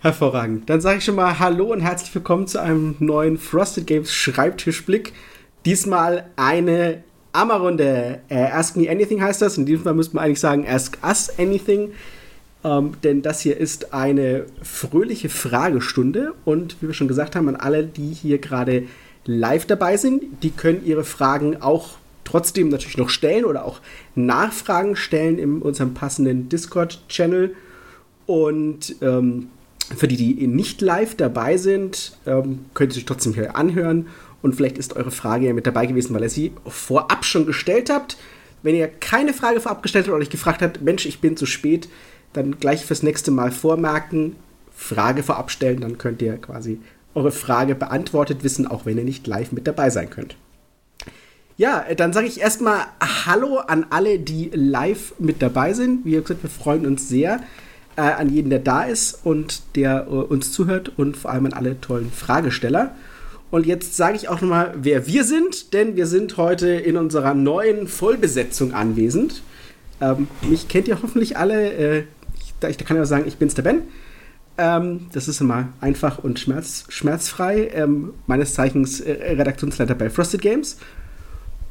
Hervorragend. Dann sage ich schon mal Hallo und herzlich willkommen zu einem neuen Frosted Games Schreibtischblick. Diesmal eine Ammerunde. Äh, Ask Me Anything heißt das. In diesem Fall müsste man eigentlich sagen Ask Us Anything. Ähm, denn das hier ist eine fröhliche Fragestunde. Und wie wir schon gesagt haben, an alle, die hier gerade live dabei sind, die können ihre Fragen auch trotzdem natürlich noch stellen oder auch Nachfragen stellen in unserem passenden Discord-Channel. Und ähm, für die, die nicht live dabei sind, ähm, könnt ihr sich trotzdem hier anhören. Und vielleicht ist eure Frage ja mit dabei gewesen, weil ihr sie vorab schon gestellt habt. Wenn ihr keine Frage vorab gestellt habt oder euch gefragt habt, Mensch, ich bin zu spät, dann gleich fürs nächste Mal vormerken, Frage vorab stellen, dann könnt ihr quasi eure Frage beantwortet wissen, auch wenn ihr nicht live mit dabei sein könnt. Ja, dann sage ich erstmal Hallo an alle, die live mit dabei sind. Wie gesagt, wir freuen uns sehr äh, an jeden, der da ist und der äh, uns zuhört und vor allem an alle tollen Fragesteller. Und jetzt sage ich auch nochmal, wer wir sind, denn wir sind heute in unserer neuen Vollbesetzung anwesend. Ähm, mich kennt ihr hoffentlich alle. Äh, ich, ich, kann ja sagen, ich bin's der Ben. Ähm, das ist immer einfach und schmerz, schmerzfrei. Ähm, meines Zeichens äh, Redaktionsleiter bei Frosted Games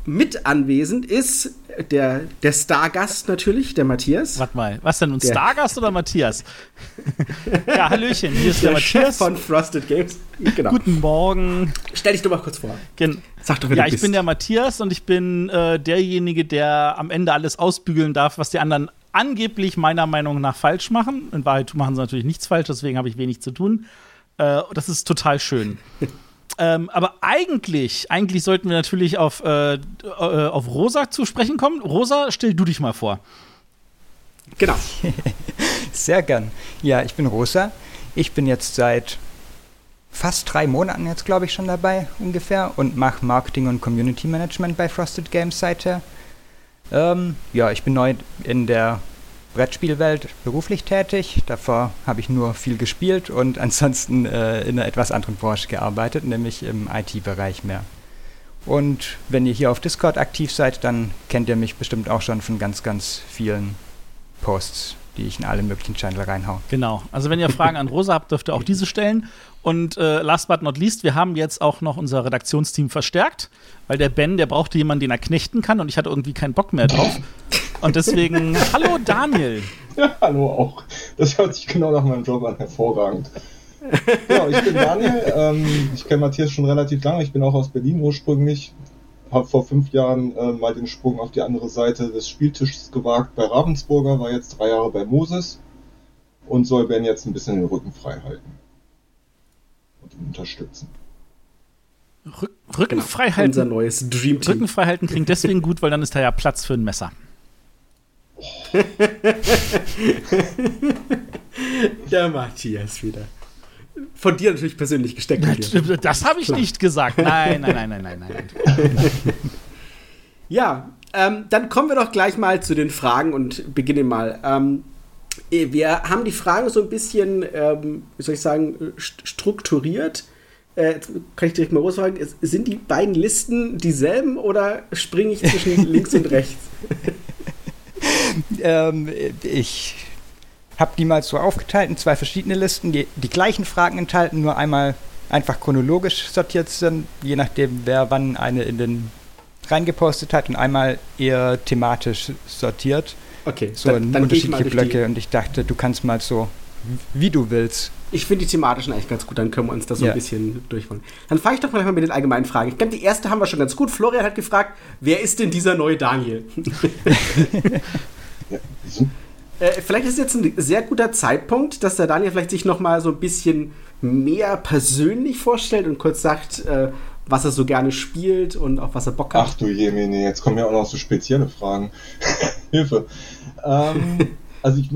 mit anwesend ist der, der Stargast natürlich, der Matthias. Warte mal, was denn, ein Stargast oder Matthias? ja, Hallöchen, hier ist der, der Matthias. Chef von Frosted Games. Genau. Guten Morgen. Stell dich doch mal kurz vor. Gen Sag doch, wer Ja, ich bist. bin der Matthias und ich bin äh, derjenige, der am Ende alles ausbügeln darf, was die anderen angeblich meiner Meinung nach falsch machen. In Wahrheit machen sie natürlich nichts falsch, deswegen habe ich wenig zu tun. Äh, das ist total schön. Ähm, aber eigentlich, eigentlich sollten wir natürlich auf, äh, äh, auf Rosa zu sprechen kommen. Rosa, stell du dich mal vor. Genau. Sehr gern. Ja, ich bin Rosa. Ich bin jetzt seit fast drei Monaten jetzt, glaube ich, schon dabei ungefähr und mache Marketing und Community Management bei Frosted Games seither. Ähm, ja, ich bin neu in der Brettspielwelt beruflich tätig. Davor habe ich nur viel gespielt und ansonsten äh, in einer etwas anderen Branche gearbeitet, nämlich im IT-Bereich mehr. Und wenn ihr hier auf Discord aktiv seid, dann kennt ihr mich bestimmt auch schon von ganz, ganz vielen Posts, die ich in alle möglichen Channel reinhaue. Genau. Also wenn ihr Fragen an Rosa habt, dürft ihr auch diese stellen. Und äh, last but not least, wir haben jetzt auch noch unser Redaktionsteam verstärkt, weil der Ben, der brauchte jemanden, den er knechten kann und ich hatte irgendwie keinen Bock mehr drauf. Und deswegen, hallo Daniel. Ja, hallo auch. Das hört sich genau nach meinem Job an, hervorragend. Ja, ich bin Daniel. Ähm, ich kenne Matthias schon relativ lange. Ich bin auch aus Berlin ursprünglich. Habe vor fünf Jahren äh, mal den Sprung auf die andere Seite des Spieltisches gewagt bei Ravensburger, war jetzt drei Jahre bei Moses und soll Ben jetzt ein bisschen den Rücken frei halten und ihn unterstützen. Rück, Rücken genau. frei halten. Unser neues Dream Team. Rücken frei halten klingt deswegen gut, weil dann ist da ja Platz für ein Messer. Der Matthias wieder. Von dir natürlich persönlich gesteckt. Das, das habe ich nicht gesagt. Nein, nein, nein, nein, nein, nein. ja, ähm, dann kommen wir doch gleich mal zu den Fragen und beginnen mal. Ähm, eh, wir haben die Fragen so ein bisschen, ähm, wie soll ich sagen, strukturiert. Äh, kann ich direkt mal rausfragen, sind die beiden Listen dieselben oder springe ich zwischen links und rechts? ähm, ich habe die mal so aufgeteilt in zwei verschiedene Listen, die die gleichen Fragen enthalten, nur einmal einfach chronologisch sortiert sind, je nachdem, wer wann eine in den reingepostet hat und einmal eher thematisch sortiert. Okay, so dann, dann unterschiedliche Blöcke und ich dachte, du kannst mal so, wie du willst. Ich finde die thematischen eigentlich ganz gut, dann können wir uns das so ja. ein bisschen durchholen. Dann fange ich doch mal mit den allgemeinen Fragen. Ich glaube, die erste haben wir schon ganz gut. Florian hat gefragt, wer ist denn dieser neue Daniel? Äh, vielleicht ist jetzt ein sehr guter Zeitpunkt, dass der Daniel vielleicht sich noch mal so ein bisschen mehr persönlich vorstellt und kurz sagt, äh, was er so gerne spielt und auf was er Bock hat. Ach du Jemine, jetzt kommen ja auch noch so spezielle Fragen. Hilfe. Ähm, also ich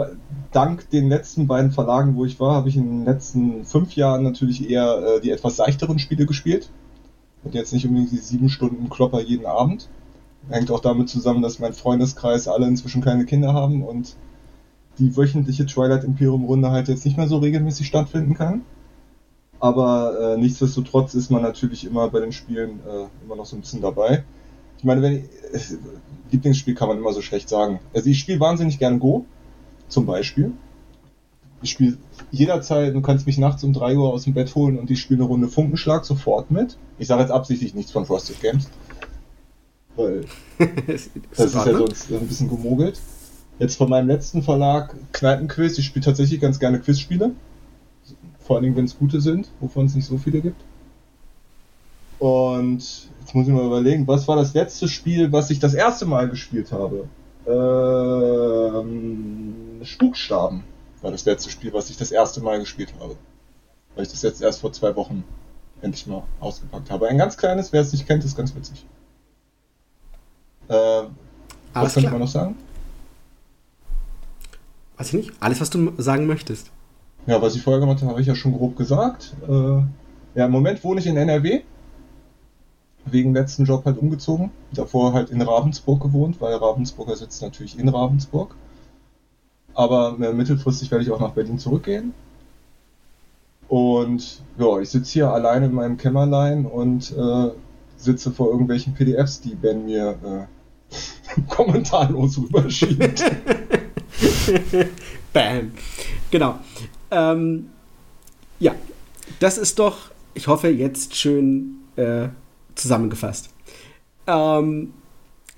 dank den letzten beiden Verlagen, wo ich war, habe ich in den letzten fünf Jahren natürlich eher äh, die etwas seichteren Spiele gespielt. Und jetzt nicht unbedingt die sieben Stunden Klopper jeden Abend. Hängt auch damit zusammen, dass mein Freundeskreis alle inzwischen keine Kinder haben und die wöchentliche Twilight Imperium Runde halt jetzt nicht mehr so regelmäßig stattfinden kann. Aber äh, nichtsdestotrotz ist man natürlich immer bei den Spielen äh, immer noch so ein bisschen dabei. Ich meine, wenn ich, äh, Lieblingsspiel kann man immer so schlecht sagen. Also ich spiele wahnsinnig gern Go, zum Beispiel. ich spiele jederzeit, du kannst mich nachts um 3 Uhr aus dem Bett holen und ich spiele eine Runde Funkenschlag sofort mit. Ich sage jetzt absichtlich nichts von Frosted Games. Weil das ist ja sonst ein bisschen gemogelt. Jetzt von meinem letzten Verlag Kneipenquiz. Ich spiele tatsächlich ganz gerne Quizspiele. Vor allen Dingen, wenn es gute sind, wovon es nicht so viele gibt. Und jetzt muss ich mal überlegen, was war das letzte Spiel, was ich das erste Mal gespielt habe? Ähm, Spukstaben war das letzte Spiel, was ich das erste Mal gespielt habe. Weil ich das jetzt erst vor zwei Wochen endlich mal ausgepackt habe. Ein ganz kleines, wer es nicht kennt, ist ganz witzig. Äh, was könnte man noch sagen? Weiß ich nicht. Alles, was du sagen möchtest. Ja, was ich vorher gemacht habe, habe ich ja schon grob gesagt. Äh, ja, im Moment wohne ich in NRW. Wegen letzten Job halt umgezogen. Davor halt in Ravensburg gewohnt, weil Ravensburger sitzt natürlich in Ravensburg. Aber äh, mittelfristig werde ich auch nach Berlin zurückgehen. Und ja, ich sitze hier alleine in meinem Kämmerlein und äh, sitze vor irgendwelchen PDFs, die Ben mir äh, kommentarlos rüberschiebt. Bam. Genau. Ähm, ja, das ist doch, ich hoffe, jetzt schön äh, zusammengefasst. Ähm,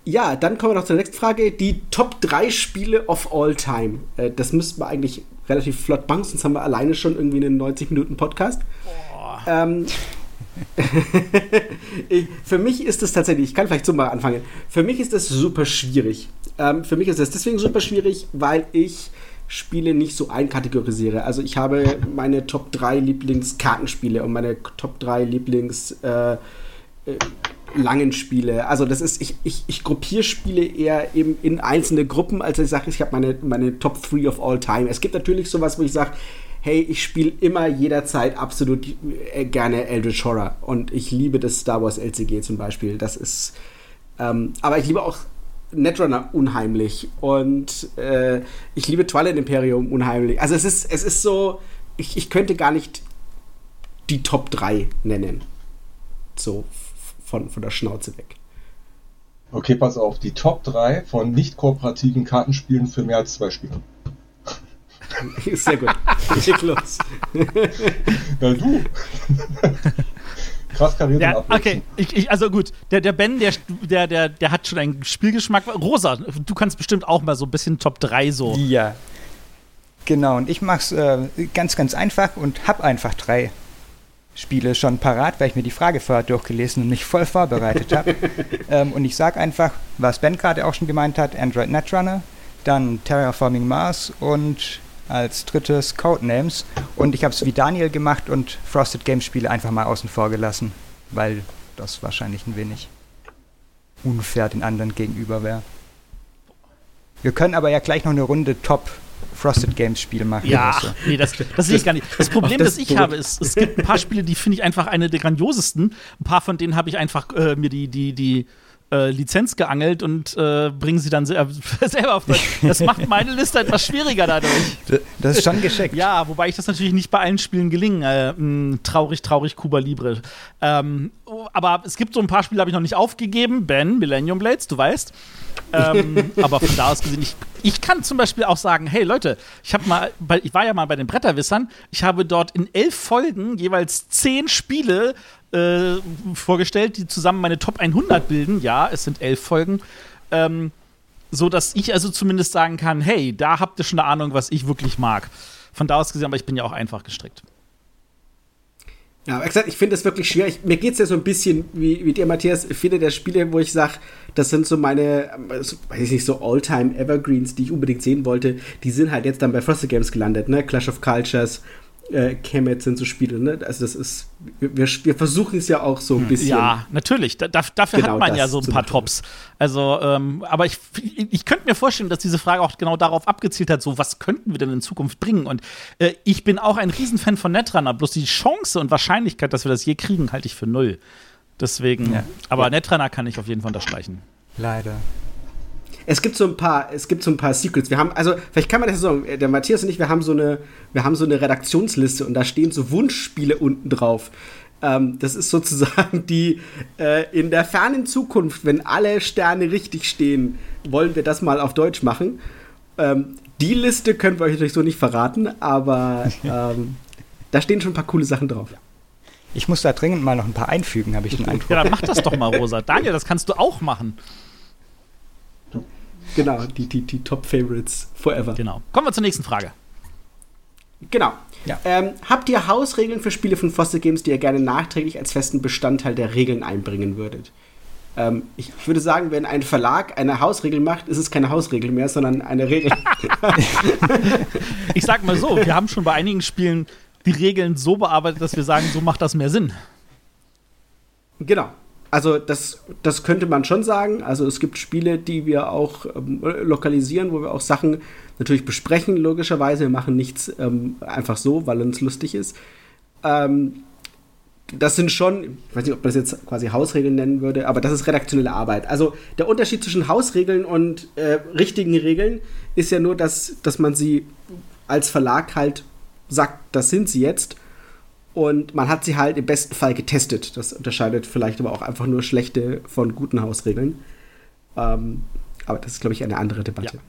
ja, dann kommen wir noch zur nächsten Frage. Die Top 3 Spiele of all time. Äh, das müssten wir eigentlich relativ flott machen, sonst haben wir alleine schon irgendwie einen 90-Minuten-Podcast. Ähm, für mich ist es tatsächlich, ich kann vielleicht so mal anfangen. Für mich ist das super schwierig. Ähm, für mich ist es deswegen super schwierig, weil ich Spiele nicht so einkategorisiere. Also ich habe meine Top 3 Lieblingskartenspiele und meine Top 3 Lieblings äh, äh, langen Spiele. Also das ist, ich, ich, ich gruppiere Spiele eher eben in einzelne Gruppen, als ich sage, ich habe meine, meine Top 3 of all time. Es gibt natürlich sowas, wo ich sage, hey, ich spiele immer jederzeit absolut äh, gerne Eldritch Horror und ich liebe das Star Wars LCG zum Beispiel. Das ist, ähm, aber ich liebe auch Netrunner unheimlich und äh, ich liebe Twilight Imperium unheimlich. Also es ist, es ist so, ich, ich könnte gar nicht die Top 3 nennen. So von, von der Schnauze weg. Okay, pass auf, die Top 3 von nicht kooperativen Kartenspielen für mehr als zwei Spieler. Sehr gut. Ich leg los. Na du. Krass kariert ja, Okay, ich, ich, also gut, der, der Ben, der, der, der, der hat schon einen Spielgeschmack. Rosa, du kannst bestimmt auch mal so ein bisschen Top 3 so. Ja. Genau, und ich mach's äh, ganz, ganz einfach und hab einfach drei Spiele schon parat, weil ich mir die Frage vorher durchgelesen und mich voll vorbereitet habe. ähm, und ich sage einfach, was Ben gerade auch schon gemeint hat, Android Netrunner, dann Terraforming Mars und als drittes Codenames. Und ich habe es wie Daniel gemacht und Frosted Games Spiele einfach mal außen vor gelassen, weil das wahrscheinlich ein wenig unfair den anderen gegenüber wäre. Wir können aber ja gleich noch eine Runde Top Frosted Games Spiel machen. Ja, so. nee, das, das sehe ich gar nicht. Das Problem, das, das ich habe, ist, es gibt ein paar Spiele, die finde ich einfach eine der grandiosesten. Ein paar von denen habe ich einfach äh, mir die, die, die äh, Lizenz geangelt und äh, bringen sie dann selber auf. Das macht meine Liste etwas schwieriger dadurch. Das ist schon geschickt. Ja, wobei ich das natürlich nicht bei allen Spielen gelingen. Äh, mh, traurig, traurig, Cuba Libre. Ähm, aber es gibt so ein paar Spiele, die habe ich noch nicht aufgegeben. Ben, Millennium Blades, du weißt. ähm, aber von da aus gesehen, ich, ich kann zum Beispiel auch sagen, hey Leute, ich habe mal, ich war ja mal bei den Bretterwissern, ich habe dort in elf Folgen jeweils zehn Spiele äh, vorgestellt, die zusammen meine Top 100 bilden. Ja, es sind elf Folgen. Ähm, so dass ich also zumindest sagen kann, hey, da habt ihr schon eine Ahnung, was ich wirklich mag. Von da aus gesehen, aber ich bin ja auch einfach gestrickt. Ja, aber ich finde es wirklich schwierig. Mir geht es ja so ein bisschen wie, wie dir, Matthias. Viele der Spiele, wo ich sage, das sind so meine, weiß ich nicht, so All-Time Evergreens, die ich unbedingt sehen wollte, die sind halt jetzt dann bei Frosted Games gelandet, ne? Clash of Cultures, äh, Kemet sind so Spiele, ne? Also das ist, wir, wir versuchen es ja auch so ein hm. bisschen. Ja, natürlich. Da, dafür genau hat man ja so ein paar Tops. Also, ähm, aber ich, ich könnte mir vorstellen, dass diese Frage auch genau darauf abgezielt hat, so was könnten wir denn in Zukunft bringen? Und äh, ich bin auch ein Riesenfan von Netrunner, bloß die Chance und Wahrscheinlichkeit, dass wir das je kriegen, halte ich für null. Deswegen, ja. aber ja. Netrunner kann ich auf jeden Fall unterstreichen. Leider es gibt so ein paar, es gibt so ein paar Secrets. Wir haben, also, vielleicht kann man das sagen, der Matthias und ich, wir haben so eine, wir haben so eine Redaktionsliste und da stehen so Wunschspiele unten drauf. Ähm, das ist sozusagen die, äh, in der fernen Zukunft, wenn alle Sterne richtig stehen, wollen wir das mal auf Deutsch machen. Ähm, die Liste können wir euch natürlich so nicht verraten, aber ähm, da stehen schon ein paar coole Sachen drauf. Ich muss da dringend mal noch ein paar einfügen, habe ich den Eindruck. Ja, dann mach das doch mal, Rosa. Daniel, das kannst du auch machen. Genau, die, die, die Top-Favorites forever. Genau. Kommen wir zur nächsten Frage. Genau. Ja. Ähm, habt ihr Hausregeln für Spiele von Foster Games, die ihr gerne nachträglich als festen Bestandteil der Regeln einbringen würdet? Ähm, ich würde sagen, wenn ein Verlag eine Hausregel macht, ist es keine Hausregel mehr, sondern eine Regel. ich sag mal so, wir haben schon bei einigen Spielen die Regeln so bearbeitet, dass wir sagen, so macht das mehr Sinn. Genau. Also das, das könnte man schon sagen. Also es gibt Spiele, die wir auch ähm, lokalisieren, wo wir auch Sachen natürlich besprechen, logischerweise. Wir machen nichts ähm, einfach so, weil uns lustig ist. Ähm, das sind schon, ich weiß nicht, ob man das jetzt quasi Hausregeln nennen würde, aber das ist redaktionelle Arbeit. Also der Unterschied zwischen Hausregeln und äh, richtigen Regeln ist ja nur, dass, dass man sie als Verlag halt sagt, das sind sie jetzt. Und man hat sie halt im besten Fall getestet. Das unterscheidet vielleicht aber auch einfach nur schlechte von guten Hausregeln. Ähm, aber das ist, glaube ich, eine andere Debatte. Ja.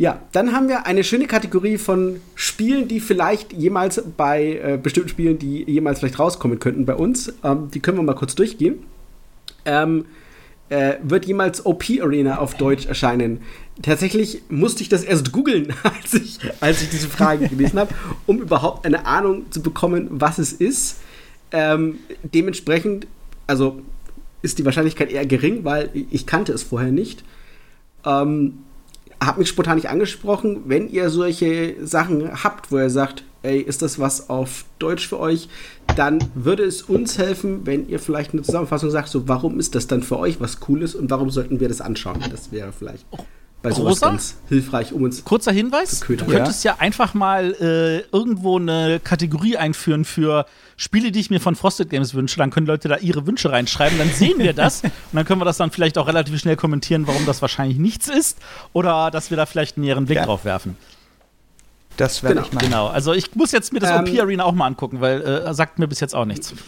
Ja, dann haben wir eine schöne Kategorie von Spielen, die vielleicht jemals bei äh, bestimmten Spielen, die jemals vielleicht rauskommen könnten bei uns. Ähm, die können wir mal kurz durchgehen. Ähm, äh, wird jemals OP Arena auf Deutsch erscheinen? Tatsächlich musste ich das erst googeln, als ich, als ich diese Frage gelesen habe, um überhaupt eine Ahnung zu bekommen, was es ist. Ähm, dementsprechend, also ist die Wahrscheinlichkeit eher gering, weil ich kannte es vorher nicht. Ähm, hab mich spontan nicht angesprochen. Wenn ihr solche Sachen habt, wo ihr sagt, ey, ist das was auf Deutsch für euch, dann würde es uns helfen, wenn ihr vielleicht eine Zusammenfassung sagt, so warum ist das dann für euch was Cooles und warum sollten wir das anschauen? Das wäre vielleicht bei sowas Rosa? ganz hilfreich, um uns Kurzer Hinweis, du könntest ja, ja einfach mal äh, irgendwo eine Kategorie einführen für Spiele, die ich mir von Frosted Games wünsche. Dann können Leute da ihre Wünsche reinschreiben, dann sehen wir das und dann können wir das dann vielleicht auch relativ schnell kommentieren, warum das wahrscheinlich nichts ist oder dass wir da vielleicht einen näheren Blick ja. drauf werfen. Das werde genau. ich machen. Genau, also ich muss jetzt mir das ähm, OP Arena auch mal angucken, weil äh, sagt mir bis jetzt auch nichts.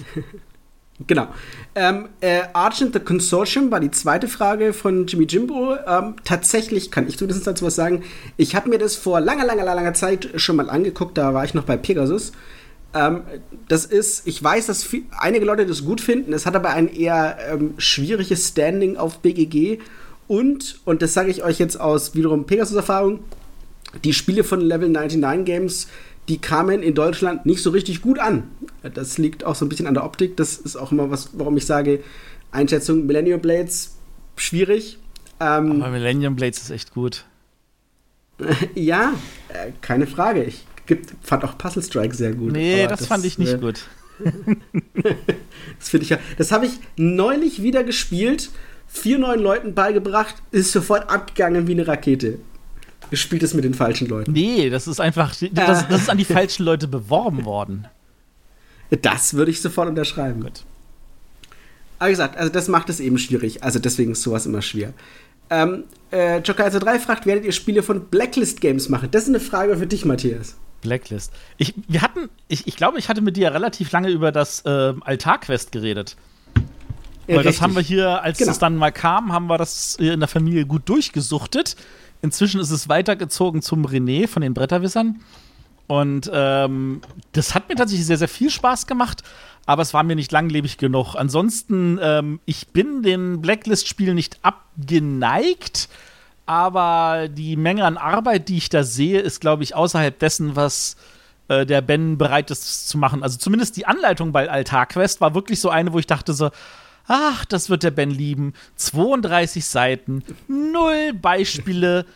Genau. Ähm, äh, Argent the Consortium war die zweite Frage von Jimmy Jimbo. Ähm, tatsächlich kann ich zumindest dazu was sagen. Ich habe mir das vor langer, langer, langer Zeit schon mal angeguckt. Da war ich noch bei Pegasus. Ähm, das ist, ich weiß, dass viel, einige Leute das gut finden. Es hat aber ein eher ähm, schwieriges Standing auf BGG. Und, und das sage ich euch jetzt aus wiederum Pegasus-Erfahrung, die Spiele von Level 99 Games die kamen in Deutschland nicht so richtig gut an. Das liegt auch so ein bisschen an der Optik. Das ist auch immer was, warum ich sage, Einschätzung Millennium Blades schwierig. Ähm, Aber Millennium Blades ist echt gut. ja, äh, keine Frage. Ich gibt, fand auch Puzzle Strike sehr gut. Nee, das, das, fand ich nicht äh, gut. das finde ich ja. Das habe ich neulich wieder gespielt, vier neuen Leuten beigebracht, ist sofort abgegangen wie eine Rakete gespielt ist mit den falschen Leuten. Nee, das ist einfach, das, das ist an die falschen Leute beworben worden. Das würde ich sofort unterschreiben. Gut. Aber wie gesagt, also das macht es eben schwierig. Also deswegen ist sowas immer schwer. Ähm, äh, Joker 3 fragt, werdet ihr Spiele von Blacklist Games machen? Das ist eine Frage für dich, Matthias. Blacklist. Ich, wir hatten, ich, ich glaube, ich hatte mit dir relativ lange über das äh, Altarquest geredet. Weil Richtig. das haben wir hier, als genau. es dann mal kam, haben wir das in der Familie gut durchgesuchtet. Inzwischen ist es weitergezogen zum René von den Bretterwissern. Und ähm, das hat mir tatsächlich sehr, sehr viel Spaß gemacht, aber es war mir nicht langlebig genug. Ansonsten, ähm, ich bin den Blacklist-Spielen nicht abgeneigt, aber die Menge an Arbeit, die ich da sehe, ist, glaube ich, außerhalb dessen, was äh, der Ben bereit ist zu machen. Also zumindest die Anleitung bei Altarquest war wirklich so eine, wo ich dachte so, Ach, das wird der Ben lieben. 32 Seiten, null Beispiele,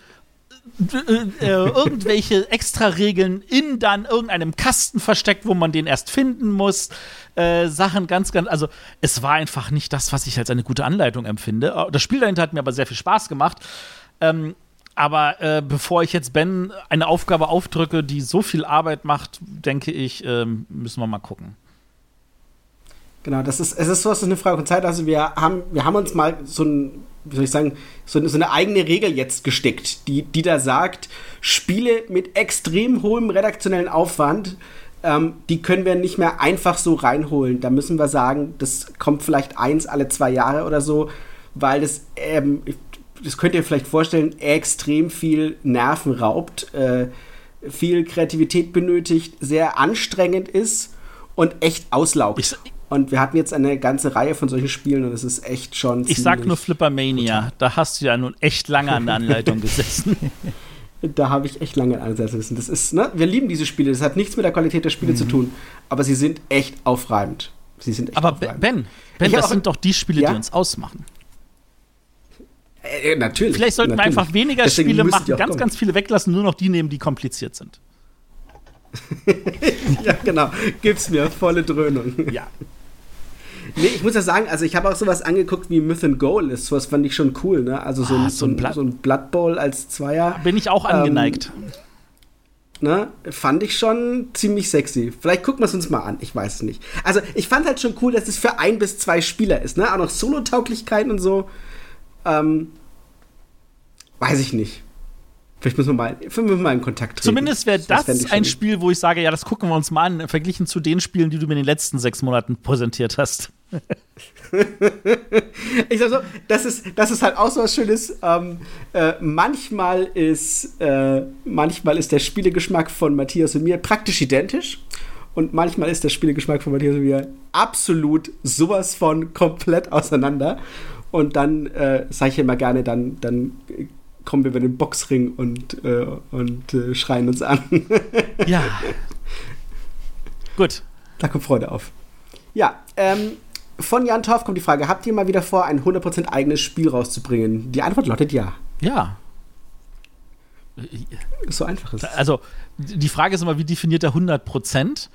äh, äh, irgendwelche Extra-Regeln in dann irgendeinem Kasten versteckt, wo man den erst finden muss. Äh, Sachen ganz, ganz, also es war einfach nicht das, was ich als eine gute Anleitung empfinde. Das Spiel dahinter hat mir aber sehr viel Spaß gemacht. Ähm, aber äh, bevor ich jetzt Ben eine Aufgabe aufdrücke, die so viel Arbeit macht, denke ich, ähm, müssen wir mal gucken. Genau, das ist, es ist so, es ist eine Frage von Zeit. Also wir haben, wir haben uns mal so ein, wie soll ich sagen, so, so eine eigene Regel jetzt gesteckt, die, die da sagt, Spiele mit extrem hohem redaktionellen Aufwand, ähm, die können wir nicht mehr einfach so reinholen. Da müssen wir sagen, das kommt vielleicht eins alle zwei Jahre oder so, weil das, ähm, das könnt ihr vielleicht vorstellen, extrem viel Nerven raubt, äh, viel Kreativität benötigt, sehr anstrengend ist und echt auslaugt. Ich, und wir hatten jetzt eine ganze Reihe von solchen Spielen und es ist echt schon. Ich sag nur Flippermania, brutal. da hast du ja nun echt lange an der Anleitung gesessen. da habe ich echt lange an der Anleitung gesessen. Das ist, ne? Wir lieben diese Spiele, das hat nichts mit der Qualität der Spiele mhm. zu tun, aber sie sind echt aufreibend. Sie sind echt aber aufreibend. Ben, ben das sind doch die Spiele, ja? die uns ausmachen. Äh, natürlich. Vielleicht sollten natürlich. wir einfach weniger Deswegen Spiele machen, ganz, kommen. ganz viele weglassen, nur noch die nehmen, die kompliziert sind. ja, genau. Gib's mir, volle Dröhnung. Ja. Nee, ich muss ja sagen, also ich habe auch sowas angeguckt wie Myth and Goal ist. Sowas fand ich schon cool, ne? Also so, ah, ein, so, ein, Blood so ein Blood Bowl als Zweier. Bin ich auch angeneigt. Ähm, ne? Fand ich schon ziemlich sexy. Vielleicht gucken wir es uns mal an, ich weiß es nicht. Also ich fand halt schon cool, dass es für ein bis zwei Spieler ist, ne? Auch noch Solo-Tauglichkeit und so. Ähm, weiß ich nicht. Vielleicht müssen wir mal, müssen wir mal in Kontakt treten. Zumindest wäre das, das ein Spiel, wo ich sage, ja, das gucken wir uns mal an, verglichen zu den Spielen, die du mir in den letzten sechs Monaten präsentiert hast. ich sag so, das ist, das ist halt auch so was Schönes. Ähm, äh, manchmal, ist, äh, manchmal ist der Spielegeschmack von Matthias und mir praktisch identisch. Und manchmal ist der Spielegeschmack von Matthias und mir absolut sowas von komplett auseinander. Und dann äh, sage ich immer gerne, dann, dann kommen wir über den Boxring und, äh, und äh, schreien uns an. ja. Gut. Da kommt Freude auf. Ja, ähm, von Jan Torf kommt die Frage: Habt ihr mal wieder vor, ein 100% eigenes Spiel rauszubringen? Die Antwort lautet ja. Ja. So einfach ist Also, die Frage ist immer, wie definiert er 100%?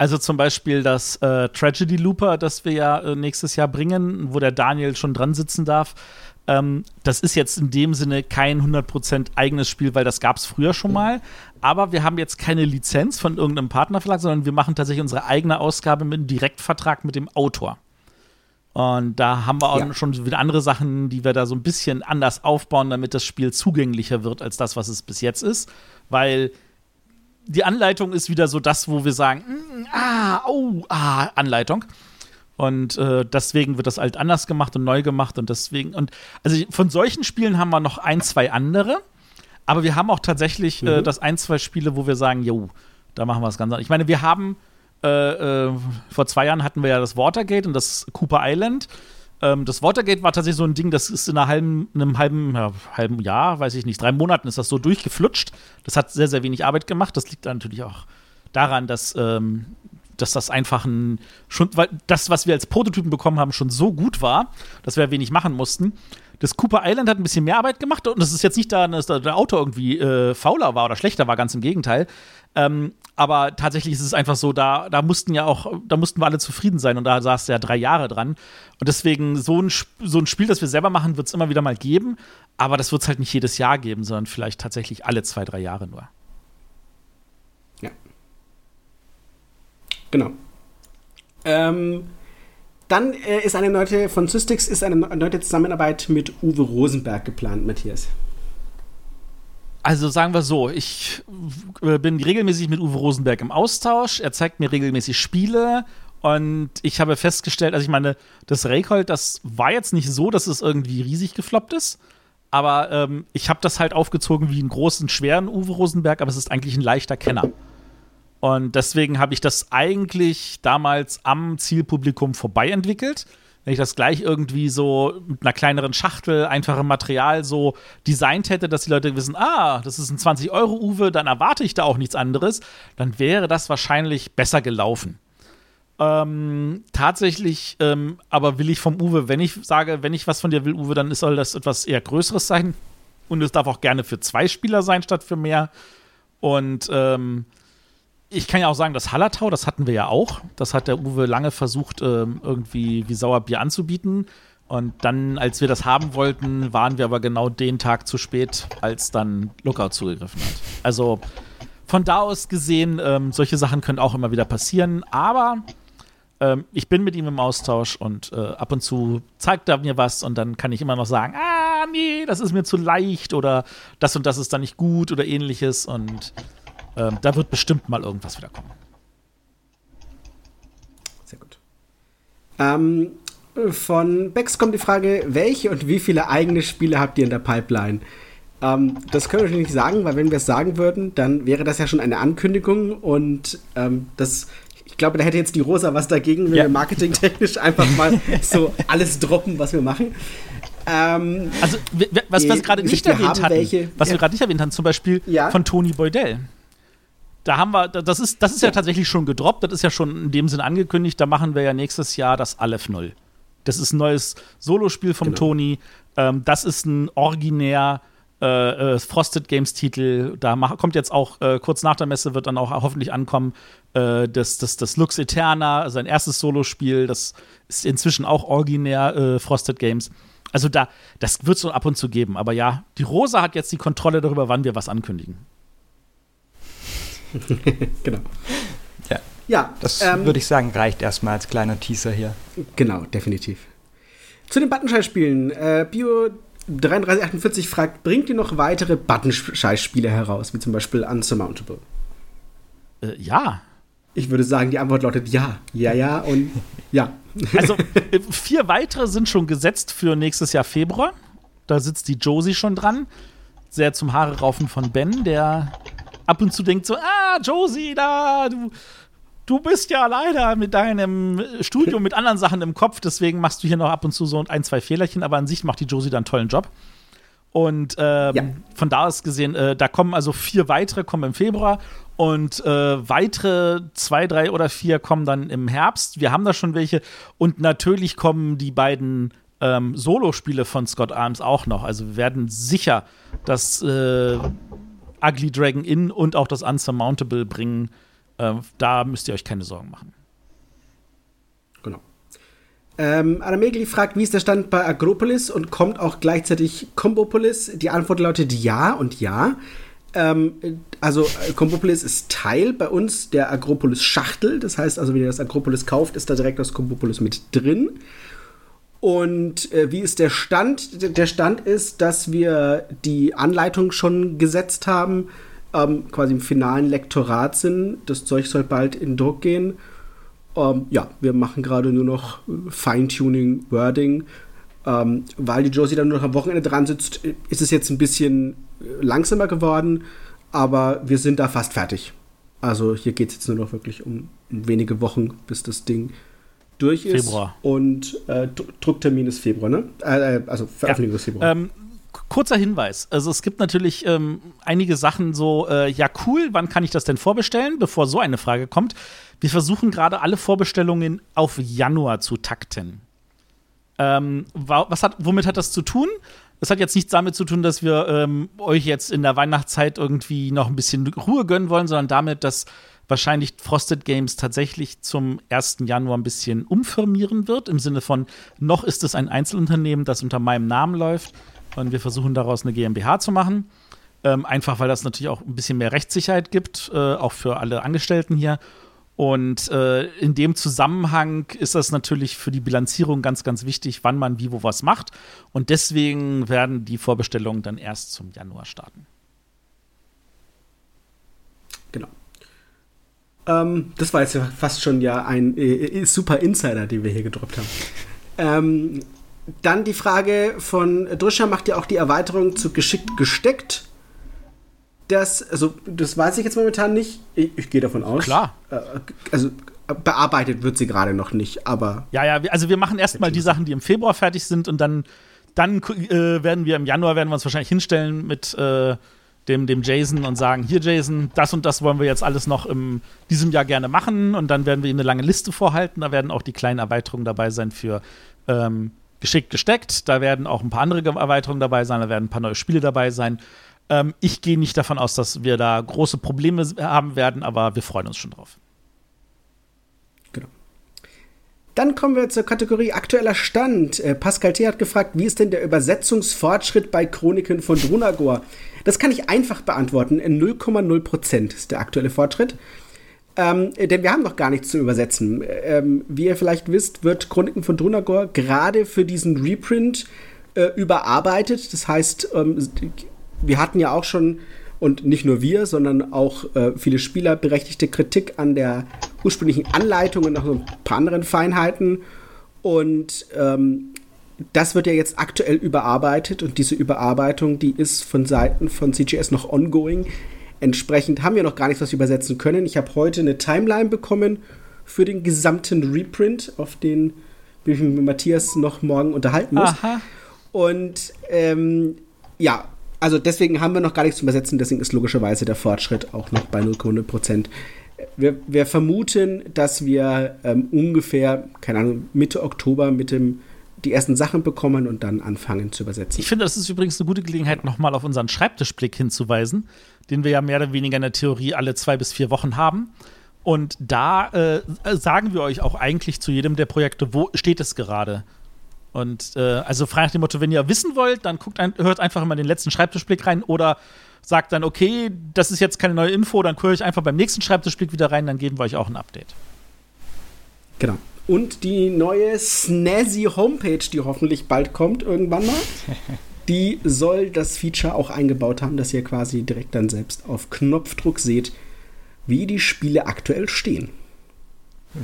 Also zum Beispiel das äh, Tragedy Looper, das wir ja äh, nächstes Jahr bringen, wo der Daniel schon dran sitzen darf. Ähm, das ist jetzt in dem Sinne kein 100% eigenes Spiel, weil das gab es früher schon mal. Aber wir haben jetzt keine Lizenz von irgendeinem Partnerverlag, sondern wir machen tatsächlich unsere eigene Ausgabe mit einem Direktvertrag mit dem Autor. Und da haben wir auch ja. schon wieder andere Sachen, die wir da so ein bisschen anders aufbauen, damit das Spiel zugänglicher wird als das, was es bis jetzt ist. Weil die Anleitung ist wieder so das, wo wir sagen, mm, ah, oh, ah, Anleitung. Und äh, deswegen wird das halt anders gemacht und neu gemacht und deswegen und also von solchen Spielen haben wir noch ein, zwei andere, aber wir haben auch tatsächlich äh, mhm. äh, das ein, zwei Spiele, wo wir sagen, jo, da machen wir es ganz anders. Ich meine, wir haben äh, äh, vor zwei Jahren hatten wir ja das Watergate und das Cooper Island. Ähm, das Watergate war tatsächlich so ein Ding, das ist in halben, einem halben, ja, halben Jahr, weiß ich nicht, drei Monaten ist das so durchgeflutscht. Das hat sehr, sehr wenig Arbeit gemacht. Das liegt natürlich auch daran, dass ähm, dass das einfach ein schon, weil das, was wir als Prototypen bekommen haben, schon so gut war, dass wir wenig machen mussten. Das Cooper Island hat ein bisschen mehr Arbeit gemacht und das ist jetzt nicht daran, dass der Autor irgendwie äh, fauler war oder schlechter war, ganz im Gegenteil. Ähm, aber tatsächlich ist es einfach so, da, da mussten ja auch, da mussten wir alle zufrieden sein und da saß ja drei Jahre dran. Und deswegen, so ein, so ein Spiel, das wir selber machen, wird es immer wieder mal geben, aber das wird es halt nicht jedes Jahr geben, sondern vielleicht tatsächlich alle zwei, drei Jahre nur. Genau. Ähm, dann äh, ist eine neue von Systix ist eine neue Zusammenarbeit mit Uwe Rosenberg geplant, Matthias. Also sagen wir so, ich äh, bin regelmäßig mit Uwe Rosenberg im Austausch. Er zeigt mir regelmäßig Spiele und ich habe festgestellt, also ich meine, das Raycold, das war jetzt nicht so, dass es irgendwie riesig gefloppt ist. Aber ähm, ich habe das halt aufgezogen wie einen großen, schweren Uwe Rosenberg, aber es ist eigentlich ein leichter Kenner. Und deswegen habe ich das eigentlich damals am Zielpublikum vorbei entwickelt. Wenn ich das gleich irgendwie so mit einer kleineren Schachtel, einfachem Material so designt hätte, dass die Leute wissen, ah, das ist ein 20-Euro-Uwe, dann erwarte ich da auch nichts anderes, dann wäre das wahrscheinlich besser gelaufen. Ähm, tatsächlich, ähm, aber will ich vom Uwe, wenn ich sage, wenn ich was von dir will, Uwe, dann soll das etwas eher Größeres sein. Und es darf auch gerne für zwei Spieler sein, statt für mehr. Und ähm, ich kann ja auch sagen, das Hallertau, das hatten wir ja auch. Das hat der Uwe lange versucht, ähm, irgendwie wie Sauerbier anzubieten. Und dann, als wir das haben wollten, waren wir aber genau den Tag zu spät, als dann Lookout zugegriffen hat. Also von da aus gesehen, ähm, solche Sachen können auch immer wieder passieren. Aber ähm, ich bin mit ihm im Austausch und äh, ab und zu zeigt er mir was und dann kann ich immer noch sagen, ah, nee, das ist mir zu leicht oder das und das ist dann nicht gut oder ähnliches. Und ähm, da wird bestimmt mal irgendwas wieder kommen. Sehr gut. Ähm, von Bex kommt die Frage, welche und wie viele eigene Spiele habt ihr in der Pipeline? Ähm, das können wir nicht sagen, weil wenn wir es sagen würden, dann wäre das ja schon eine Ankündigung und ähm, das, ich glaube, da hätte jetzt die Rosa was dagegen, wenn ja. wir marketingtechnisch einfach mal so alles droppen, was wir machen. Ähm, also, was wir gerade nicht erwähnt hatten, welche, was ja. wir gerade nicht erwähnt haben, zum Beispiel ja. von Tony Boydell. Da haben wir, das ist, das ist ja. tatsächlich schon gedroppt, das ist ja schon in dem Sinn angekündigt, da machen wir ja nächstes Jahr das Aleph 0. Das ist ein neues Solospiel vom genau. Tony. Ähm, das ist ein originär äh, äh, Frosted Games Titel. Da kommt jetzt auch äh, kurz nach der Messe wird dann auch hoffentlich ankommen äh, das, das, das Lux Eterna, sein erstes Solospiel. Das ist inzwischen auch originär äh, Frosted Games. Also da, das wird es so ab und zu geben. Aber ja, die Rosa hat jetzt die Kontrolle darüber, wann wir was ankündigen. genau. Ja. Ja. Das ähm, würde ich sagen, reicht erstmal als kleiner Teaser hier. Genau, definitiv. Zu den Buttonscheiß-Spielen. Äh, Bio 3348 fragt, bringt ihr noch weitere Buttonscheiß-Spiele heraus, wie zum Beispiel Unsurmountable? Äh, ja. Ich würde sagen, die Antwort lautet ja. Ja, ja und ja. Also äh, vier weitere sind schon gesetzt für nächstes Jahr Februar. Da sitzt die Josie schon dran. Sehr zum Haare raufen von Ben, der ab und zu denkt so, ah, Josie, da, du, du bist ja leider mit deinem Studium mit anderen Sachen im Kopf, deswegen machst du hier noch ab und zu so ein, zwei Fehlerchen, aber an sich macht die Josie dann einen tollen Job. Und ähm, ja. von da aus gesehen, äh, da kommen also vier weitere kommen im Februar und äh, weitere zwei, drei oder vier kommen dann im Herbst. Wir haben da schon welche. Und natürlich kommen die beiden ähm, Solospiele von Scott Arms auch noch. Also wir werden sicher das äh, Ugly Dragon Inn und auch das Unsurmountable bringen. Äh, da müsst ihr euch keine Sorgen machen. Genau. Ähm, Anamegli fragt, wie ist der Stand bei Agropolis und kommt auch gleichzeitig Combopolis? Die Antwort lautet ja und ja. Ähm, also Combopolis ist Teil bei uns der Agropolis Schachtel. Das heißt also, wenn ihr das Agropolis kauft, ist da direkt das Combopolis mit drin. Und äh, wie ist der Stand? Der Stand ist, dass wir die Anleitung schon gesetzt haben, ähm, quasi im finalen Lektorat sind. Das Zeug soll bald in Druck gehen. Ähm, ja, wir machen gerade nur noch Feintuning, Wording. Ähm, weil die Josie dann nur noch am Wochenende dran sitzt, ist es jetzt ein bisschen langsamer geworden, aber wir sind da fast fertig. Also hier geht es jetzt nur noch wirklich um, wenige Wochen, bis das Ding durch ist. Februar. Und äh, Drucktermin ist Februar, ne? Äh, äh also Veröffentlichung ja. ist Februar. Ähm, kurzer Hinweis. Also es gibt natürlich ähm, einige Sachen so, äh, ja cool, wann kann ich das denn vorbestellen, bevor so eine Frage kommt. Wir versuchen gerade alle Vorbestellungen auf Januar zu takten. Ähm, was hat, womit hat das zu tun? Das hat jetzt nichts damit zu tun, dass wir ähm, euch jetzt in der Weihnachtszeit irgendwie noch ein bisschen Ruhe gönnen wollen, sondern damit, dass wahrscheinlich Frosted Games tatsächlich zum 1. Januar ein bisschen umfirmieren wird, im Sinne von, noch ist es ein Einzelunternehmen, das unter meinem Namen läuft und wir versuchen daraus eine GmbH zu machen. Ähm, einfach weil das natürlich auch ein bisschen mehr Rechtssicherheit gibt, äh, auch für alle Angestellten hier. Und äh, in dem Zusammenhang ist das natürlich für die Bilanzierung ganz, ganz wichtig, wann man wie wo was macht. Und deswegen werden die Vorbestellungen dann erst zum Januar starten. Genau. Ähm, das war jetzt fast schon ja ein äh, äh, super Insider, den wir hier gedroppt haben. Ähm, dann die Frage von Drischer, macht ihr auch die Erweiterung zu geschickt gesteckt? das, also das weiß ich jetzt momentan nicht. Ich, ich gehe davon aus. Klar. Äh, also bearbeitet wird sie gerade noch nicht, aber. Ja, ja, also wir machen erstmal die Sachen, die im Februar fertig sind und dann, dann äh, werden wir im Januar werden wir uns wahrscheinlich hinstellen mit äh, dem, dem Jason und sagen, hier Jason, das und das wollen wir jetzt alles noch in diesem Jahr gerne machen und dann werden wir ihm eine lange Liste vorhalten. Da werden auch die kleinen Erweiterungen dabei sein für ähm, geschickt gesteckt. Da werden auch ein paar andere Erweiterungen dabei sein, da werden ein paar neue Spiele dabei sein. Ähm, ich gehe nicht davon aus, dass wir da große Probleme haben werden, aber wir freuen uns schon drauf. Genau. Dann kommen wir zur Kategorie aktueller Stand. Äh, Pascal T. hat gefragt, wie ist denn der Übersetzungsfortschritt bei Chroniken von Drunagor? Das kann ich einfach beantworten. In 0,0% ist der aktuelle Fortschritt. Ähm, denn wir haben noch gar nichts zu übersetzen. Ähm, wie ihr vielleicht wisst, wird Chroniken von Drunagor gerade für diesen Reprint äh, überarbeitet. Das heißt, ähm, wir hatten ja auch schon, und nicht nur wir, sondern auch äh, viele Spieler berechtigte Kritik an der ursprünglichen Anleitung und noch so ein paar anderen Feinheiten. Und ähm, das wird ja jetzt aktuell überarbeitet und diese Überarbeitung, die ist von Seiten von CGS noch ongoing. Entsprechend haben wir noch gar nichts, was wir übersetzen können. Ich habe heute eine Timeline bekommen für den gesamten Reprint, auf den ich mich mit Matthias noch morgen unterhalten muss. Aha. Und ähm, ja, also deswegen haben wir noch gar nichts zu übersetzen, deswegen ist logischerweise der Fortschritt auch noch bei 0,0 Prozent. Wir, wir, vermuten, dass wir ähm, ungefähr, keine Ahnung, Mitte Oktober mit dem die ersten Sachen bekommen und dann anfangen zu übersetzen. Ich finde, das ist übrigens eine gute Gelegenheit, nochmal auf unseren Schreibtischblick hinzuweisen, den wir ja mehr oder weniger in der Theorie alle zwei bis vier Wochen haben. Und da äh, sagen wir euch auch eigentlich zu jedem der Projekte, wo steht es gerade. Und äh, also frei nach dem Motto, wenn ihr wissen wollt, dann guckt ein, hört einfach immer den letzten Schreibtischblick rein oder sagt dann, okay, das ist jetzt keine neue Info, dann höre ich einfach beim nächsten Schreibtischblick wieder rein, dann geben wir euch auch ein Update. Genau. Und die neue Snazzy Homepage, die hoffentlich bald kommt, irgendwann mal, die soll das Feature auch eingebaut haben, dass ihr quasi direkt dann selbst auf Knopfdruck seht, wie die Spiele aktuell stehen.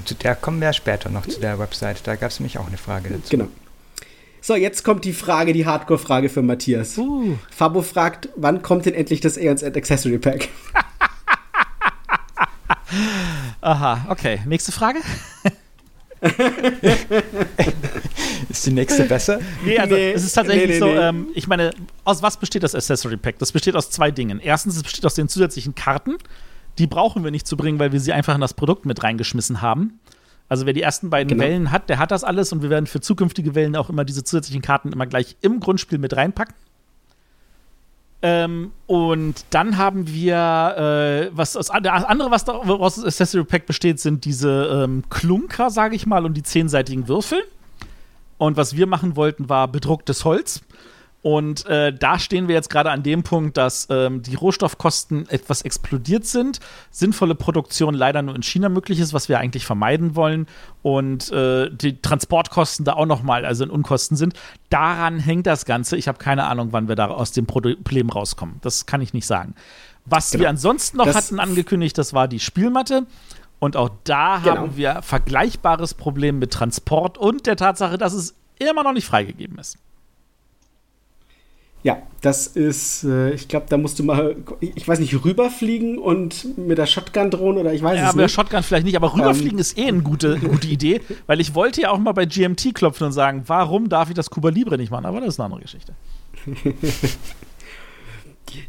Zu der kommen wir später noch zu der Website. Da gab es nämlich auch eine Frage dazu. Genau. So, jetzt kommt die Frage, die Hardcore-Frage für Matthias. Uh. Fabo fragt, wann kommt denn endlich das Aeons Accessory Pack? Aha, okay. Nächste Frage. ist die nächste besser? Nee, also nee, es ist tatsächlich nee, nee, so, ähm, ich meine, aus was besteht das Accessory Pack? Das besteht aus zwei Dingen. Erstens, es besteht aus den zusätzlichen Karten. Die brauchen wir nicht zu bringen, weil wir sie einfach in das Produkt mit reingeschmissen haben. Also wer die ersten beiden genau. Wellen hat, der hat das alles und wir werden für zukünftige Wellen auch immer diese zusätzlichen Karten immer gleich im Grundspiel mit reinpacken. Ähm, und dann haben wir, äh, was das andere, was daraus das Accessory Pack besteht, sind diese ähm, Klunker, sage ich mal, und die zehnseitigen Würfel. Und was wir machen wollten, war bedrucktes Holz. Und äh, da stehen wir jetzt gerade an dem Punkt, dass ähm, die Rohstoffkosten etwas explodiert sind, sinnvolle Produktion leider nur in China möglich ist, was wir eigentlich vermeiden wollen, und äh, die Transportkosten da auch nochmal, also in Unkosten sind. Daran hängt das Ganze. Ich habe keine Ahnung, wann wir da aus dem Problem rauskommen. Das kann ich nicht sagen. Was genau. wir ansonsten noch das hatten angekündigt, das war die Spielmatte. Und auch da genau. haben wir vergleichbares Problem mit Transport und der Tatsache, dass es immer noch nicht freigegeben ist. Ja, das ist, äh, ich glaube, da musst du mal, ich weiß nicht, rüberfliegen und mit der Shotgun drohen oder ich weiß ja, es nicht. Ja, mit der Shotgun vielleicht nicht, aber rüberfliegen ähm. ist eh eine gute, gute Idee, weil ich wollte ja auch mal bei GMT klopfen und sagen, warum darf ich das Cuba Libre nicht machen? Aber das ist eine andere Geschichte.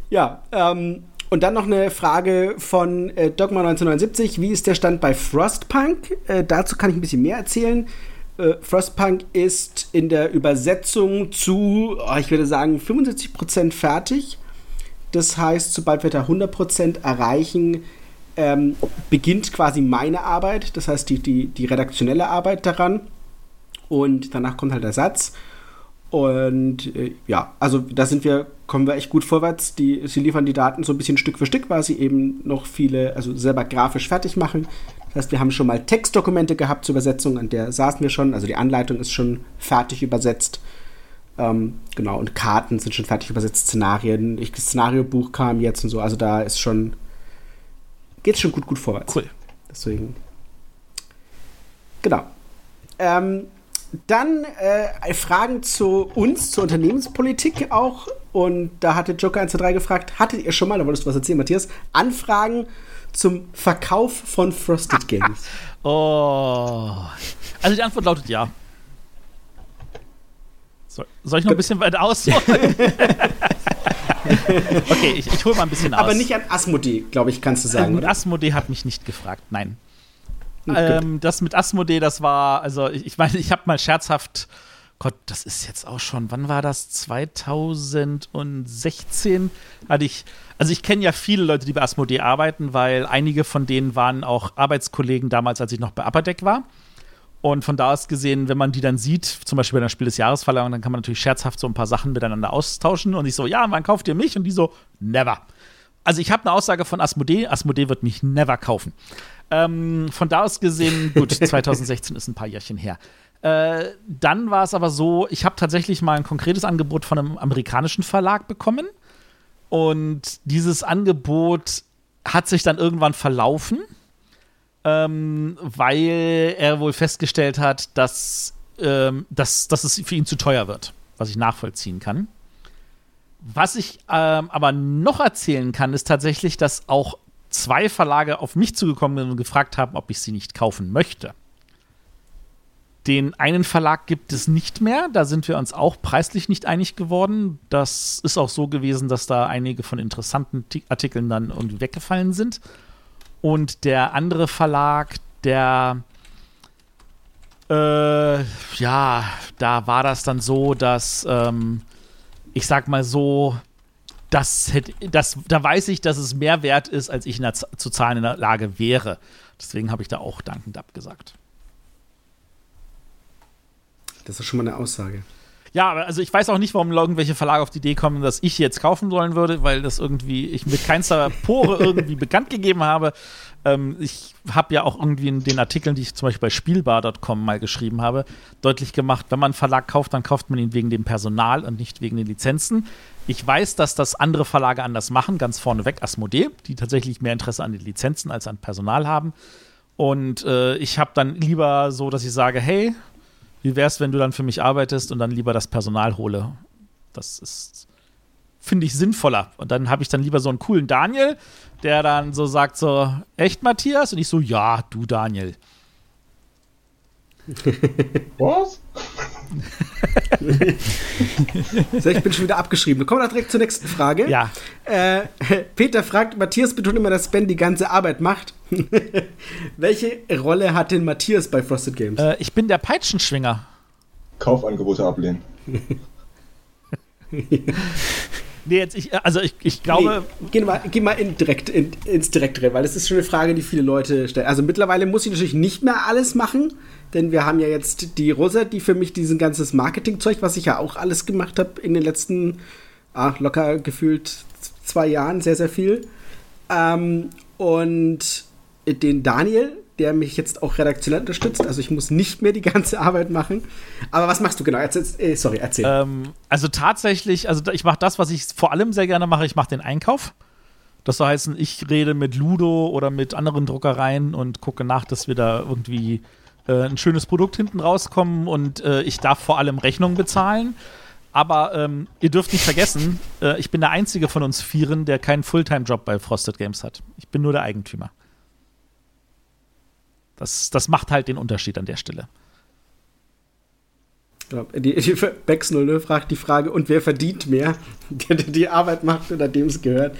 ja, ähm, und dann noch eine Frage von äh, Dogma 1979. Wie ist der Stand bei Frostpunk? Äh, dazu kann ich ein bisschen mehr erzählen. Äh, Frostpunk ist in der Übersetzung zu, oh, ich würde sagen, 75% fertig. Das heißt, sobald wir da 100% erreichen, ähm, beginnt quasi meine Arbeit, das heißt die, die, die redaktionelle Arbeit daran. Und danach kommt halt der Satz. Und äh, ja, also da sind wir, kommen wir echt gut vorwärts. Die, sie liefern die Daten so ein bisschen Stück für Stück, weil sie eben noch viele, also selber grafisch fertig machen. Das heißt, wir haben schon mal Textdokumente gehabt zur Übersetzung, an der saßen wir schon. Also die Anleitung ist schon fertig übersetzt. Ähm, genau, und Karten sind schon fertig übersetzt, Szenarien. Ich, das Szenariobuch kam jetzt und so. Also da ist schon, geht es schon gut, gut vorwärts. Cool. Deswegen. Genau. Ähm, dann äh, Fragen zu uns, zur Unternehmenspolitik auch. Und da hatte Joker 1 3 gefragt, hattet ihr schon mal, da wolltest du was erzählen, Matthias, Anfragen zum Verkauf von Frosted Games? oh. Also die Antwort lautet ja. Soll, soll ich noch ein bisschen weiter ausholen? okay, ich, ich hole mal ein bisschen aus. Aber nicht an Asmodee, glaube ich, kannst du sagen. Ähm, Asmodee hat mich nicht gefragt, nein. Hm, ähm, das mit Asmodee, das war, also ich, ich meine, ich habe mal scherzhaft Gott, das ist jetzt auch schon, wann war das? 2016 hatte ich, also ich kenne ja viele Leute, die bei Asmodee arbeiten, weil einige von denen waren auch Arbeitskollegen damals, als ich noch bei Upper Deck war. Und von da aus gesehen, wenn man die dann sieht, zum Beispiel bei einer Spiel des Jahresverleihung, dann kann man natürlich scherzhaft so ein paar Sachen miteinander austauschen. Und ich so, ja, wann kauft ihr mich? Und die so, never. Also ich habe eine Aussage von Asmodee, Asmodee wird mich never kaufen. Ähm, von da aus gesehen, gut, 2016 ist ein paar Jährchen her. Äh, dann war es aber so, ich habe tatsächlich mal ein konkretes Angebot von einem amerikanischen Verlag bekommen. Und dieses Angebot hat sich dann irgendwann verlaufen, ähm, weil er wohl festgestellt hat, dass ähm, dass, dass es für ihn zu teuer wird, was ich nachvollziehen kann. Was ich ähm, aber noch erzählen kann, ist tatsächlich, dass auch zwei Verlage auf mich zugekommen sind und gefragt haben, ob ich sie nicht kaufen möchte. Den einen Verlag gibt es nicht mehr. Da sind wir uns auch preislich nicht einig geworden. Das ist auch so gewesen, dass da einige von interessanten Artikeln dann irgendwie weggefallen sind. Und der andere Verlag, der äh, ja, da war das dann so, dass ähm, ich sag mal so, das, hätte, das, da weiß ich, dass es mehr wert ist, als ich in der, zu zahlen in der Lage wäre. Deswegen habe ich da auch dankend abgesagt. Das ist schon mal eine Aussage. Ja, also ich weiß auch nicht, warum irgendwelche Verlage auf die Idee kommen, dass ich jetzt kaufen sollen würde, weil das irgendwie ich mit keinster Pore irgendwie bekannt gegeben habe. Ähm, ich habe ja auch irgendwie in den Artikeln, die ich zum Beispiel bei Spielbar.com mal geschrieben habe, deutlich gemacht, wenn man einen Verlag kauft, dann kauft man ihn wegen dem Personal und nicht wegen den Lizenzen. Ich weiß, dass das andere Verlage anders machen, ganz vorneweg Asmodee, die tatsächlich mehr Interesse an den Lizenzen als an Personal haben. Und äh, ich habe dann lieber so, dass ich sage, hey, wie wäre es, wenn du dann für mich arbeitest und dann lieber das Personal hole? Das ist, finde ich, sinnvoller. Und dann habe ich dann lieber so einen coolen Daniel, der dann so sagt so, echt Matthias? Und ich so, ja, du Daniel. Was? so, ich bin schon wieder abgeschrieben. Wir kommen da direkt zur nächsten Frage. Ja. Äh, Peter fragt, Matthias betont immer, dass Ben die ganze Arbeit macht. Welche Rolle hat denn Matthias bei Frosted Games? Äh, ich bin der Peitschenschwinger. Kaufangebote ablehnen. Nee, jetzt ich, also ich, ich glaube. Nee, geh mal, geh mal in direkt, in, ins Direktere, weil das ist schon eine Frage, die viele Leute stellen. Also mittlerweile muss ich natürlich nicht mehr alles machen, denn wir haben ja jetzt die Rosa, die für mich diesen ganzes Marketingzeug, was ich ja auch alles gemacht habe in den letzten ah, locker gefühlt zwei Jahren, sehr, sehr viel. Ähm, und den Daniel, der mich jetzt auch redaktionell unterstützt. Also ich muss nicht mehr die ganze Arbeit machen. Aber was machst du genau? Erzähl, äh, sorry, erzähl. Ähm, also tatsächlich, also ich mache das, was ich vor allem sehr gerne mache. Ich mache den Einkauf. Das soll heißen, ich rede mit Ludo oder mit anderen Druckereien und gucke nach, dass wir da irgendwie äh, ein schönes Produkt hinten rauskommen und äh, ich darf vor allem Rechnungen bezahlen. Aber ähm, ihr dürft nicht vergessen, äh, ich bin der einzige von uns Vieren, der keinen Fulltime-Job bei Frosted Games hat. Ich bin nur der Eigentümer. Das, das macht halt den Unterschied an der Stelle. Die, die Bex 00 fragt die Frage, und wer verdient mehr? Der, der die Arbeit macht oder dem es gehört?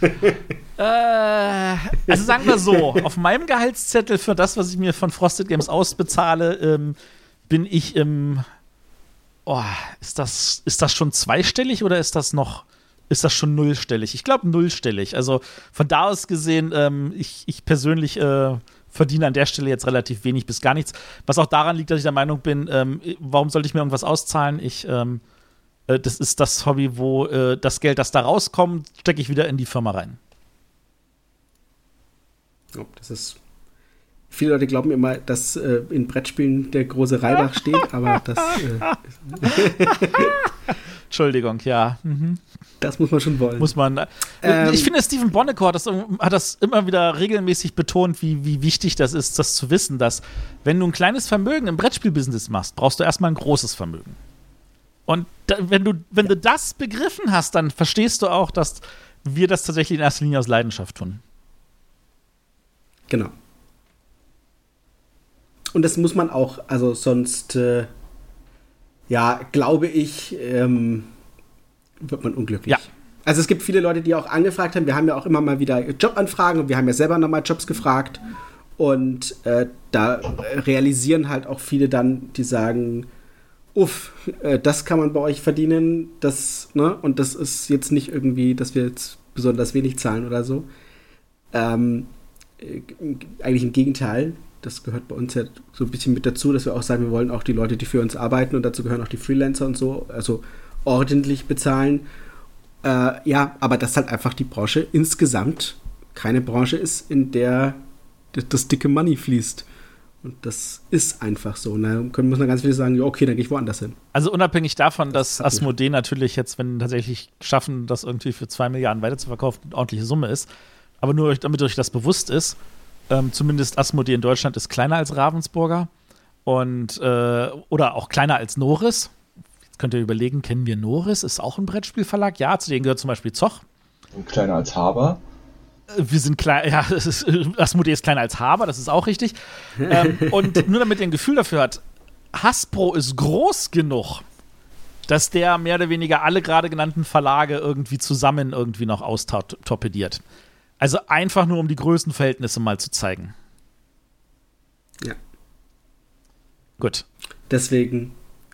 äh, also sagen wir so, auf meinem Gehaltszettel für das, was ich mir von Frosted Games ausbezahle, ähm, bin ich im. Oh, ist das, ist das schon zweistellig oder ist das noch. Ist das schon nullstellig? Ich glaube nullstellig. Also von da aus gesehen, ähm, ich, ich persönlich äh, verdiene an der Stelle jetzt relativ wenig bis gar nichts. Was auch daran liegt, dass ich der Meinung bin, ähm, warum sollte ich mir irgendwas auszahlen? Ich, ähm, äh, das ist das Hobby, wo äh, das Geld, das da rauskommt, stecke ich wieder in die Firma rein. Oh, das ist. Viele Leute glauben immer, dass äh, in Brettspielen der große Reibach steht, aber das. Äh, Entschuldigung, ja. Mhm. Das muss man schon wollen. Muss man. Ähm, ich finde, Stephen Bonnecore hat das, hat das immer wieder regelmäßig betont, wie, wie wichtig das ist, das zu wissen, dass wenn du ein kleines Vermögen im Brettspielbusiness machst, brauchst du erstmal ein großes Vermögen. Und da, wenn, du, wenn du das begriffen hast, dann verstehst du auch, dass wir das tatsächlich in erster Linie aus Leidenschaft tun. Genau. Und das muss man auch, also sonst, äh, ja, glaube ich, ähm, wird man unglücklich. Ja. Also es gibt viele Leute, die auch angefragt haben. Wir haben ja auch immer mal wieder Jobanfragen und wir haben ja selber nochmal Jobs gefragt. Und äh, da realisieren halt auch viele dann, die sagen, uff, äh, das kann man bei euch verdienen, das, ne? Und das ist jetzt nicht irgendwie, dass wir jetzt besonders wenig zahlen oder so. Ähm, äh, eigentlich im Gegenteil. Das gehört bei uns ja so ein bisschen mit dazu, dass wir auch sagen, wir wollen auch die Leute, die für uns arbeiten und dazu gehören auch die Freelancer und so. Also ordentlich bezahlen. Äh, ja, aber das halt einfach die Branche insgesamt keine Branche ist, in der das dicke Money fließt. Und das ist einfach so. Da ne? können müssen ganz viele sagen, ja, okay, dann gehe ich woanders hin. Also unabhängig davon, dass Asmodee natürlich jetzt, wenn tatsächlich schaffen, das irgendwie für zwei Milliarden weiterzuverkaufen, eine ordentliche Summe ist. Aber nur damit euch das bewusst ist, ähm, zumindest Asmodee in Deutschland ist kleiner als Ravensburger. Und, äh, oder auch kleiner als Norris. Jetzt könnt ihr überlegen, kennen wir Norris? Ist auch ein Brettspielverlag? Ja, zu denen gehört zum Beispiel Zoch. Und kleiner als Haber. Äh, wir sind klein, ja, ist, Asmodee ist kleiner als Haber, das ist auch richtig. ähm, und nur damit ihr ein Gefühl dafür hat, Hasbro ist groß genug, dass der mehr oder weniger alle gerade genannten Verlage irgendwie zusammen irgendwie noch austorpediert. Also einfach nur, um die Größenverhältnisse mal zu zeigen. Ja. Gut. Deswegen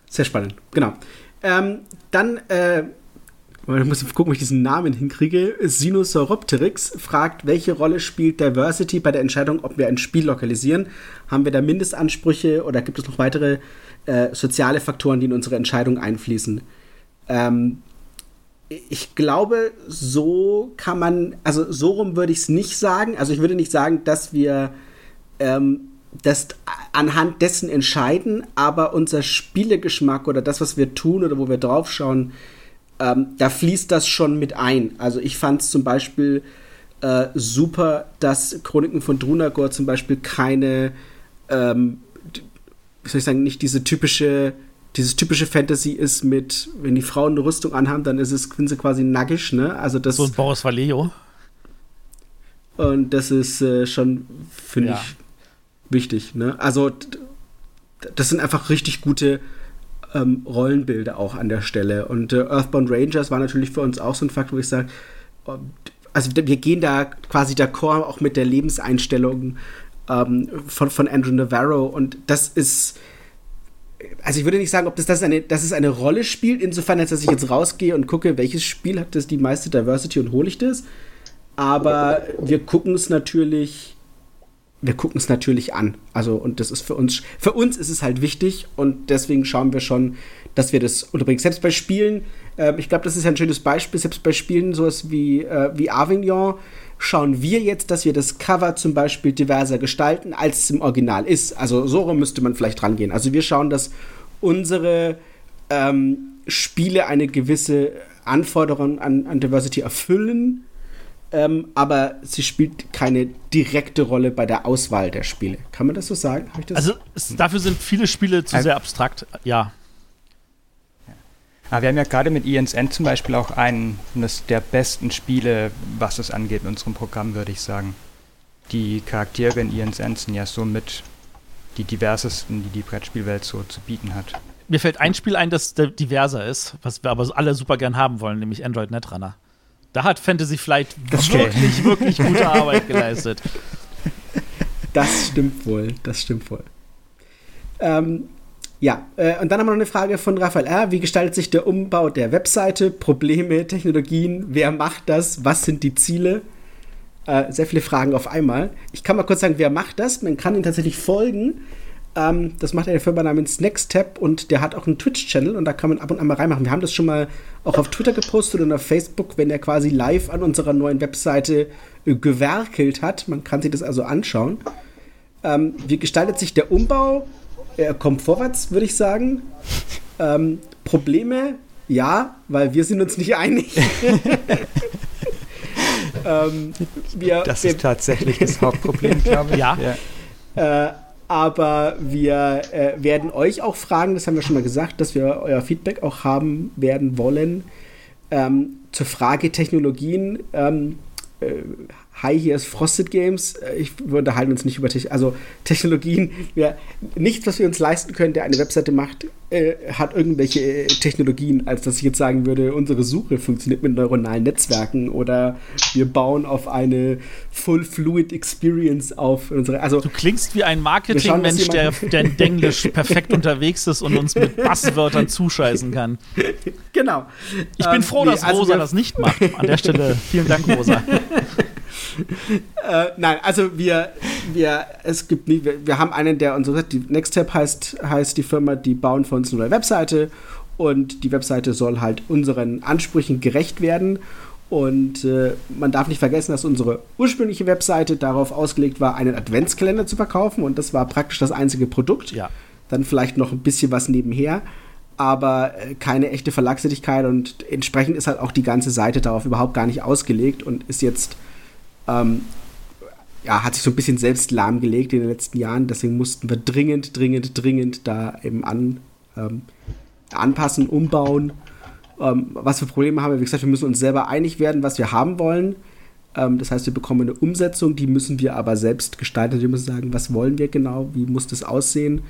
sehr spannend. Genau. Ähm, dann, äh, ich muss gucken, ob ich diesen Namen hinkriege. Sinosauropteryx fragt, welche Rolle spielt Diversity bei der Entscheidung, ob wir ein Spiel lokalisieren? Haben wir da Mindestansprüche oder gibt es noch weitere äh, soziale Faktoren, die in unsere Entscheidung einfließen? Ähm, ich glaube, so kann man, also so rum würde ich es nicht sagen. Also ich würde nicht sagen, dass wir ähm, das anhand dessen entscheiden, aber unser Spielegeschmack oder das, was wir tun oder wo wir draufschauen, ähm, da fließt das schon mit ein. Also ich fand es zum Beispiel äh, super, dass Chroniken von Drunagor zum Beispiel keine, ähm, wie soll ich sagen, nicht diese typische dieses typische Fantasy ist mit, wenn die Frauen eine Rüstung anhaben, dann ist es, sind sie quasi nackig, ne? Also das. So ein Boris Vallejo. Und das ist äh, schon, finde ja. ich, wichtig, ne? Also, das sind einfach richtig gute ähm, Rollenbilder auch an der Stelle. Und äh, Earthbound Rangers war natürlich für uns auch so ein Fakt, wo ich sage, also wir gehen da quasi d'accord auch mit der Lebenseinstellung ähm, von, von Andrew Navarro und das ist also ich würde nicht sagen, ob das, das, eine, dass es eine Rolle spielt, insofern, als dass ich jetzt rausgehe und gucke, welches Spiel hat das die meiste Diversity und hole ich das. Aber wir gucken es natürlich, wir gucken es natürlich an. Also, und das ist für uns, für uns ist es halt wichtig und deswegen schauen wir schon, dass wir das unterbringen. Selbst bei Spielen, äh, ich glaube, das ist ein schönes Beispiel, selbst bei Spielen sowas wie, äh, wie Avignon, schauen wir jetzt, dass wir das Cover zum Beispiel diverser gestalten, als es im Original ist. Also so rum müsste man vielleicht rangehen. Also wir schauen, dass unsere ähm, Spiele eine gewisse Anforderung an, an Diversity erfüllen, ähm, aber sie spielt keine direkte Rolle bei der Auswahl der Spiele. Kann man das so sagen? Das also es, dafür sind viele Spiele zu also, sehr abstrakt, ja. Aber wir haben ja gerade mit INSN zum Beispiel auch einen der besten Spiele, was es angeht in unserem Programm, würde ich sagen. Die Charaktere in INSN sind ja somit die diversesten, die die Brettspielwelt so zu bieten hat. Mir fällt ein Spiel ein, das diverser ist, was wir aber alle super gern haben wollen, nämlich Android Netrunner. Da hat Fantasy Flight okay. wirklich, wirklich gute Arbeit geleistet. Das stimmt wohl, das stimmt wohl. Ähm, ja, äh, und dann haben wir noch eine Frage von Raphael R. Wie gestaltet sich der Umbau der Webseite? Probleme, Technologien, wer macht das? Was sind die Ziele? Äh, sehr viele Fragen auf einmal. Ich kann mal kurz sagen, wer macht das? Man kann ihn tatsächlich folgen. Ähm, das macht eine Firma namens Nexttab und der hat auch einen Twitch-Channel und da kann man ab und an mal reinmachen. Wir haben das schon mal auch auf Twitter gepostet und auf Facebook, wenn er quasi live an unserer neuen Webseite äh, gewerkelt hat. Man kann sich das also anschauen. Ähm, wie gestaltet sich der Umbau? Er kommt vorwärts, würde ich sagen. Ähm, Probleme, ja, weil wir sind uns nicht einig. ähm, wir, das ist wir, tatsächlich das Hauptproblem, glaube ich. Ja. ja. Äh, aber wir äh, werden euch auch fragen, das haben wir schon mal gesagt, dass wir euer Feedback auch haben werden wollen. Ähm, zur Frage Technologien. Ähm, äh, hi, hier ist Frosted Games. Äh, ich, wir unterhalten uns nicht über Te also Technologien. Wir, nichts, was wir uns leisten können, der eine Webseite macht, äh, hat irgendwelche äh, Technologien, als dass ich jetzt sagen würde, unsere Suche funktioniert mit neuronalen Netzwerken oder wir bauen auf eine Full Fluid Experience auf unsere. Also, du klingst wie ein Marketingmensch, der, der in Englisch perfekt unterwegs ist und uns mit Basswörtern zuscheißen kann. Genau. Ich bin ähm, froh, dass nee, also Rosa das nicht macht. An der Stelle vielen Dank, Rosa. äh, nein, also wir, wir, es gibt nie, wir, wir haben einen, der uns sagt, die Nextstep heißt, heißt die Firma, die bauen für uns eine neue Webseite und die Webseite soll halt unseren Ansprüchen gerecht werden. Und äh, man darf nicht vergessen, dass unsere ursprüngliche Webseite darauf ausgelegt war, einen Adventskalender zu verkaufen. Und das war praktisch das einzige Produkt. Ja. Dann vielleicht noch ein bisschen was nebenher, aber äh, keine echte Verlagstätigkeit. Und entsprechend ist halt auch die ganze Seite darauf überhaupt gar nicht ausgelegt und ist jetzt ähm, ja, hat sich so ein bisschen selbst lahmgelegt in den letzten Jahren. Deswegen mussten wir dringend, dringend, dringend da eben an, ähm, anpassen, umbauen. Ähm, was für Probleme haben wir? Wie gesagt, wir müssen uns selber einig werden, was wir haben wollen. Ähm, das heißt, wir bekommen eine Umsetzung, die müssen wir aber selbst gestalten. Wir müssen sagen, was wollen wir genau, wie muss das aussehen.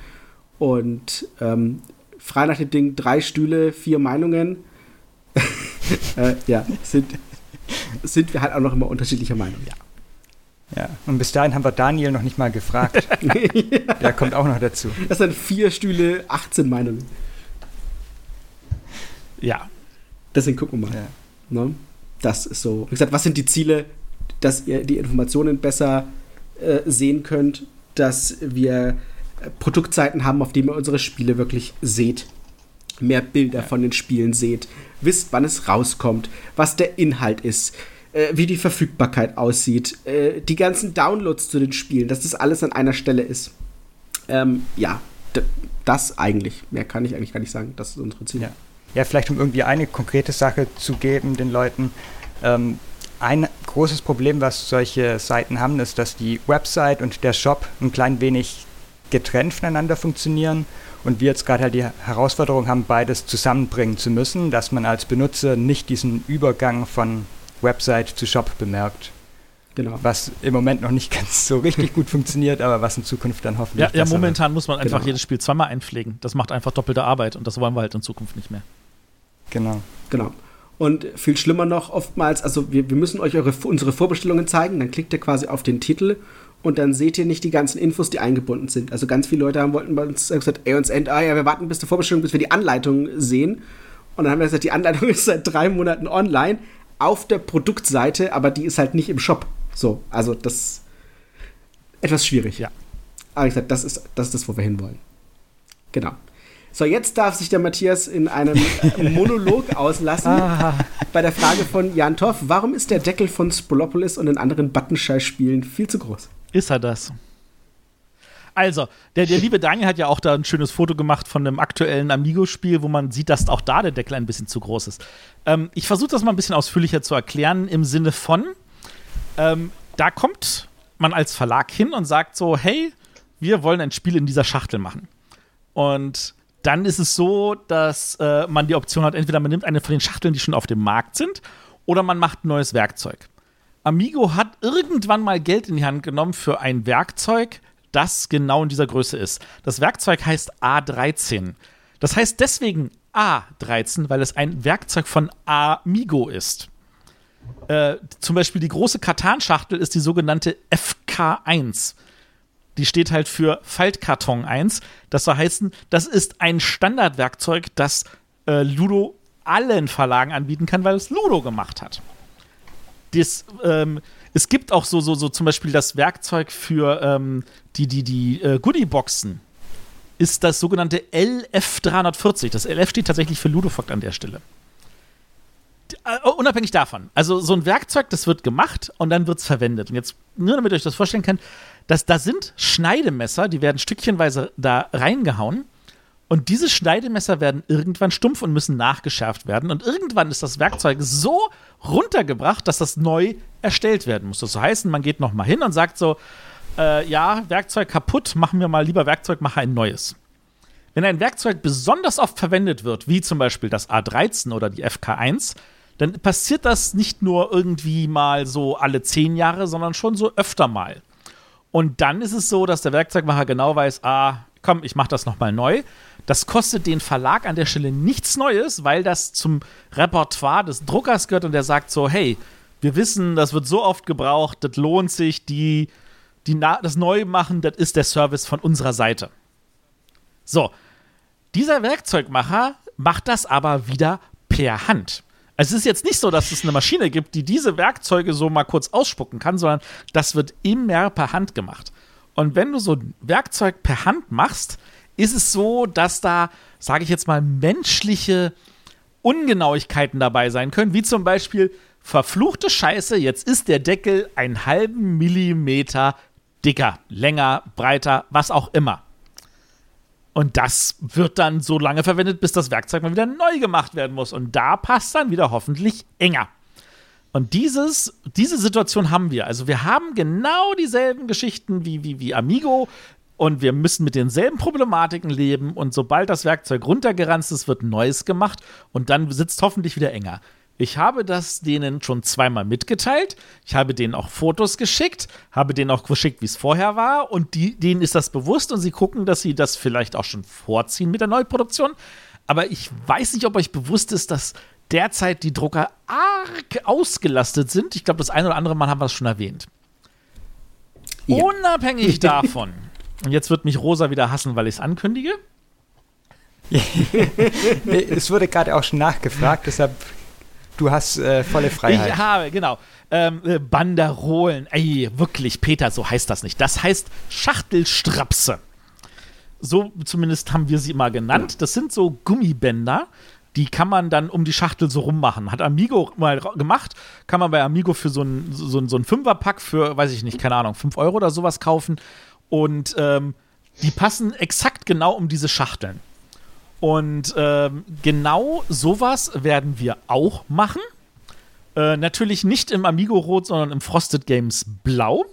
Und ähm, frei nach dem Ding, drei Stühle, vier Meinungen. äh, ja, sind, sind wir halt auch noch immer unterschiedlicher Meinung, ja. Ja, und bis dahin haben wir Daniel noch nicht mal gefragt. ja. Der kommt auch noch dazu. Das sind vier Stühle, 18 Meinungen. Ja. Deswegen gucken wir mal. Ja. Ne? Das ist so. Wie gesagt, was sind die Ziele, dass ihr die Informationen besser äh, sehen könnt, dass wir äh, Produktseiten haben, auf denen ihr unsere Spiele wirklich seht. Mehr Bilder ja. von den Spielen seht, wisst, wann es rauskommt, was der Inhalt ist, äh, wie die Verfügbarkeit aussieht, äh, die ganzen Downloads zu den Spielen, dass das alles an einer Stelle ist. Ähm, ja, das eigentlich. Mehr kann ich eigentlich gar nicht sagen. Das ist unsere Ziel. Ja. ja, vielleicht um irgendwie eine konkrete Sache zu geben den Leuten. Ähm, ein großes Problem, was solche Seiten haben, ist, dass die Website und der Shop ein klein wenig getrennt voneinander funktionieren und wir jetzt gerade halt die Herausforderung haben, beides zusammenbringen zu müssen, dass man als Benutzer nicht diesen Übergang von Website zu Shop bemerkt. Genau. Was im Moment noch nicht ganz so richtig gut funktioniert, aber was in Zukunft dann hoffentlich. Ja, ja momentan wird. muss man einfach genau. jedes Spiel zweimal einpflegen. Das macht einfach doppelte Arbeit und das wollen wir halt in Zukunft nicht mehr. Genau. Genau. Und viel schlimmer noch, oftmals, also wir, wir müssen euch eure, unsere Vorbestellungen zeigen, dann klickt ihr quasi auf den Titel und dann seht ihr nicht die ganzen Infos, die eingebunden sind. Also ganz viele Leute haben wollten bei uns gesagt, ey, uns end, ah, ja, wir warten bis zur Vorbestellung, bis wir die Anleitung sehen. Und dann haben wir gesagt, die Anleitung ist seit drei Monaten online, auf der Produktseite, aber die ist halt nicht im Shop. So, also das ist etwas schwierig. Ja. Aber ich sag, das ist, das ist das, wo wir hinwollen. Genau. So, jetzt darf sich der Matthias in einem Monolog auslassen ah. bei der Frage von Jan Toff. Warum ist der Deckel von Spolopolis und den anderen Buttonschei-Spielen viel zu groß? Ist er das? Also, der, der liebe Daniel hat ja auch da ein schönes Foto gemacht von einem aktuellen Amigo-Spiel, wo man sieht, dass auch da der Deckel ein bisschen zu groß ist. Ähm, ich versuche das mal ein bisschen ausführlicher zu erklären im Sinne von, ähm, da kommt man als Verlag hin und sagt so, hey, wir wollen ein Spiel in dieser Schachtel machen. Und dann ist es so, dass äh, man die Option hat, entweder man nimmt eine von den Schachteln, die schon auf dem Markt sind, oder man macht ein neues Werkzeug. Amigo hat irgendwann mal Geld in die Hand genommen für ein Werkzeug, das genau in dieser Größe ist. Das Werkzeug heißt A13. Das heißt deswegen A13, weil es ein Werkzeug von Amigo ist. Äh, zum Beispiel die große Katan-Schachtel ist die sogenannte FK1. Die steht halt für Faltkarton 1. Das soll heißen, das ist ein Standardwerkzeug, das äh, Ludo allen Verlagen anbieten kann, weil es Ludo gemacht hat. Das, ähm, es gibt auch so, so, so zum Beispiel das Werkzeug für ähm, die, die, die äh, Goodie-Boxen. Ist das sogenannte LF340. Das LF steht tatsächlich für Ludofoct an der Stelle. Uh, unabhängig davon. Also so ein Werkzeug, das wird gemacht und dann wird es verwendet. Und jetzt, nur damit ihr euch das vorstellen könnt, dass, da sind Schneidemesser, die werden stückchenweise da reingehauen. Und diese Schneidemesser werden irgendwann stumpf und müssen nachgeschärft werden. Und irgendwann ist das Werkzeug so runtergebracht, dass das neu erstellt werden muss. Das so heißen, man geht nochmal hin und sagt so, äh, ja, Werkzeug kaputt, machen wir mal lieber Werkzeug, mache ein neues. Wenn ein Werkzeug besonders oft verwendet wird, wie zum Beispiel das A13 oder die FK1, dann passiert das nicht nur irgendwie mal so alle zehn Jahre, sondern schon so öfter mal. Und dann ist es so, dass der Werkzeugmacher genau weiß, ah, komm, ich mache das nochmal neu. Das kostet den Verlag an der Stelle nichts Neues, weil das zum Repertoire des Druckers gehört und der sagt so, hey, wir wissen, das wird so oft gebraucht, das lohnt sich, die, die das Neumachen, das ist der Service von unserer Seite. So, dieser Werkzeugmacher macht das aber wieder per Hand. Es ist jetzt nicht so, dass es eine Maschine gibt, die diese Werkzeuge so mal kurz ausspucken kann, sondern das wird immer per Hand gemacht. Und wenn du so ein Werkzeug per Hand machst, ist es so, dass da, sage ich jetzt mal, menschliche Ungenauigkeiten dabei sein können, wie zum Beispiel verfluchte Scheiße, jetzt ist der Deckel einen halben Millimeter dicker, länger, breiter, was auch immer. Und das wird dann so lange verwendet, bis das Werkzeug mal wieder neu gemacht werden muss. Und da passt dann wieder hoffentlich enger. Und dieses, diese Situation haben wir. Also wir haben genau dieselben Geschichten wie, wie, wie Amigo und wir müssen mit denselben Problematiken leben und sobald das Werkzeug runtergeranzt ist, wird Neues gemacht und dann sitzt hoffentlich wieder enger. Ich habe das denen schon zweimal mitgeteilt. Ich habe denen auch Fotos geschickt, habe denen auch geschickt, wie es vorher war. Und die, denen ist das bewusst und sie gucken, dass sie das vielleicht auch schon vorziehen mit der Neuproduktion. Aber ich weiß nicht, ob euch bewusst ist, dass derzeit die Drucker arg ausgelastet sind. Ich glaube, das eine oder andere Mal haben wir es schon erwähnt. Ja. Unabhängig davon. Und jetzt wird mich Rosa wieder hassen, weil ich es ankündige. es wurde gerade auch schon nachgefragt, deshalb Du hast äh, volle Freiheit. Ich habe, genau. Ähm, äh, Banderolen. Ey, wirklich, Peter, so heißt das nicht. Das heißt Schachtelstrapse. So zumindest haben wir sie immer genannt. Das sind so Gummibänder, die kann man dann um die Schachtel so rummachen. Hat Amigo mal gemacht, kann man bei Amigo für so einen so so ein Fünferpack für, weiß ich nicht, keine Ahnung, 5 Euro oder sowas kaufen. Und ähm, die passen exakt genau um diese Schachteln. Und ähm, genau sowas werden wir auch machen. Äh, natürlich nicht im Amigo Rot, sondern im Frosted Games Blau.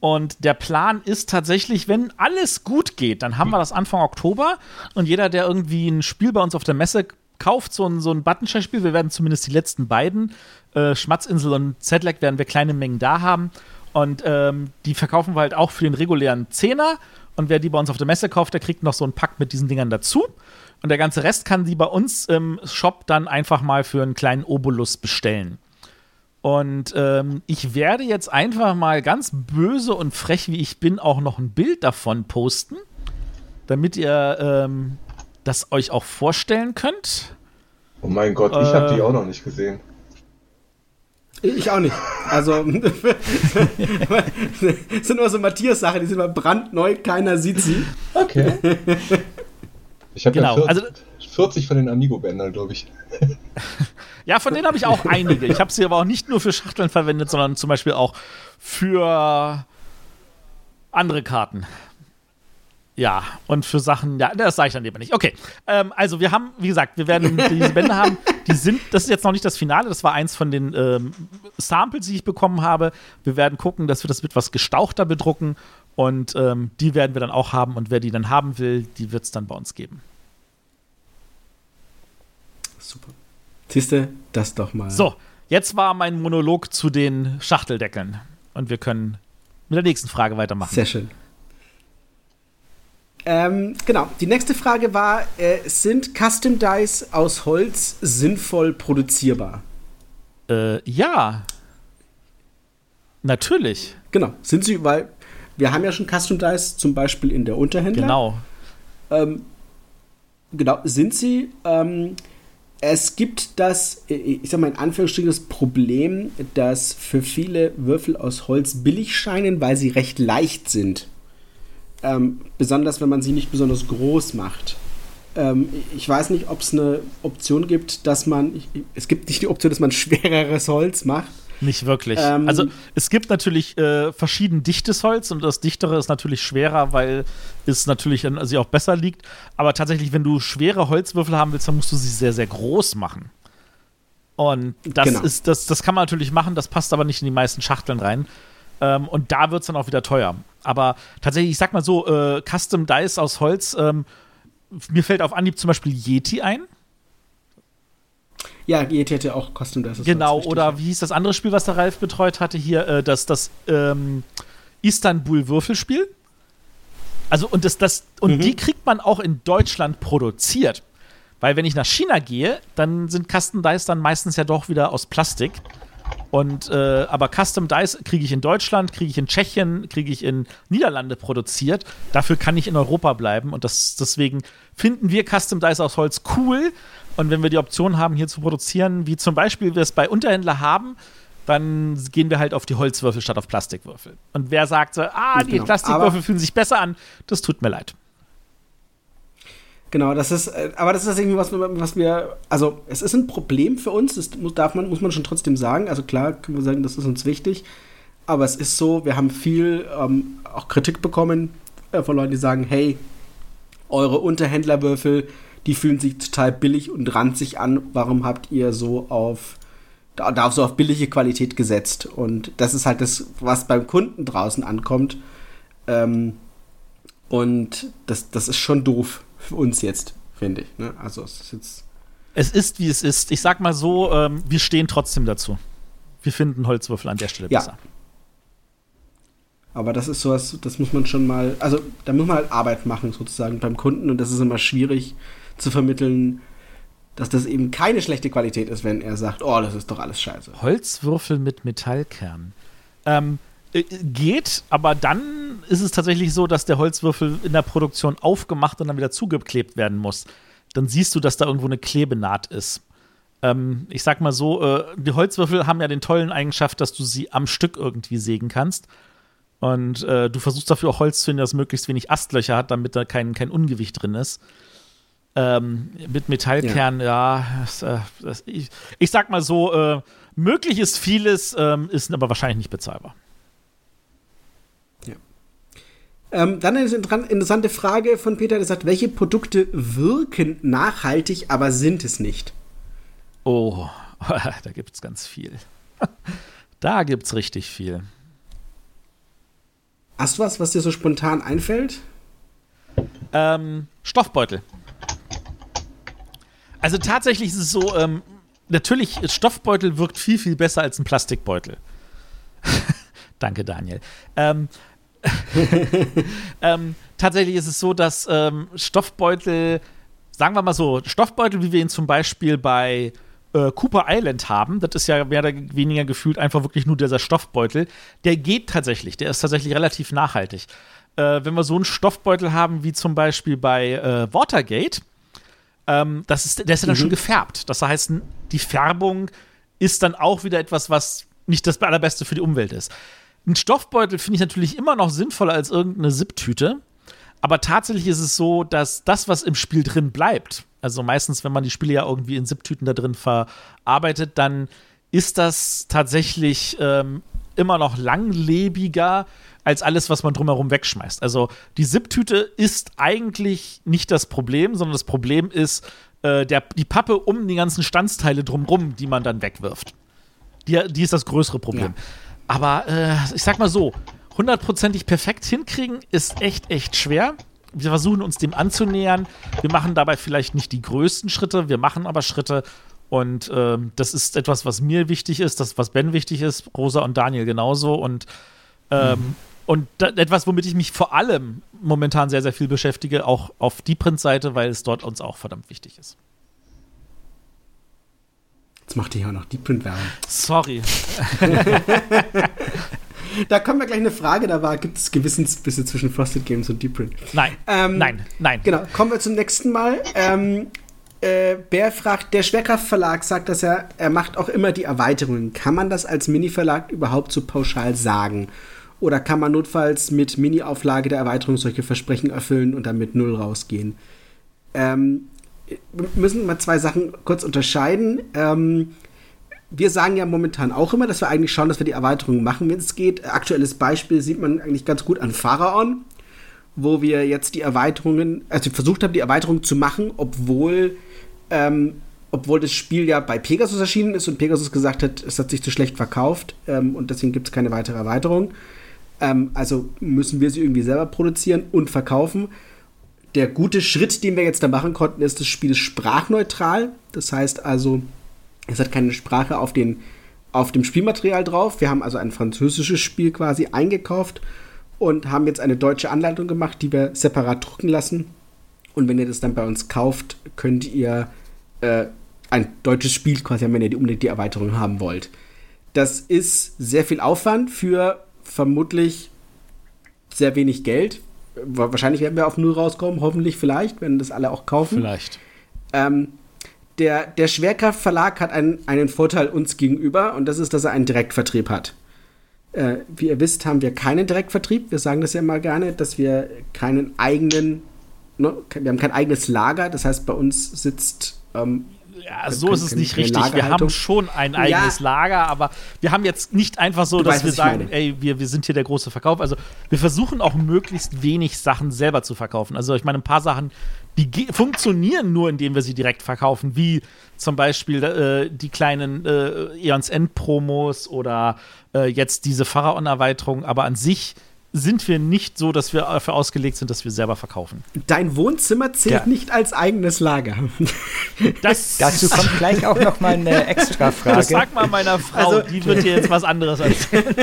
Und der Plan ist tatsächlich, wenn alles gut geht, dann haben wir das Anfang Oktober und jeder, der irgendwie ein Spiel bei uns auf der Messe kauft, so ein, so ein Buttonshare-Spiel, wir werden zumindest die letzten beiden, äh, Schmatzinsel und Zedlek, werden wir kleine Mengen da haben. Und ähm, die verkaufen wir halt auch für den regulären Zehner. Und wer die bei uns auf der Messe kauft, der kriegt noch so einen Pack mit diesen Dingern dazu. Und der ganze Rest kann sie bei uns im Shop dann einfach mal für einen kleinen Obolus bestellen. Und ähm, ich werde jetzt einfach mal ganz böse und frech, wie ich bin, auch noch ein Bild davon posten, damit ihr ähm, das euch auch vorstellen könnt. Oh mein Gott, ich äh, habe die auch noch nicht gesehen. Ich auch nicht. Also, das sind nur so Matthias-Sachen, die sind mal brandneu, keiner sieht sie. Okay. Ich habe genau. ja 40, also, 40 von den Amigo-Bändern, glaube ich. ja, von denen habe ich auch einige. Ich habe sie aber auch nicht nur für Schachteln verwendet, sondern zum Beispiel auch für andere Karten. Ja, und für Sachen, ja, das sage ich dann lieber nicht. Okay, ähm, also wir haben, wie gesagt, wir werden diese Bände haben, die sind, das ist jetzt noch nicht das Finale, das war eins von den ähm, Samples, die ich bekommen habe. Wir werden gucken, dass wir das etwas gestauchter bedrucken und ähm, die werden wir dann auch haben und wer die dann haben will, die wird es dann bei uns geben. Super. Siehst du, das doch mal. So, jetzt war mein Monolog zu den Schachteldeckeln. Und wir können mit der nächsten Frage weitermachen. Sehr schön. Ähm, genau, die nächste Frage war: äh, Sind Custom Dice aus Holz sinnvoll produzierbar? Äh, ja. Natürlich. Genau, sind sie, weil wir haben ja schon Custom Dice zum Beispiel in der Unterhändler. Genau. Ähm, genau, sind sie. Ähm, es gibt das, ich sag mal in Anführungsstrichen, das Problem, dass für viele Würfel aus Holz billig scheinen, weil sie recht leicht sind. Ähm, besonders wenn man sie nicht besonders groß macht. Ähm, ich weiß nicht, ob es eine Option gibt, dass man. Ich, es gibt nicht die Option, dass man schwereres Holz macht. Nicht wirklich. Ähm, also es gibt natürlich äh, verschieden dichtes Holz und das dichtere ist natürlich schwerer, weil es natürlich an sie auch besser liegt. Aber tatsächlich, wenn du schwere Holzwürfel haben willst, dann musst du sie sehr, sehr groß machen. Und das genau. ist, das, das kann man natürlich machen, das passt aber nicht in die meisten Schachteln rein. Ähm, und da wird es dann auch wieder teuer. Aber tatsächlich, ich sag mal so, äh, Custom Dice aus Holz, ähm, mir fällt auf Anhieb zum Beispiel Yeti ein. Ja, Yeti hätte auch Custom Dice. Genau, richtig, oder wie hieß das andere Spiel, was der Ralf betreut hatte hier? Äh, das das ähm, Istanbul-Würfelspiel. Also, und, das, das, und mhm. die kriegt man auch in Deutschland produziert. Weil, wenn ich nach China gehe, dann sind Custom Dice dann meistens ja doch wieder aus Plastik. Und äh, aber Custom Dice kriege ich in Deutschland, kriege ich in Tschechien, kriege ich in Niederlande produziert. Dafür kann ich in Europa bleiben und das, deswegen finden wir Custom Dice aus Holz cool. Und wenn wir die Option haben, hier zu produzieren, wie zum Beispiel wir es bei Unterhändler haben, dann gehen wir halt auf die Holzwürfel statt auf Plastikwürfel. Und wer sagt so, ah, die genau. Plastikwürfel aber fühlen sich besser an, das tut mir leid. Genau, das ist, äh, aber das ist irgendwie was, was wir, also es ist ein Problem für uns, das muss, darf man, muss man schon trotzdem sagen. Also klar können wir sagen, das ist uns wichtig, aber es ist so, wir haben viel ähm, auch Kritik bekommen äh, von Leuten, die sagen, hey, eure Unterhändlerwürfel, die fühlen sich total billig und ranzig an. Warum habt ihr so auf da, da so auf billige Qualität gesetzt. Und das ist halt das, was beim Kunden draußen ankommt. Ähm, und das, das ist schon doof für uns jetzt, finde ich. Ne? Also es ist jetzt. Es ist, wie es ist. Ich sag mal so, ähm, wir stehen trotzdem dazu. Wir finden Holzwürfel an der Stelle ja. besser. Aber das ist sowas, das muss man schon mal, also da muss man halt Arbeit machen sozusagen beim Kunden und das ist immer schwierig zu vermitteln, dass das eben keine schlechte Qualität ist, wenn er sagt, oh, das ist doch alles scheiße. Holzwürfel mit Metallkern. Ähm, äh, geht, aber dann ist es tatsächlich so, dass der Holzwürfel in der Produktion aufgemacht und dann wieder zugeklebt werden muss. Dann siehst du, dass da irgendwo eine Klebenaht ist. Ähm, ich sag mal so, äh, die Holzwürfel haben ja den tollen Eigenschaft, dass du sie am Stück irgendwie sägen kannst. Und äh, du versuchst dafür auch Holz zu finden, das möglichst wenig Astlöcher hat, damit da kein, kein Ungewicht drin ist. Ähm, mit Metallkern, ja, ja das, äh, das, ich, ich, sag mal so, äh, möglich ist vieles, ähm, ist aber wahrscheinlich nicht bezahlbar. Ja. Ähm, dann eine interessante Frage von Peter, der sagt, welche Produkte wirken nachhaltig, aber sind es nicht? Oh, da gibt es ganz viel. da gibt es richtig viel. Hast du was, was dir so spontan einfällt? Ähm, Stoffbeutel. Also tatsächlich ist es so, ähm, natürlich, Stoffbeutel wirkt viel, viel besser als ein Plastikbeutel. Danke, Daniel. Ähm, ähm, tatsächlich ist es so, dass ähm, Stoffbeutel, sagen wir mal so, Stoffbeutel, wie wir ihn zum Beispiel bei äh, Cooper Island haben, das ist ja mehr oder weniger gefühlt einfach wirklich nur dieser Stoffbeutel, der geht tatsächlich, der ist tatsächlich relativ nachhaltig. Äh, wenn wir so einen Stoffbeutel haben wie zum Beispiel bei äh, Watergate, ähm, das ist, der ist ja dann mhm. schon gefärbt. Das heißt, die Färbung ist dann auch wieder etwas, was nicht das allerbeste für die Umwelt ist. Ein Stoffbeutel finde ich natürlich immer noch sinnvoller als irgendeine Sipptüte. Aber tatsächlich ist es so, dass das, was im Spiel drin bleibt, also meistens, wenn man die Spiele ja irgendwie in Sipptüten da drin verarbeitet, dann ist das tatsächlich ähm, immer noch langlebiger als alles, was man drumherum wegschmeißt. Also die Sipptüte ist eigentlich nicht das Problem, sondern das Problem ist äh, der, die Pappe um die ganzen Standsteile drumherum, die man dann wegwirft. Die, die ist das größere Problem. Ja. Aber äh, ich sag mal so, hundertprozentig perfekt hinkriegen ist echt, echt schwer wir versuchen uns dem anzunähern. Wir machen dabei vielleicht nicht die größten Schritte, wir machen aber Schritte. Und ähm, das ist etwas, was mir wichtig ist, das, was Ben wichtig ist, Rosa und Daniel genauso. Und, ähm, mhm. und da, etwas, womit ich mich vor allem momentan sehr, sehr viel beschäftige, auch auf die Print-Seite, weil es dort uns auch verdammt wichtig ist. Jetzt macht ihr ja noch die Print-Werbung. Sorry. da kommt mir gleich eine Frage, da war, gibt es Gewissensbisse zwischen Frosted Games und Deep Print? Nein, ähm, nein, nein. Genau, kommen wir zum nächsten Mal. Ähm, äh, Bär fragt, der Schwerkraftverlag sagt, dass er, er macht auch immer die Erweiterungen. Kann man das als Mini-Verlag überhaupt so pauschal sagen? Oder kann man notfalls mit Mini-Auflage der Erweiterung solche Versprechen erfüllen und dann mit Null rausgehen? Ähm, wir müssen mal zwei Sachen kurz unterscheiden. Ähm, wir sagen ja momentan auch immer, dass wir eigentlich schauen, dass wir die Erweiterungen machen, wenn es geht. Aktuelles Beispiel sieht man eigentlich ganz gut an Pharaon, wo wir jetzt die Erweiterungen, also versucht haben, die Erweiterung zu machen, obwohl, ähm, obwohl das Spiel ja bei Pegasus erschienen ist und Pegasus gesagt hat, es hat sich zu schlecht verkauft ähm, und deswegen gibt es keine weitere Erweiterung. Ähm, also müssen wir sie irgendwie selber produzieren und verkaufen. Der gute Schritt, den wir jetzt da machen konnten, ist, das Spiel ist sprachneutral. Das heißt also, es hat keine Sprache auf, den, auf dem Spielmaterial drauf. Wir haben also ein französisches Spiel quasi eingekauft und haben jetzt eine deutsche Anleitung gemacht, die wir separat drucken lassen. Und wenn ihr das dann bei uns kauft, könnt ihr äh, ein deutsches Spiel quasi haben, wenn ihr die, unbedingt die Erweiterung haben wollt. Das ist sehr viel Aufwand für vermutlich sehr wenig Geld. Wahrscheinlich werden wir auf Null rauskommen, hoffentlich vielleicht, wenn das alle auch kaufen. Vielleicht. Ähm, der, der Schwerkraftverlag hat einen, einen Vorteil uns gegenüber und das ist, dass er einen Direktvertrieb hat. Äh, wie ihr wisst, haben wir keinen Direktvertrieb. Wir sagen das ja mal gerne, dass wir keinen eigenen, ne, wir haben kein eigenes Lager. Das heißt, bei uns sitzt. Ähm, Ja, so ist es nicht richtig. Wir haben schon ein eigenes ja. Lager, aber wir haben jetzt nicht einfach so, du dass weißt, wir sagen, ey, wir, wir sind hier der große Verkauf. Also wir versuchen auch möglichst wenig Sachen selber zu verkaufen. Also ich meine, ein paar Sachen, die funktionieren nur, indem wir sie direkt verkaufen, wie zum Beispiel äh, die kleinen äh, Eons End-Promos oder äh, jetzt diese Pharaon-Erweiterung, aber an sich sind wir nicht so, dass wir dafür ausgelegt sind, dass wir selber verkaufen. Dein Wohnzimmer zählt ja. nicht als eigenes Lager. Das Dazu kommt gleich auch noch mal eine extra Frage. Das sag mal meiner Frau, also, die wird dir jetzt was anderes erzählen.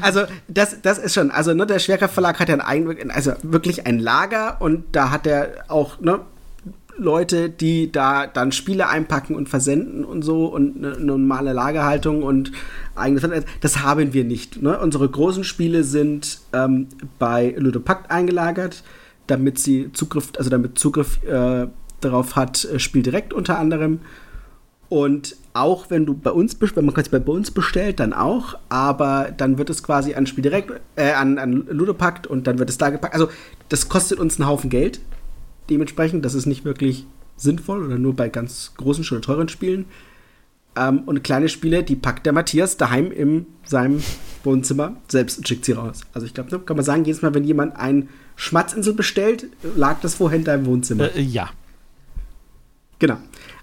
Also das, das ist schon, also ne, der Schwerkraftverlag hat ja ein, also wirklich ein Lager und da hat er auch ne, Leute, die da dann Spiele einpacken und versenden und so und eine normale Lagerhaltung und eigenes. Das haben wir nicht. Ne? Unsere großen Spiele sind ähm, bei Ludopakt eingelagert, damit sie Zugriff, also damit Zugriff äh, darauf hat, äh, Spiel direkt unter anderem. Und auch wenn du bei uns, wenn man es bei uns bestellt, dann auch, aber dann wird es quasi an Spiel direkt, äh, an, an Ludopakt und dann wird es da gepackt. Also das kostet uns einen Haufen Geld. Dementsprechend, das ist nicht wirklich sinnvoll oder nur bei ganz großen, schon teuren Spielen. Ähm, und kleine Spiele, die packt der Matthias daheim in seinem Wohnzimmer selbst und schickt sie raus. Also ich glaube, da kann man sagen, jedes Mal, wenn jemand ein Schmatzinsel bestellt, lag das vorher in deinem Wohnzimmer. Äh, ja. Genau.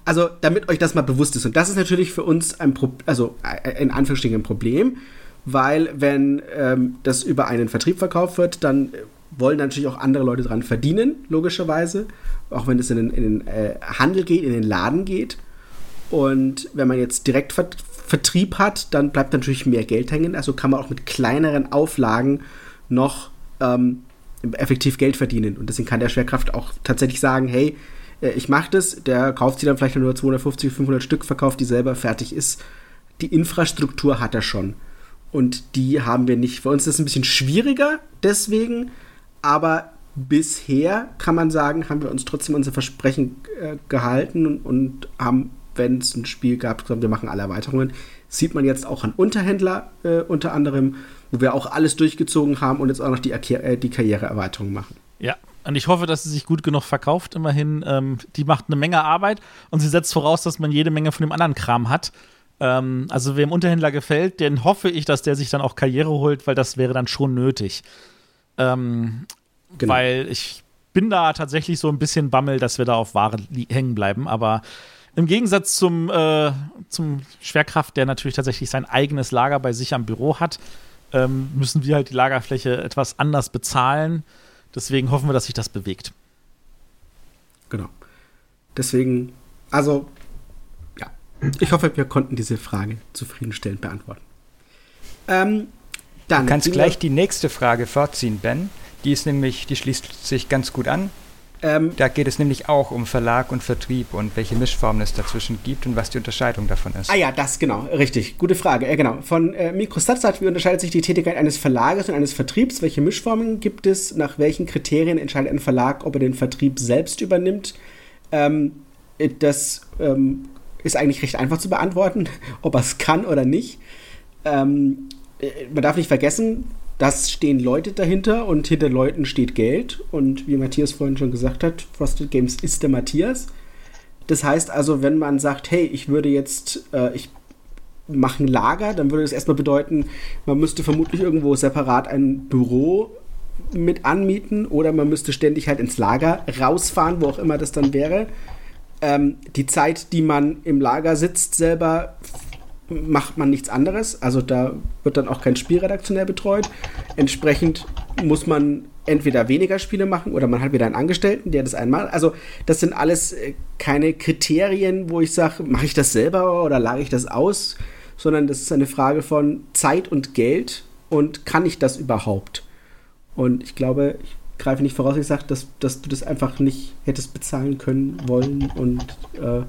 Also, damit euch das mal bewusst ist. Und das ist natürlich für uns ein Pro also äh, in Anführungsstrichen ein Problem, weil wenn ähm, das über einen Vertrieb verkauft wird, dann wollen natürlich auch andere Leute dran verdienen, logischerweise. Auch wenn es in den, in den äh, Handel geht, in den Laden geht. Und wenn man jetzt direkt Vertrieb hat, dann bleibt natürlich mehr Geld hängen. Also kann man auch mit kleineren Auflagen noch ähm, effektiv Geld verdienen. Und deswegen kann der Schwerkraft auch tatsächlich sagen, hey, äh, ich mache das, der kauft sie dann vielleicht nur 250, 500 Stück, verkauft die selber, fertig ist. Die Infrastruktur hat er schon. Und die haben wir nicht. Für uns ist es ein bisschen schwieriger deswegen, aber bisher kann man sagen, haben wir uns trotzdem unser Versprechen äh, gehalten und, und haben, wenn es ein Spiel gab, gesagt, wir machen alle Erweiterungen. Sieht man jetzt auch an Unterhändler äh, unter anderem, wo wir auch alles durchgezogen haben und jetzt auch noch die, äh, die Karriereerweiterung machen. Ja, und ich hoffe, dass sie sich gut genug verkauft, immerhin. Ähm, die macht eine Menge Arbeit und sie setzt voraus, dass man jede Menge von dem anderen Kram hat. Ähm, also, wem Unterhändler gefällt, den hoffe ich, dass der sich dann auch Karriere holt, weil das wäre dann schon nötig. Ähm, genau. Weil ich bin da tatsächlich so ein bisschen bammel, dass wir da auf Ware hängen bleiben. Aber im Gegensatz zum, äh, zum Schwerkraft, der natürlich tatsächlich sein eigenes Lager bei sich am Büro hat, ähm, müssen wir halt die Lagerfläche etwas anders bezahlen. Deswegen hoffen wir, dass sich das bewegt. Genau. Deswegen, also, ja. Ich hoffe, wir konnten diese Frage zufriedenstellend beantworten. Ähm, dann du kannst gleich die nächste Frage vorziehen, Ben. Die ist nämlich, die schließt sich ganz gut an. Ähm, da geht es nämlich auch um Verlag und Vertrieb und welche Mischformen es dazwischen gibt und was die Unterscheidung davon ist. Ah ja, das genau, richtig. Gute Frage. Äh, genau. Von äh, Mikrostat wie unterscheidet sich die Tätigkeit eines Verlages und eines Vertriebs? Welche Mischformen gibt es? Nach welchen Kriterien entscheidet ein Verlag, ob er den Vertrieb selbst übernimmt? Ähm, äh, das ähm, ist eigentlich recht einfach zu beantworten, ob er es kann oder nicht. Ähm, äh, man darf nicht vergessen, das stehen Leute dahinter und hinter Leuten steht Geld. Und wie Matthias vorhin schon gesagt hat, Frosted Games ist der Matthias. Das heißt also, wenn man sagt, hey, ich würde jetzt, äh, ich mache ein Lager, dann würde das erstmal bedeuten, man müsste vermutlich irgendwo separat ein Büro mit anmieten oder man müsste ständig halt ins Lager rausfahren, wo auch immer das dann wäre. Ähm, die Zeit, die man im Lager sitzt, selber macht man nichts anderes. Also da wird dann auch kein Spiel redaktionell betreut. Entsprechend muss man entweder weniger Spiele machen oder man hat wieder einen Angestellten, der das einmal. Also das sind alles äh, keine Kriterien, wo ich sage, mache ich das selber oder lage ich das aus, sondern das ist eine Frage von Zeit und Geld und kann ich das überhaupt? Und ich glaube, ich greife nicht voraus, ich sage, dass, dass du das einfach nicht hättest bezahlen können wollen und äh,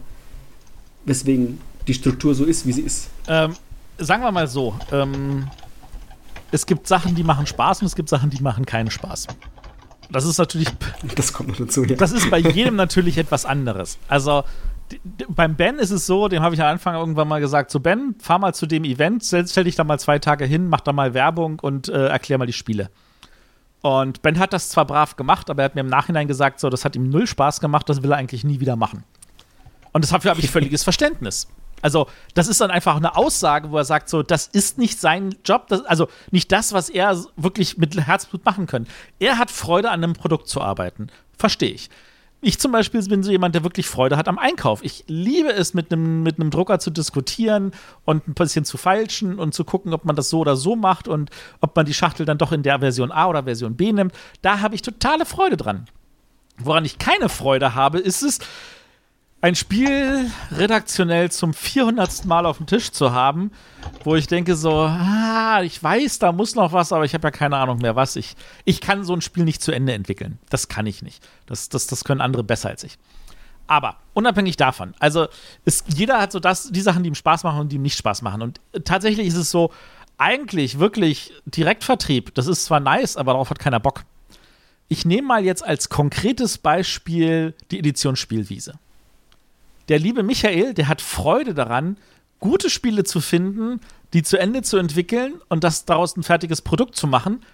weswegen die Struktur so ist, wie sie ist. Ähm, sagen wir mal so, ähm, es gibt Sachen, die machen Spaß und es gibt Sachen, die machen keinen Spaß. Das ist natürlich. Das kommt noch dazu, ja. Das ist bei jedem natürlich etwas anderes. Also, beim Ben ist es so, dem habe ich am Anfang irgendwann mal gesagt: So, Ben, fahr mal zu dem Event, stell, dich da mal zwei Tage hin, mach da mal Werbung und äh, erklär mal die Spiele. Und Ben hat das zwar brav gemacht, aber er hat mir im Nachhinein gesagt, so, das hat ihm null Spaß gemacht, das will er eigentlich nie wieder machen. Und dafür habe ich völliges Verständnis. Also, das ist dann einfach eine Aussage, wo er sagt, so, das ist nicht sein Job, das, also nicht das, was er wirklich mit Herzblut machen kann. Er hat Freude an einem Produkt zu arbeiten. Verstehe ich. Ich zum Beispiel bin so jemand, der wirklich Freude hat am Einkauf. Ich liebe es, mit einem mit Drucker zu diskutieren und ein bisschen zu feilschen und zu gucken, ob man das so oder so macht und ob man die Schachtel dann doch in der Version A oder Version B nimmt. Da habe ich totale Freude dran. Woran ich keine Freude habe, ist es, ein Spiel redaktionell zum 400. Mal auf dem Tisch zu haben, wo ich denke so, ah, ich weiß, da muss noch was, aber ich habe ja keine Ahnung mehr was. Ich, ich kann so ein Spiel nicht zu Ende entwickeln. Das kann ich nicht. Das, das, das können andere besser als ich. Aber unabhängig davon, also ist, jeder hat so das, die Sachen, die ihm Spaß machen und die ihm nicht Spaß machen. Und tatsächlich ist es so, eigentlich wirklich Direktvertrieb, das ist zwar nice, aber darauf hat keiner Bock. Ich nehme mal jetzt als konkretes Beispiel die Edition Spielwiese der liebe Michael, der hat Freude daran, gute Spiele zu finden, die zu Ende zu entwickeln und das daraus ein fertiges Produkt zu machen,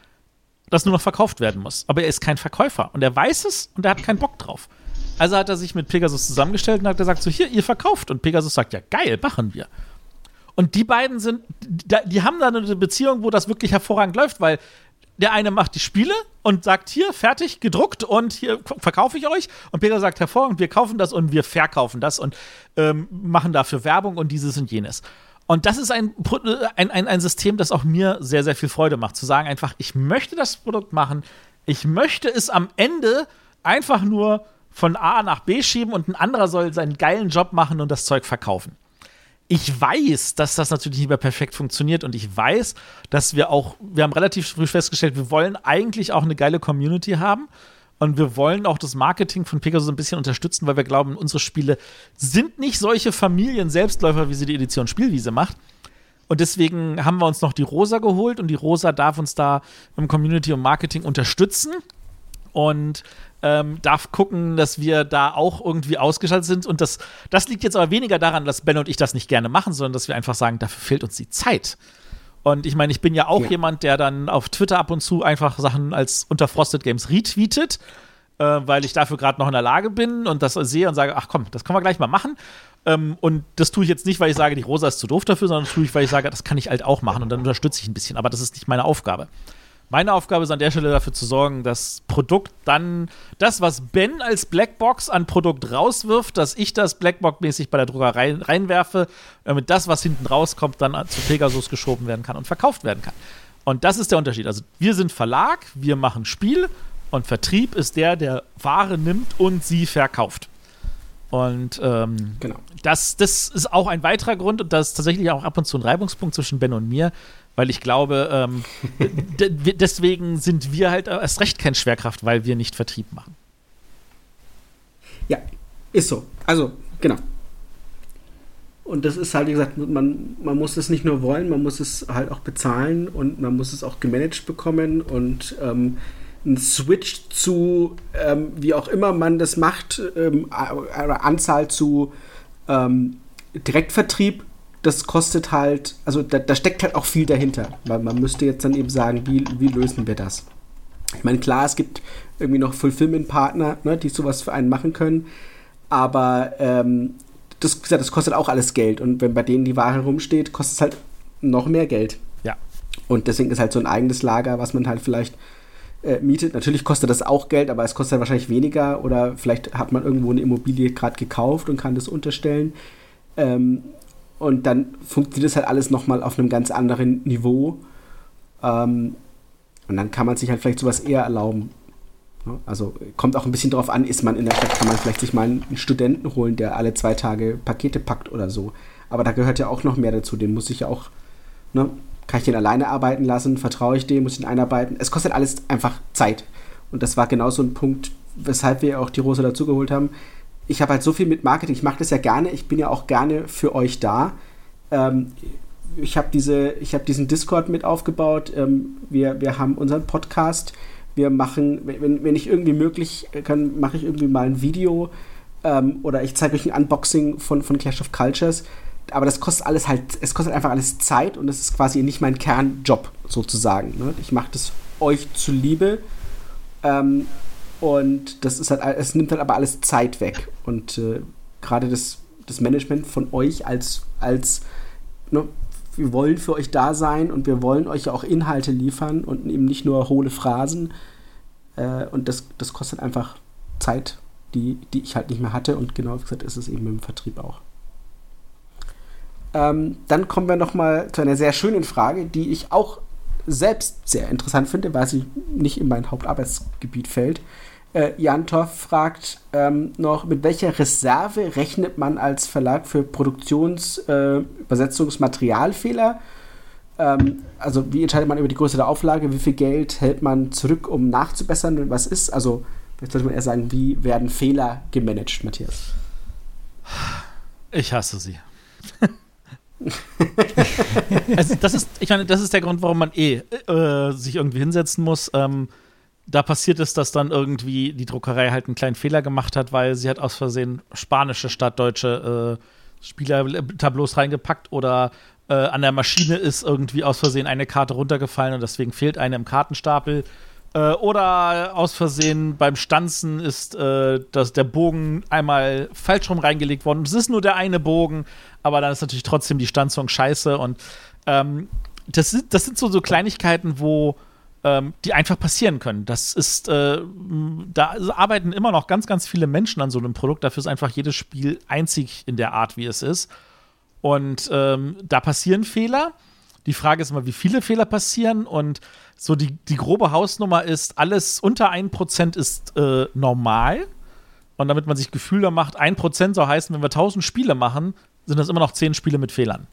das nur noch verkauft werden muss. Aber er ist kein Verkäufer und er weiß es und er hat keinen Bock drauf. Also hat er sich mit Pegasus zusammengestellt und hat gesagt: So, hier, ihr verkauft. Und Pegasus sagt: Ja, geil, machen wir. Und die beiden sind, die haben da eine Beziehung, wo das wirklich hervorragend läuft, weil der eine macht die Spiele und sagt hier, fertig, gedruckt und hier verkaufe ich euch. Und Peter sagt hervorragend, wir kaufen das und wir verkaufen das und ähm, machen dafür Werbung und dieses und jenes. Und das ist ein, ein, ein, ein System, das auch mir sehr, sehr viel Freude macht. Zu sagen einfach, ich möchte das Produkt machen, ich möchte es am Ende einfach nur von A nach B schieben und ein anderer soll seinen geilen Job machen und das Zeug verkaufen ich weiß, dass das natürlich nicht mehr perfekt funktioniert und ich weiß, dass wir auch, wir haben relativ früh festgestellt, wir wollen eigentlich auch eine geile Community haben und wir wollen auch das Marketing von Pegasus ein bisschen unterstützen, weil wir glauben, unsere Spiele sind nicht solche Familien-Selbstläufer, wie sie die Edition Spielwiese macht. Und deswegen haben wir uns noch die Rosa geholt und die Rosa darf uns da im Community und Marketing unterstützen und ähm, darf gucken, dass wir da auch irgendwie ausgeschaltet sind. Und das, das liegt jetzt aber weniger daran, dass Ben und ich das nicht gerne machen, sondern dass wir einfach sagen, dafür fehlt uns die Zeit. Und ich meine, ich bin ja auch ja. jemand, der dann auf Twitter ab und zu einfach Sachen als unter Frosted Games retweetet, äh, weil ich dafür gerade noch in der Lage bin und das sehe und sage, ach komm, das können wir gleich mal machen. Ähm, und das tue ich jetzt nicht, weil ich sage, die Rosa ist zu doof dafür, sondern das tue ich, weil ich sage, das kann ich halt auch machen und dann unterstütze ich ein bisschen. Aber das ist nicht meine Aufgabe. Meine Aufgabe ist an der Stelle dafür zu sorgen, dass Produkt dann das, was Ben als Blackbox an Produkt rauswirft, dass ich das Blackbox-mäßig bei der Druckerei reinwerfe, damit das, was hinten rauskommt, dann zu Pegasus geschoben werden kann und verkauft werden kann. Und das ist der Unterschied. Also wir sind Verlag, wir machen Spiel und Vertrieb ist der, der Ware nimmt und sie verkauft. Und ähm, genau. das, das ist auch ein weiterer Grund und das ist tatsächlich auch ab und zu ein Reibungspunkt zwischen Ben und mir, weil ich glaube, ähm, deswegen sind wir halt erst recht kein Schwerkraft, weil wir nicht Vertrieb machen. Ja, ist so. Also, genau. Und das ist halt, wie gesagt, man, man muss es nicht nur wollen, man muss es halt auch bezahlen und man muss es auch gemanagt bekommen und ähm, ein Switch zu, ähm, wie auch immer man das macht, ähm, Anzahl zu ähm, Direktvertrieb das kostet halt, also da, da, steckt halt auch viel dahinter, weil man müsste jetzt dann eben sagen, wie, wie lösen wir das? Ich meine, klar, es gibt irgendwie noch Fulfillment-Partner, ne, die sowas für einen machen können, aber ähm, das, das kostet auch alles Geld und wenn bei denen die Ware rumsteht, kostet es halt noch mehr Geld. Ja. Und deswegen ist halt so ein eigenes Lager, was man halt vielleicht äh, mietet. Natürlich kostet das auch Geld, aber es kostet halt wahrscheinlich weniger oder vielleicht hat man irgendwo eine Immobilie gerade gekauft und kann das unterstellen. Ähm, und dann funktioniert das halt alles nochmal auf einem ganz anderen Niveau. Ähm, und dann kann man sich halt vielleicht sowas eher erlauben. Also kommt auch ein bisschen drauf an, ist man in der Stadt, kann man vielleicht sich mal einen Studenten holen, der alle zwei Tage Pakete packt oder so. Aber da gehört ja auch noch mehr dazu. Den muss ich ja auch, ne? Kann ich den alleine arbeiten lassen? Vertraue ich dem? Muss ich ihn einarbeiten? Es kostet alles einfach Zeit. Und das war genau so ein Punkt, weshalb wir auch die Rose dazugeholt haben ich habe halt so viel mit Marketing, ich mache das ja gerne, ich bin ja auch gerne für euch da. Ähm, ich habe diese, hab diesen Discord mit aufgebaut, ähm, wir, wir haben unseren Podcast, wir machen, wenn, wenn ich irgendwie möglich kann, mache ich irgendwie mal ein Video ähm, oder ich zeige euch ein Unboxing von, von Clash of Cultures. Aber das kostet alles halt, es kostet einfach alles Zeit und das ist quasi nicht mein Kernjob sozusagen. Ne? Ich mache das euch zuliebe. Ähm, und das ist halt, es nimmt halt aber alles Zeit weg. Und äh, gerade das das Management von euch als, als ne, wir wollen für euch da sein und wir wollen euch auch Inhalte liefern und eben nicht nur hohle Phrasen. Äh, und das, das kostet einfach Zeit, die, die ich halt nicht mehr hatte. Und genau wie gesagt ist es eben im Vertrieb auch. Ähm, dann kommen wir noch mal zu einer sehr schönen Frage, die ich auch selbst sehr interessant finde, weil sie nicht in mein Hauptarbeitsgebiet fällt. Äh, Jan Toff fragt ähm, noch, mit welcher Reserve rechnet man als Verlag für Produktionsübersetzungsmaterialfehler? Äh, ähm, also wie entscheidet man über die Größe der Auflage? Wie viel Geld hält man zurück, um nachzubessern? Und was ist? Also vielleicht sollte man eher sagen, wie werden Fehler gemanagt, Matthias? Ich hasse sie. also das ist, ich meine, das ist der Grund, warum man eh äh, sich irgendwie hinsetzen muss. Ähm, da passiert es, dass dann irgendwie die Druckerei halt einen kleinen Fehler gemacht hat, weil sie hat aus Versehen spanische statt deutsche äh, Spielertableaus reingepackt oder äh, an der Maschine ist irgendwie aus Versehen eine Karte runtergefallen und deswegen fehlt eine im Kartenstapel. Äh, oder aus Versehen beim Stanzen ist äh, dass der Bogen einmal falsch rum reingelegt worden. Es ist nur der eine Bogen, aber dann ist natürlich trotzdem die Stanzung scheiße. Und ähm, das, sind, das sind so, so Kleinigkeiten, wo ähm, die einfach passieren können. Das ist, äh, da arbeiten immer noch ganz, ganz viele Menschen an so einem Produkt. Dafür ist einfach jedes Spiel einzig in der Art, wie es ist. Und ähm, da passieren Fehler. Die Frage ist immer, wie viele Fehler passieren. Und so die, die grobe Hausnummer ist, alles unter 1% ist äh, normal. Und damit man sich Gefühl macht, 1% soll heißen, wenn wir 1000 Spiele machen, sind das immer noch 10 Spiele mit Fehlern.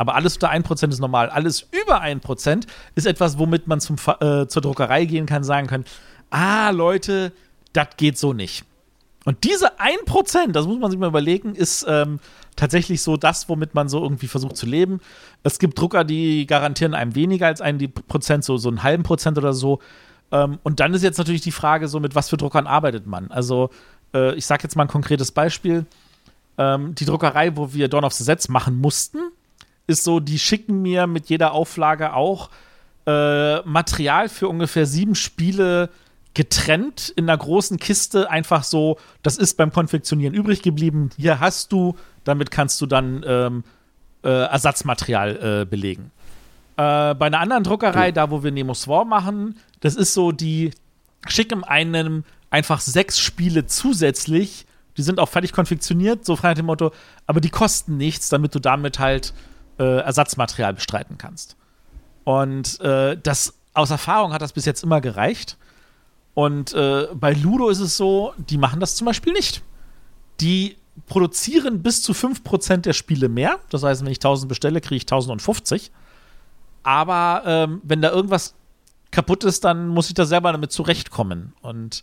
Aber alles unter 1% ist normal. Alles über 1% ist etwas, womit man zum, äh, zur Druckerei gehen kann, sagen kann, ah, Leute, das geht so nicht. Und diese 1%, das muss man sich mal überlegen, ist ähm, tatsächlich so das, womit man so irgendwie versucht zu leben. Es gibt Drucker, die garantieren einem weniger als einen die Prozent, so, so einen halben Prozent oder so. Ähm, und dann ist jetzt natürlich die Frage, so mit was für Druckern arbeitet man. Also, äh, ich sage jetzt mal ein konkretes Beispiel. Ähm, die Druckerei, wo wir Dawn of the Sets machen mussten, ist so, die schicken mir mit jeder Auflage auch äh, Material für ungefähr sieben Spiele getrennt in einer großen Kiste einfach so, das ist beim Konfektionieren übrig geblieben. Hier hast du, damit kannst du dann ähm, äh, Ersatzmaterial äh, belegen. Äh, bei einer anderen Druckerei, ja. da wo wir Nemo War machen, das ist so, die schicken einem einfach sechs Spiele zusätzlich. Die sind auch fertig konfektioniert, so frei nach dem Motto, aber die kosten nichts, damit du damit halt äh, Ersatzmaterial bestreiten kannst. Und äh, das aus Erfahrung hat das bis jetzt immer gereicht. Und äh, bei Ludo ist es so, die machen das zum Beispiel nicht. Die produzieren bis zu 5% der Spiele mehr. Das heißt, wenn ich 1000 bestelle, kriege ich 1050. Aber ähm, wenn da irgendwas kaputt ist, dann muss ich da selber damit zurechtkommen. Und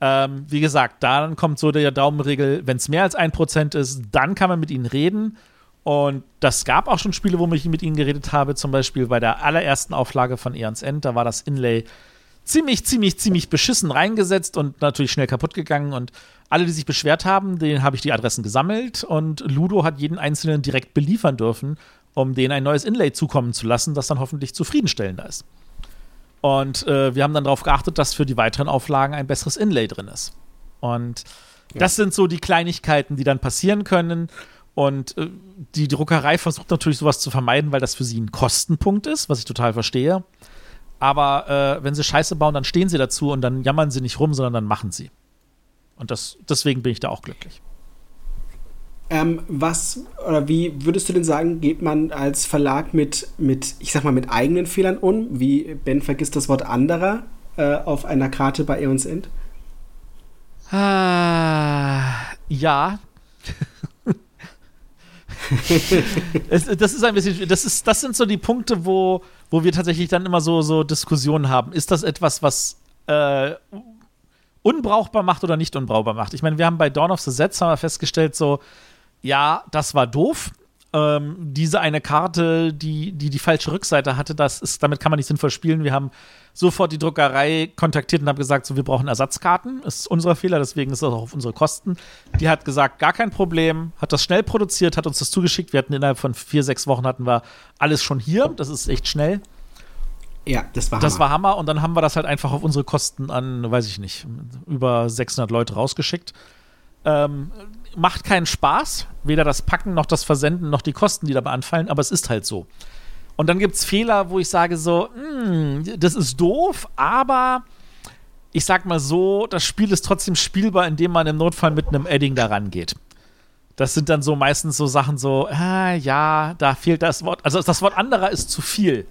ähm, wie gesagt, dann kommt so der Daumenregel, wenn es mehr als 1% ist, dann kann man mit ihnen reden. Und das gab auch schon Spiele, wo ich mit ihnen geredet habe, zum Beispiel bei der allerersten Auflage von Eons End, da war das Inlay ziemlich, ziemlich, ziemlich beschissen reingesetzt und natürlich schnell kaputt gegangen. Und alle, die sich beschwert haben, denen habe ich die Adressen gesammelt und Ludo hat jeden einzelnen direkt beliefern dürfen, um denen ein neues Inlay zukommen zu lassen, das dann hoffentlich zufriedenstellender ist. Und äh, wir haben dann darauf geachtet, dass für die weiteren Auflagen ein besseres Inlay drin ist. Und ja. das sind so die Kleinigkeiten, die dann passieren können. Und äh, die Druckerei versucht natürlich sowas zu vermeiden, weil das für sie ein Kostenpunkt ist, was ich total verstehe. Aber äh, wenn sie Scheiße bauen, dann stehen sie dazu und dann jammern sie nicht rum, sondern dann machen sie. Und das, deswegen bin ich da auch glücklich. Ähm, was oder wie würdest du denn sagen, geht man als Verlag mit, mit, ich sag mal, mit eigenen Fehlern um? Wie Ben vergisst das Wort anderer äh, auf einer Karte bei Eons End? Ah, ja, es, das ist ein bisschen, das ist, das sind so die Punkte, wo, wo wir tatsächlich dann immer so, so Diskussionen haben. Ist das etwas, was äh, unbrauchbar macht oder nicht unbrauchbar macht? Ich meine, wir haben bei Dawn of the Sets haben wir festgestellt, so, ja, das war doof. Ähm, diese eine Karte, die, die die falsche Rückseite hatte, das ist, damit kann man nicht sinnvoll spielen. Wir haben sofort die Druckerei kontaktiert und haben gesagt, so, wir brauchen Ersatzkarten. Das ist unser Fehler, deswegen ist das auch auf unsere Kosten. Die hat gesagt, gar kein Problem, hat das schnell produziert, hat uns das zugeschickt. Wir hatten innerhalb von vier, sechs Wochen hatten wir alles schon hier. Das ist echt schnell. Ja, das war Hammer. Das war Hammer und dann haben wir das halt einfach auf unsere Kosten an, weiß ich nicht, über 600 Leute rausgeschickt. Ähm, macht keinen Spaß, weder das Packen noch das Versenden noch die Kosten, die dabei anfallen, aber es ist halt so. Und dann gibt es Fehler, wo ich sage so, hm, das ist doof, aber ich sag mal so, das Spiel ist trotzdem spielbar, indem man im Notfall mit einem Edding daran geht. Das sind dann so meistens so Sachen so, ah, ja, da fehlt das Wort, also das Wort anderer ist zu viel.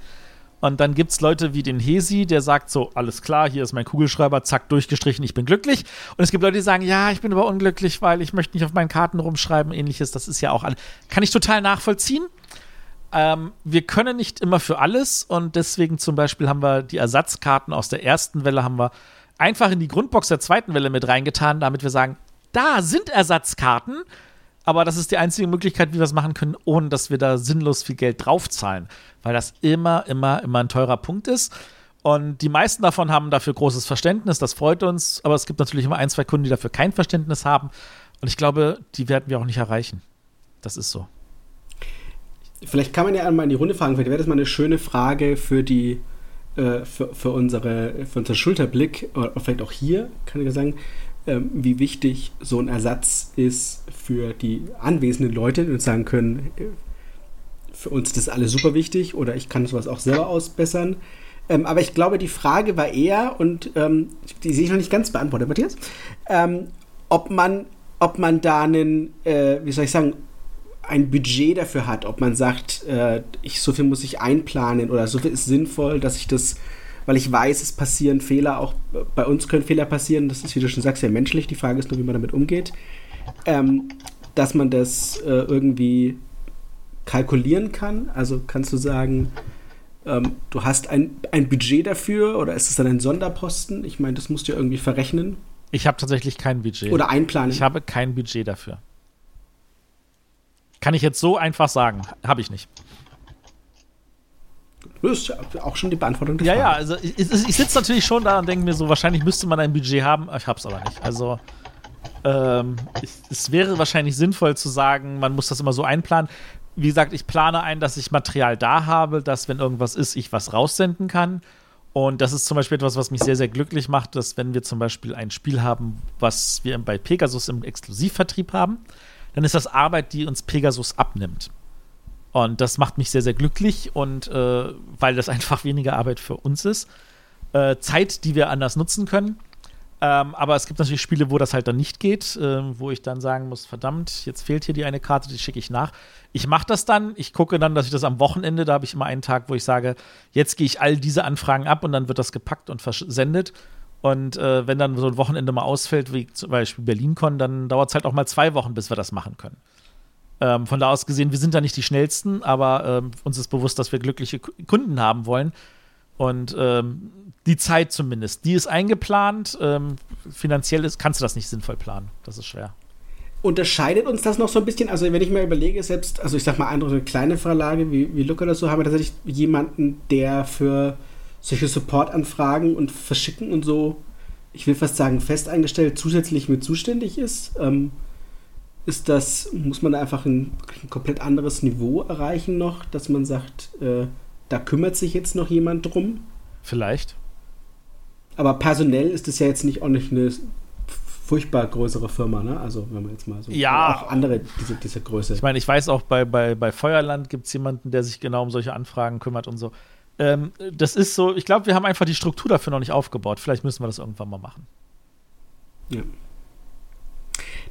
Und dann gibt es Leute wie den Hesi, der sagt so, alles klar, hier ist mein Kugelschreiber, zack, durchgestrichen, ich bin glücklich. Und es gibt Leute, die sagen, ja, ich bin aber unglücklich, weil ich möchte nicht auf meinen Karten rumschreiben, ähnliches. Das ist ja auch alles. Kann ich total nachvollziehen. Ähm, wir können nicht immer für alles und deswegen zum Beispiel haben wir die Ersatzkarten aus der ersten Welle haben wir einfach in die Grundbox der zweiten Welle mit reingetan, damit wir sagen, da sind Ersatzkarten, aber das ist die einzige Möglichkeit, wie wir es machen können, ohne dass wir da sinnlos viel Geld draufzahlen, weil das immer, immer, immer ein teurer Punkt ist. Und die meisten davon haben dafür großes Verständnis, das freut uns, aber es gibt natürlich immer ein, zwei Kunden, die dafür kein Verständnis haben. Und ich glaube, die werden wir auch nicht erreichen. Das ist so. Vielleicht kann man ja einmal in die Runde fragen, vielleicht wäre das mal eine schöne Frage für die, äh, für, für, unsere, für unseren Schulterblick, oder vielleicht auch hier, kann ich ja sagen, ähm, wie wichtig so ein Ersatz ist für die anwesenden Leute und sagen können, äh, für uns ist das alles super wichtig oder ich kann sowas auch selber ausbessern. Ähm, aber ich glaube, die Frage war eher, und ähm, die sehe ich noch nicht ganz beantwortet, Matthias, ähm, ob, man, ob man da einen, äh, wie soll ich sagen, ein Budget dafür hat, ob man sagt, äh, ich, so viel muss ich einplanen oder so viel ist sinnvoll, dass ich das, weil ich weiß, es passieren Fehler, auch bei uns können Fehler passieren, das ist, wie du schon sagst, sehr menschlich, die Frage ist nur, wie man damit umgeht, ähm, dass man das äh, irgendwie kalkulieren kann, also kannst du sagen, ähm, du hast ein, ein Budget dafür oder ist es dann ein Sonderposten? Ich meine, das musst du ja irgendwie verrechnen. Ich habe tatsächlich kein Budget. Oder einplanen. Ich habe kein Budget dafür. Kann ich jetzt so einfach sagen. Habe ich nicht. Das ist ja auch schon die Beantwortung der Ja, Frage. ja, also ich, ich sitze natürlich schon da und denke mir so, wahrscheinlich müsste man ein Budget haben. Ich habe es aber nicht. Also ähm, es, es wäre wahrscheinlich sinnvoll zu sagen, man muss das immer so einplanen. Wie gesagt, ich plane ein, dass ich Material da habe, dass, wenn irgendwas ist, ich was raussenden kann. Und das ist zum Beispiel etwas, was mich sehr, sehr glücklich macht, dass wenn wir zum Beispiel ein Spiel haben, was wir bei Pegasus im Exklusivvertrieb haben, dann ist das Arbeit, die uns Pegasus abnimmt. Und das macht mich sehr, sehr glücklich und äh, weil das einfach weniger Arbeit für uns ist. Äh, Zeit, die wir anders nutzen können. Ähm, aber es gibt natürlich Spiele, wo das halt dann nicht geht, äh, wo ich dann sagen muss, verdammt, jetzt fehlt hier die eine Karte, die schicke ich nach. Ich mache das dann, ich gucke dann, dass ich das am Wochenende, da habe ich immer einen Tag, wo ich sage, jetzt gehe ich all diese Anfragen ab und dann wird das gepackt und versendet. Und äh, wenn dann so ein Wochenende mal ausfällt, wie zum Beispiel BerlinCon, dann dauert es halt auch mal zwei Wochen, bis wir das machen können. Ähm, von da aus gesehen, wir sind da nicht die schnellsten, aber ähm, uns ist bewusst, dass wir glückliche Kunden haben wollen. Und ähm, die Zeit zumindest, die ist eingeplant. Ähm, finanziell ist, kannst du das nicht sinnvoll planen. Das ist schwer. Unterscheidet uns das noch so ein bisschen? Also, wenn ich mir überlege, selbst, also ich sag mal, andere kleine Verlage wie, wie Luca oder so, haben wir tatsächlich jemanden, der für solche Support-Anfragen und Verschicken und so, ich will fast sagen, fest eingestellt, zusätzlich mit zuständig ist. Ähm, ist das, muss man einfach ein, ein, komplett anderes Niveau erreichen noch, dass man sagt, äh, da kümmert sich jetzt noch jemand drum? Vielleicht. Aber personell ist es ja jetzt nicht auch nicht eine furchtbar größere Firma, ne? Also wenn man jetzt mal so ja. auch andere diese, diese Größe. Ich meine, ich weiß auch bei, bei, bei Feuerland gibt es jemanden, der sich genau um solche Anfragen kümmert und so. Ähm, das ist so, ich glaube, wir haben einfach die Struktur dafür noch nicht aufgebaut. Vielleicht müssen wir das irgendwann mal machen. Ja.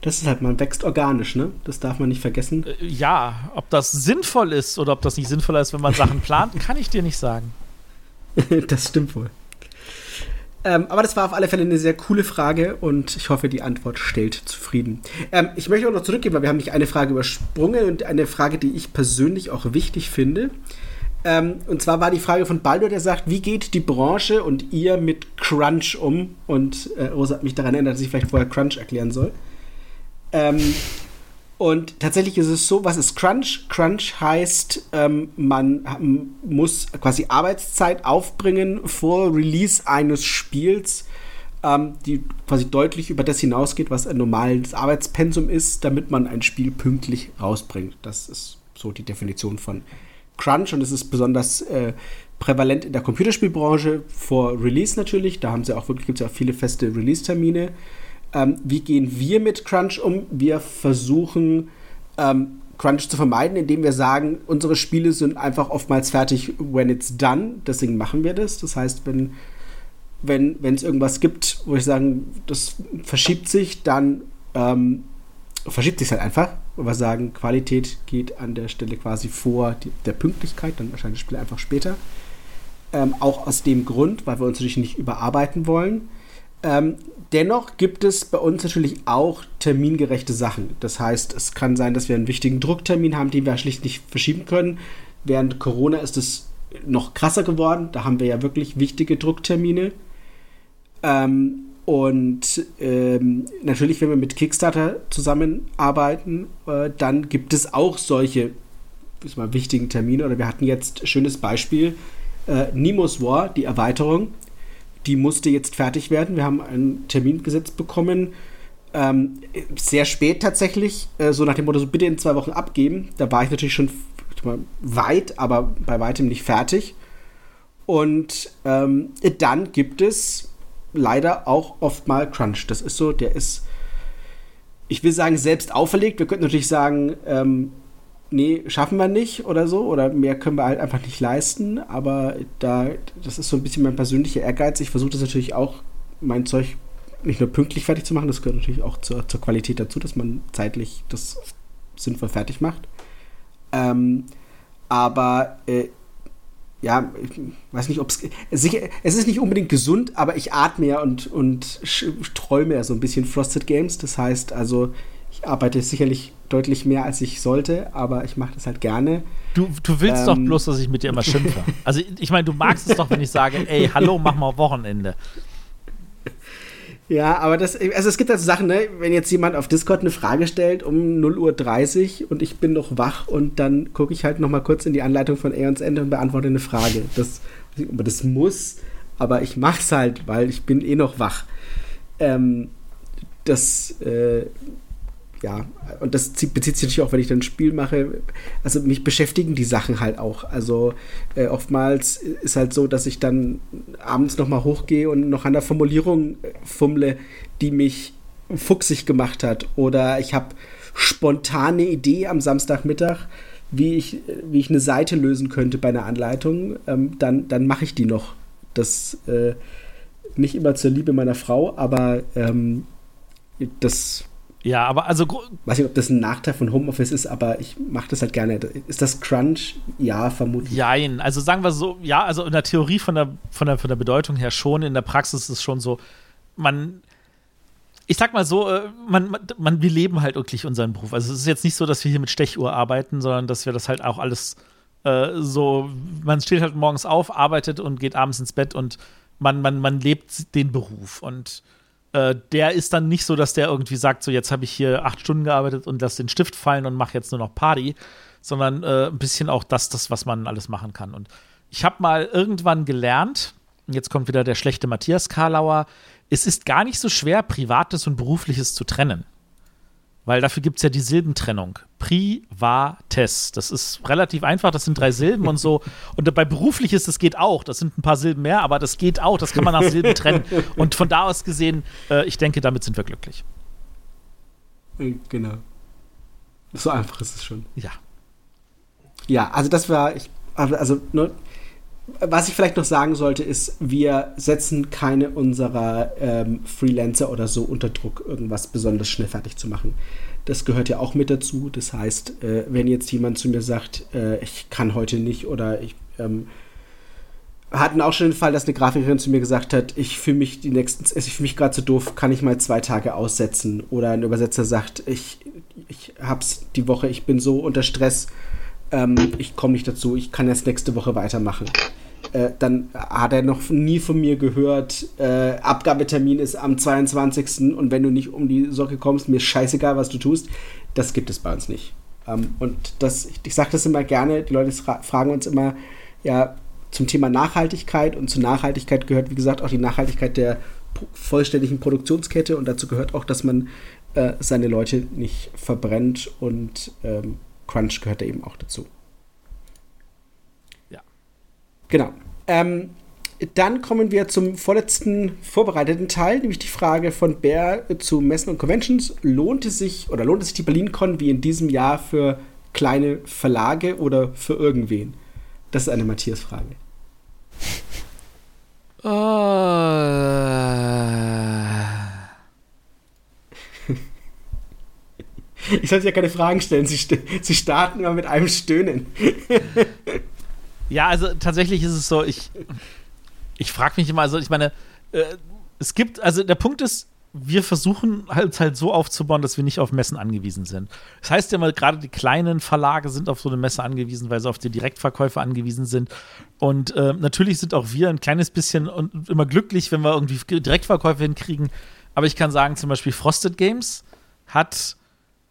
Das ist halt, man wächst organisch, ne? Das darf man nicht vergessen. Äh, ja, ob das sinnvoll ist oder ob das nicht sinnvoller ist, wenn man Sachen plant, kann ich dir nicht sagen. das stimmt wohl. Ähm, aber das war auf alle Fälle eine sehr coole Frage und ich hoffe, die Antwort stellt zufrieden. Ähm, ich möchte auch noch zurückgehen, weil wir haben nicht eine Frage übersprungen und eine Frage, die ich persönlich auch wichtig finde. Ähm, und zwar war die Frage von Baldur, der sagt, wie geht die Branche und ihr mit Crunch um? Und äh, Rosa hat mich daran erinnert, dass ich vielleicht vorher Crunch erklären soll. Ähm, und tatsächlich ist es so, was ist Crunch? Crunch heißt, ähm, man muss quasi Arbeitszeit aufbringen vor Release eines Spiels, ähm, die quasi deutlich über das hinausgeht, was ein normales Arbeitspensum ist, damit man ein Spiel pünktlich rausbringt. Das ist so die Definition von Crunch und es ist besonders äh, prävalent in der Computerspielbranche vor Release natürlich. Da haben sie auch wirklich, gibt es ja auch viele feste Release-Termine. Ähm, wie gehen wir mit Crunch um? Wir versuchen ähm, Crunch zu vermeiden, indem wir sagen, unsere Spiele sind einfach oftmals fertig when it's done. Deswegen machen wir das. Das heißt, wenn wenn es irgendwas gibt, wo ich sagen, das verschiebt sich, dann ähm, verschiebt sich halt einfach. Und wir sagen, Qualität geht an der Stelle quasi vor die, der Pünktlichkeit, dann erscheint das Spiel einfach später. Ähm, auch aus dem Grund, weil wir uns natürlich nicht überarbeiten wollen. Ähm, dennoch gibt es bei uns natürlich auch termingerechte Sachen. Das heißt, es kann sein, dass wir einen wichtigen Drucktermin haben, den wir schlicht nicht verschieben können. Während Corona ist es noch krasser geworden. Da haben wir ja wirklich wichtige Drucktermine. Ähm, und ähm, natürlich, wenn wir mit Kickstarter zusammenarbeiten, äh, dann gibt es auch solche mal, wichtigen Termine. Oder wir hatten jetzt schönes Beispiel: äh, Nemo's War, die Erweiterung die musste jetzt fertig werden. Wir haben einen Termin gesetzt bekommen. Ähm, sehr spät tatsächlich, äh, so nach dem Motto, so bitte in zwei Wochen abgeben. Da war ich natürlich schon weit, aber bei weitem nicht fertig. Und ähm, dann gibt es leider auch oft mal Crunch. Das ist so, der ist, ich will sagen, selbst auferlegt. Wir könnten natürlich sagen, ähm, nee, schaffen wir nicht oder so, oder mehr können wir halt einfach nicht leisten. Aber da, das ist so ein bisschen mein persönlicher Ehrgeiz. Ich versuche das natürlich auch, mein Zeug nicht nur pünktlich fertig zu machen, das gehört natürlich auch zur, zur Qualität dazu, dass man zeitlich das sinnvoll fertig macht. Ähm, aber äh, ja, ich weiß nicht, ob es. Es ist nicht unbedingt gesund, aber ich atme ja und, und träume ja so ein bisschen Frosted Games. Das heißt also, arbeite sicherlich deutlich mehr, als ich sollte, aber ich mache das halt gerne. Du, du willst ähm, doch bloß, dass ich mit dir immer schimpfe. Also ich meine, du magst es doch, wenn ich sage, ey, hallo, mach mal Wochenende. Ja, aber das, also es gibt also Sachen, ne, wenn jetzt jemand auf Discord eine Frage stellt um 0.30 Uhr und ich bin noch wach und dann gucke ich halt noch mal kurz in die Anleitung von Aeons Ende und beantworte eine Frage. Das, das muss, aber ich mach's halt, weil ich bin eh noch wach. Ähm, das, äh, ja, und das bezieht sich natürlich auch, wenn ich dann ein Spiel mache. Also mich beschäftigen die Sachen halt auch. Also äh, oftmals ist halt so, dass ich dann abends nochmal hochgehe und noch an der Formulierung äh, fummle, die mich fuchsig gemacht hat. Oder ich habe spontane Idee am Samstagmittag, wie ich, wie ich eine Seite lösen könnte bei einer Anleitung. Ähm, dann dann mache ich die noch. Das äh, nicht immer zur Liebe meiner Frau, aber ähm, das ja, aber also. Weiß nicht, ob das ein Nachteil von Homeoffice ist, aber ich mache das halt gerne. Ist das Crunch? Ja, vermutlich. Jein. Also sagen wir so, ja, also in der Theorie von der, von der, von der Bedeutung her schon, in der Praxis ist es schon so, man. Ich sag mal so, äh, man, man, wir leben halt wirklich unseren Beruf. Also es ist jetzt nicht so, dass wir hier mit Stechuhr arbeiten, sondern dass wir das halt auch alles äh, so, man steht halt morgens auf, arbeitet und geht abends ins Bett und man, man, man lebt den Beruf. Und äh, der ist dann nicht so, dass der irgendwie sagt, so jetzt habe ich hier acht Stunden gearbeitet und lass den Stift fallen und mache jetzt nur noch Party, sondern äh, ein bisschen auch das, das, was man alles machen kann. Und ich habe mal irgendwann gelernt, jetzt kommt wieder der schlechte Matthias Karlauer, es ist gar nicht so schwer, Privates und Berufliches zu trennen. Weil dafür gibt es ja die Silbentrennung. Privates. Das ist relativ einfach, das sind drei Silben und so. Und bei berufliches, das geht auch. Das sind ein paar Silben mehr, aber das geht auch. Das kann man nach Silben trennen. Und von da aus gesehen, äh, ich denke, damit sind wir glücklich. Genau. So einfach ist es schon. Ja. Ja, also das war, ich, also ne, was ich vielleicht noch sagen sollte, ist, wir setzen keine unserer ähm, Freelancer oder so unter Druck, irgendwas besonders schnell fertig zu machen. Das gehört ja auch mit dazu. Das heißt, äh, wenn jetzt jemand zu mir sagt, äh, ich kann heute nicht oder ich ähm, hatten auch schon den Fall, dass eine Grafikerin zu mir gesagt hat, ich fühle mich die nächsten, ich fühle mich gerade so doof, kann ich mal zwei Tage aussetzen? Oder ein Übersetzer sagt, ich, ich hab's die Woche, ich bin so unter Stress, ähm, ich komme nicht dazu, ich kann erst nächste Woche weitermachen. Äh, dann hat er noch nie von mir gehört, äh, Abgabetermin ist am 22. und wenn du nicht um die Socke kommst, mir scheißegal, was du tust. Das gibt es bei uns nicht. Ähm, und das, ich, ich sage das immer gerne, die Leute fragen uns immer, ja, zum Thema Nachhaltigkeit und zur Nachhaltigkeit gehört, wie gesagt, auch die Nachhaltigkeit der vollständigen Produktionskette und dazu gehört auch, dass man äh, seine Leute nicht verbrennt und ähm, Crunch gehört da eben auch dazu. Ja. Genau. Ähm, dann kommen wir zum vorletzten vorbereiteten Teil, nämlich die Frage von Bär zu Messen und Conventions. Lohnt es sich oder lohnt es sich die BerlinCon wie in diesem Jahr für kleine Verlage oder für irgendwen? Das ist eine Matthias-Frage. Uh. Ich sollte ja keine Fragen stellen. Sie, Sie starten immer mit einem Stöhnen. ja, also tatsächlich ist es so, ich, ich frage mich immer, also ich meine, äh, es gibt, also der Punkt ist, wir versuchen halt halt so aufzubauen, dass wir nicht auf Messen angewiesen sind. Das heißt ja mal, gerade die kleinen Verlage sind auf so eine Messe angewiesen, weil sie auf die Direktverkäufe angewiesen sind. Und äh, natürlich sind auch wir ein kleines bisschen und immer glücklich, wenn wir irgendwie Direktverkäufe hinkriegen. Aber ich kann sagen, zum Beispiel Frosted Games hat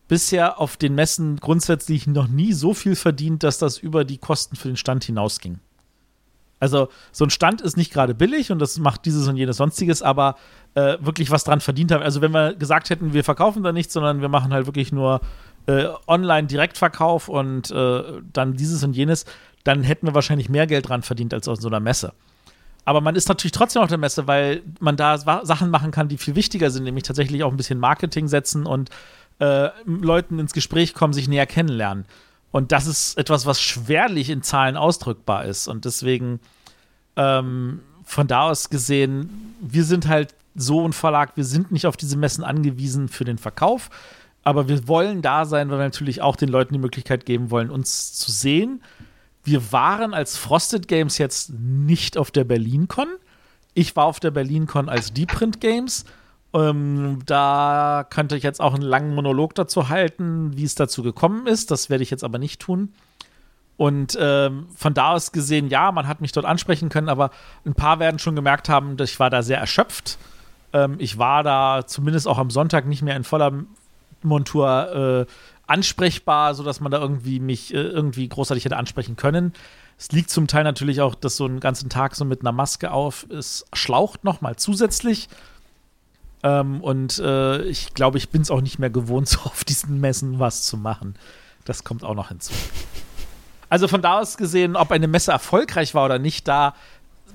bisher auf den Messen grundsätzlich noch nie so viel verdient, dass das über die Kosten für den Stand hinausging. Also so ein Stand ist nicht gerade billig und das macht dieses und jenes sonstiges, aber äh, wirklich was dran verdient haben. Also wenn wir gesagt hätten, wir verkaufen da nichts, sondern wir machen halt wirklich nur äh, Online-Direktverkauf und äh, dann dieses und jenes, dann hätten wir wahrscheinlich mehr Geld dran verdient als aus so einer Messe. Aber man ist natürlich trotzdem auf der Messe, weil man da Sachen machen kann, die viel wichtiger sind, nämlich tatsächlich auch ein bisschen Marketing setzen und äh, Leuten ins Gespräch kommen, sich näher kennenlernen. Und das ist etwas, was schwerlich in Zahlen ausdrückbar ist. Und deswegen ähm, von da aus gesehen, wir sind halt so ein Verlag, wir sind nicht auf diese Messen angewiesen für den Verkauf, aber wir wollen da sein, weil wir natürlich auch den Leuten die Möglichkeit geben wollen, uns zu sehen. Wir waren als Frosted Games jetzt nicht auf der BerlinCon. Ich war auf der BerlinCon als Deep Print Games ähm, da könnte ich jetzt auch einen langen Monolog dazu halten, wie es dazu gekommen ist. Das werde ich jetzt aber nicht tun. Und ähm, von da aus gesehen, ja, man hat mich dort ansprechen können, aber ein paar werden schon gemerkt haben, dass ich war da sehr erschöpft. Ähm, ich war da zumindest auch am Sonntag nicht mehr in voller Montur äh, ansprechbar, sodass man da irgendwie mich äh, irgendwie großartig hätte ansprechen können. Es liegt zum Teil natürlich auch, dass so einen ganzen Tag so mit einer Maske auf ist, schlaucht nochmal zusätzlich. Ähm, und äh, ich glaube, ich bin es auch nicht mehr gewohnt, so auf diesen Messen was zu machen. Das kommt auch noch hinzu. Also von da aus gesehen, ob eine Messe erfolgreich war oder nicht, da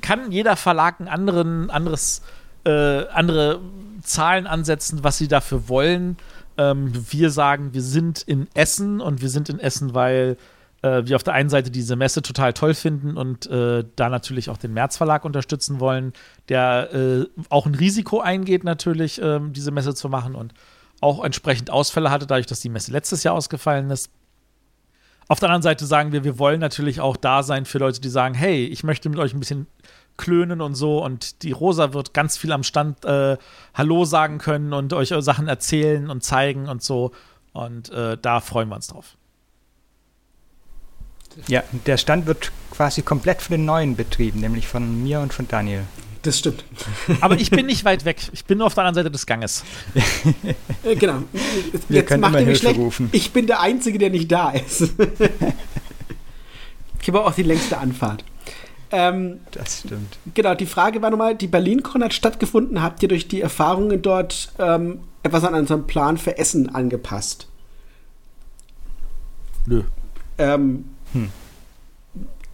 kann jeder Verlag ein anderen, anderes, äh, andere Zahlen ansetzen, was sie dafür wollen. Ähm, wir sagen, wir sind in Essen und wir sind in Essen, weil äh, wir auf der einen Seite diese Messe total toll finden und äh, da natürlich auch den März Verlag unterstützen wollen, der äh, auch ein Risiko eingeht, natürlich ähm, diese Messe zu machen und auch entsprechend Ausfälle hatte, dadurch, dass die Messe letztes Jahr ausgefallen ist. Auf der anderen Seite sagen wir, wir wollen natürlich auch da sein für Leute, die sagen, hey, ich möchte mit euch ein bisschen klönen und so und die Rosa wird ganz viel am Stand äh, Hallo sagen können und euch Sachen erzählen und zeigen und so und äh, da freuen wir uns drauf. Ja, der Stand wird quasi komplett von den Neuen betrieben, nämlich von mir und von Daniel. Das stimmt. Aber ich bin nicht weit weg. Ich bin nur auf der anderen Seite des Ganges. Äh, genau. Wir Jetzt können macht immer Hilfe schlecht. rufen. Ich bin der Einzige, der nicht da ist. ich habe auch die längste Anfahrt. Ähm, das stimmt. Genau, die Frage war nochmal, die BerlinCon hat stattgefunden. Habt ihr durch die Erfahrungen dort ähm, etwas an unserem Plan für Essen angepasst? Nö. Ähm, hm.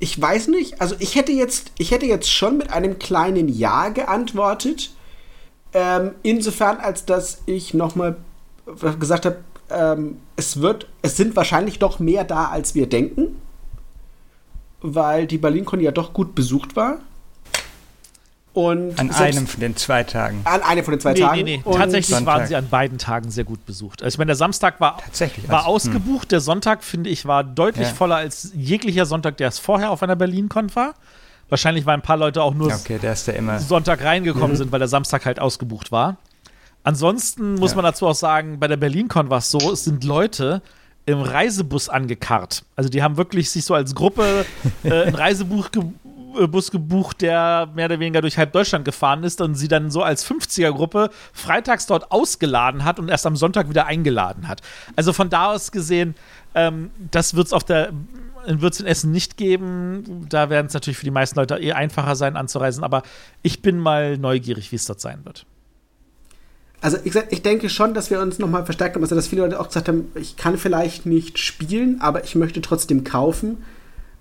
Ich weiß nicht, also ich hätte jetzt, ich hätte jetzt schon mit einem kleinen Ja geantwortet. Ähm, insofern, als dass ich nochmal gesagt habe, ähm, es wird, es sind wahrscheinlich doch mehr da, als wir denken, weil die BerlinCon ja doch gut besucht war. Und an einem von den zwei Tagen. An einem von den zwei nee, Tagen. Nee, nee. Tatsächlich Sonntag. waren sie an beiden Tagen sehr gut besucht. Also ich meine, der Samstag war, war also, ausgebucht, hm. der Sonntag, finde ich, war deutlich ja. voller als jeglicher Sonntag, der es vorher auf einer Berlin-Con war. Wahrscheinlich weil ein paar Leute auch nur okay, Sonntag reingekommen mhm. sind, weil der Samstag halt ausgebucht war. Ansonsten muss ja. man dazu auch sagen, bei der Berlin-Con war es so, es sind Leute, im Reisebus angekarrt. Also die haben wirklich sich so als Gruppe äh, ein Reisebuch ge Bus gebucht, der mehr oder weniger durch halb Deutschland gefahren ist und sie dann so als 50er-Gruppe freitags dort ausgeladen hat und erst am Sonntag wieder eingeladen hat. Also von da aus gesehen, ähm, das wird es auf der wird in Essen nicht geben. Da werden es natürlich für die meisten Leute eh einfacher sein anzureisen, aber ich bin mal neugierig, wie es dort sein wird. Also ich, ich denke schon, dass wir uns nochmal verstärkt haben, also dass viele Leute auch gesagt haben, ich kann vielleicht nicht spielen, aber ich möchte trotzdem kaufen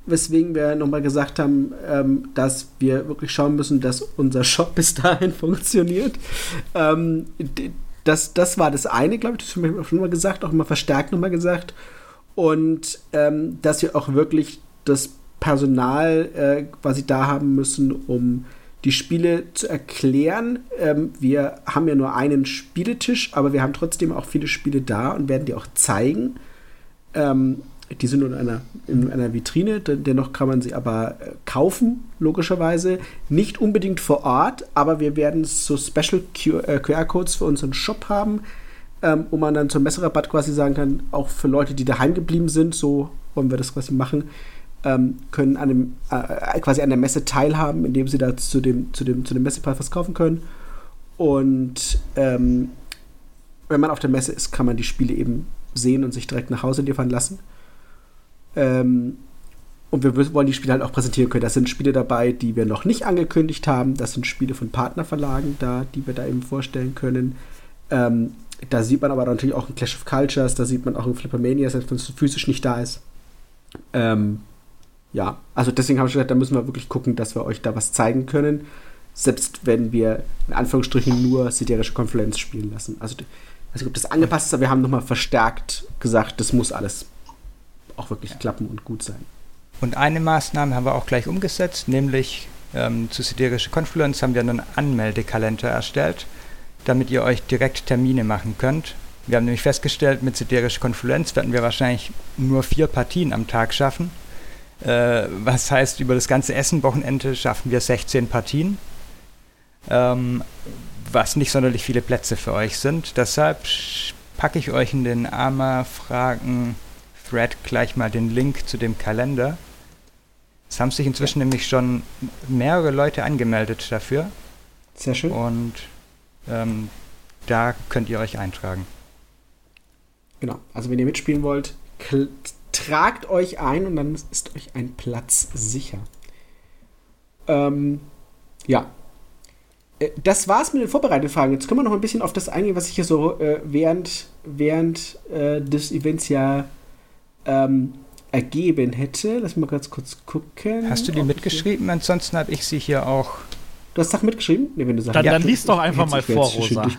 weswegen wir nochmal gesagt haben, ähm, dass wir wirklich schauen müssen, dass unser Shop bis dahin funktioniert. Ähm, das, das war das eine, glaube ich, das haben wir schon mal gesagt, auch immer verstärkt nochmal gesagt. Und ähm, dass wir auch wirklich das Personal äh, quasi da haben müssen, um die Spiele zu erklären. Ähm, wir haben ja nur einen Spieletisch, aber wir haben trotzdem auch viele Spiele da und werden die auch zeigen. Ähm, die sind in einer, in einer Vitrine, dennoch kann man sie aber äh, kaufen, logischerweise. Nicht unbedingt vor Ort, aber wir werden so Special QR-Codes äh, für unseren Shop haben, ähm, wo man dann zum Messerabatt quasi sagen kann, auch für Leute, die daheim geblieben sind, so wollen wir das quasi machen, ähm, können an dem, äh, quasi an der Messe teilhaben, indem sie da zu dem, zu dem, zu dem Messepreis was kaufen können. Und ähm, wenn man auf der Messe ist, kann man die Spiele eben sehen und sich direkt nach Hause liefern lassen. Ähm, und wir wollen die Spiele halt auch präsentieren können. Das sind Spiele dabei, die wir noch nicht angekündigt haben. Das sind Spiele von Partnerverlagen da, die wir da eben vorstellen können. Ähm, da sieht man aber natürlich auch ein Clash of Cultures, da sieht man auch ein Flippermania, selbst wenn es physisch nicht da ist. Ähm, ja, also deswegen habe ich gesagt, da müssen wir wirklich gucken, dass wir euch da was zeigen können. Selbst wenn wir in Anführungsstrichen nur siderische Konfluenz spielen lassen. Also, also ob das angepasst ist, aber wir haben nochmal verstärkt gesagt, das muss alles auch wirklich ja. klappen und gut sein. Und eine Maßnahme haben wir auch gleich umgesetzt, nämlich ähm, zu Siderische Confluence haben wir einen Anmeldekalender erstellt, damit ihr euch direkt Termine machen könnt. Wir haben nämlich festgestellt, mit Siderische Confluence werden wir wahrscheinlich nur vier Partien am Tag schaffen. Äh, was heißt, über das ganze Essen-Wochenende schaffen wir 16 Partien. Ähm, was nicht sonderlich viele Plätze für euch sind. Deshalb packe ich euch in den AMA-Fragen Thread gleich mal den Link zu dem Kalender. Es haben sich inzwischen ja. nämlich schon mehrere Leute angemeldet dafür. Sehr schön. Und ähm, da könnt ihr euch eintragen. Genau. Also wenn ihr mitspielen wollt, tragt euch ein und dann ist euch ein Platz sicher. Ähm, ja. Äh, das war's mit den vorbereiteten Fragen. Jetzt können wir noch ein bisschen auf das eingehen, was ich hier so äh, während, während äh, des Events ja ähm, ergeben hätte. Lass mal ganz kurz gucken. Hast du die mitgeschrieben? Ansonsten habe ich sie hier auch. Du hast Sachen mitgeschrieben? Nee, wenn du Sachen dann, ja, dann liest doch einfach mal vor, Rosa.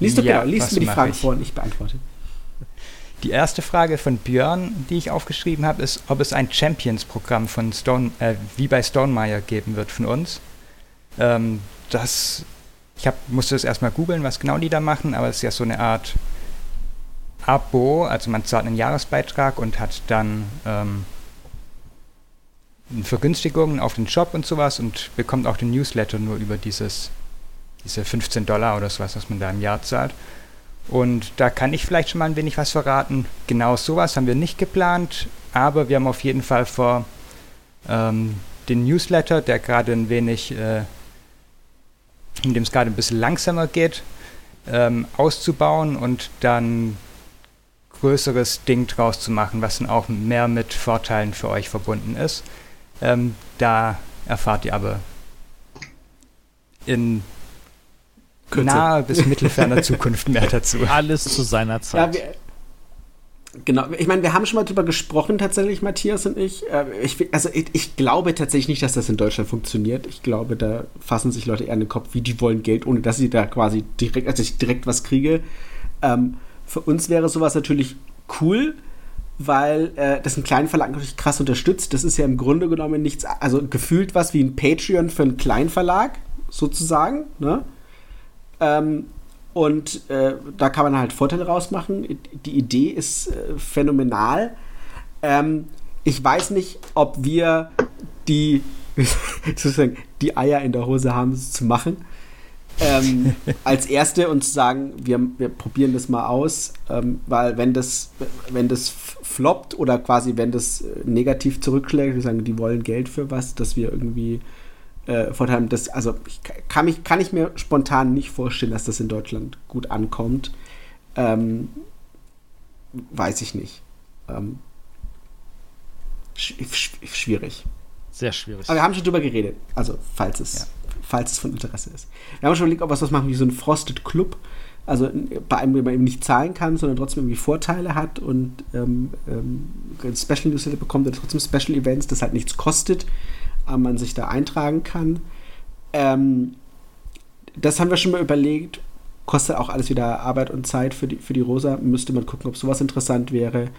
Lies doch ja, genau, liest mir die Fragen vor und ich beantworte. Die erste Frage von Björn, die ich aufgeschrieben habe, ist, ob es ein Champions-Programm von Stone, äh, wie bei Stonemeyer geben wird von uns. Ähm, das, ich hab, musste das erstmal googeln, was genau die da machen, aber es ist ja so eine Art Abo, also man zahlt einen Jahresbeitrag und hat dann ähm, Vergünstigungen auf den Shop und sowas und bekommt auch den Newsletter nur über dieses, diese 15 Dollar oder sowas, was man da im Jahr zahlt. Und da kann ich vielleicht schon mal ein wenig was verraten. Genau sowas haben wir nicht geplant, aber wir haben auf jeden Fall vor, ähm, den Newsletter, der gerade ein wenig, äh, in dem es gerade ein bisschen langsamer geht, ähm, auszubauen und dann größeres Ding draus zu machen, was dann auch mehr mit Vorteilen für euch verbunden ist. Ähm, da erfahrt ihr aber in Kürze. naher bis mittelferner Zukunft mehr dazu. Alles zu seiner Zeit. Ja, wir, genau, ich meine, wir haben schon mal drüber gesprochen, tatsächlich, Matthias und ich. Äh, ich also ich, ich, glaube tatsächlich nicht, dass das in Deutschland funktioniert. Ich glaube, da fassen sich Leute eher in den Kopf, wie die wollen Geld, ohne dass sie da quasi direkt, also ich direkt was kriege. Ähm, für uns wäre sowas natürlich cool, weil äh, das einen kleinen Verlag natürlich krass unterstützt. Das ist ja im Grunde genommen nichts, also gefühlt was wie ein Patreon für einen Kleinverlag, sozusagen. Ne? Ähm, und äh, da kann man halt Vorteile rausmachen. Die Idee ist äh, phänomenal. Ähm, ich weiß nicht, ob wir die, sozusagen, die Eier in der Hose haben, es zu machen ähm, als erste und zu sagen, wir, wir probieren das mal aus, ähm, weil wenn das, wenn das floppt oder quasi wenn das äh, negativ zurückschlägt, wir sagen, die wollen Geld für was, dass wir irgendwie äh, Vorteil haben, das, also ich, kann, mich, kann ich mir spontan nicht vorstellen, dass das in Deutschland gut ankommt. Ähm, weiß ich nicht. Ähm, sch schwierig. Sehr schwierig. Aber wir haben schon drüber geredet. Also, falls es ja falls es von Interesse ist. Wir haben schon überlegt, ob wir was machen wie so ein Frosted Club, Also bei einem, wo man eben nicht zahlen kann, sondern trotzdem irgendwie Vorteile hat und ähm, ähm, Special Newsletter bekommt oder trotzdem Special Events, das halt nichts kostet, aber man sich da eintragen kann. Ähm, das haben wir schon mal überlegt. Kostet auch alles wieder Arbeit und Zeit für die, für die Rosa. Müsste man gucken, ob sowas interessant wäre.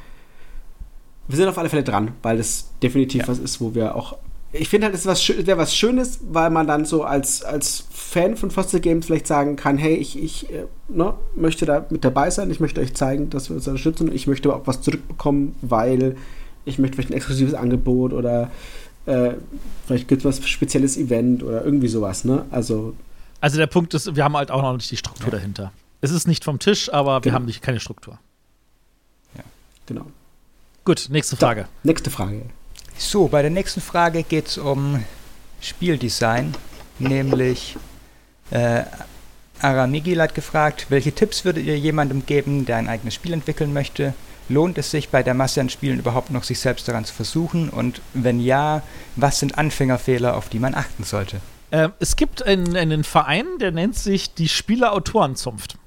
Wir sind auf alle Fälle dran, weil das definitiv ja. was ist, wo wir auch. Ich finde halt, es wäre was Schönes, weil man dann so als, als Fan von Foster Games vielleicht sagen kann: Hey, ich, ich äh, ne, möchte da mit dabei sein, ich möchte euch zeigen, dass wir uns unterstützen und ich möchte aber auch was zurückbekommen, weil ich möchte vielleicht ein exklusives Angebot oder äh, vielleicht gibt es was spezielles Event oder irgendwie sowas, ne? Also. Also der Punkt ist, wir haben halt auch noch nicht die Struktur ja. dahinter. Es ist nicht vom Tisch, aber wir genau. haben nicht, keine Struktur. Ja, genau. Gut, nächste Frage. So, nächste Frage. So, bei der nächsten Frage geht es um Spieldesign, nämlich äh, Aramigil hat gefragt, welche Tipps würdet ihr jemandem geben, der ein eigenes Spiel entwickeln möchte? Lohnt es sich bei der Masse an Spielen überhaupt noch, sich selbst daran zu versuchen? Und wenn ja, was sind Anfängerfehler, auf die man achten sollte? Äh, es gibt einen, einen, Verein, der nennt sich die Spieler-Autorenzunft.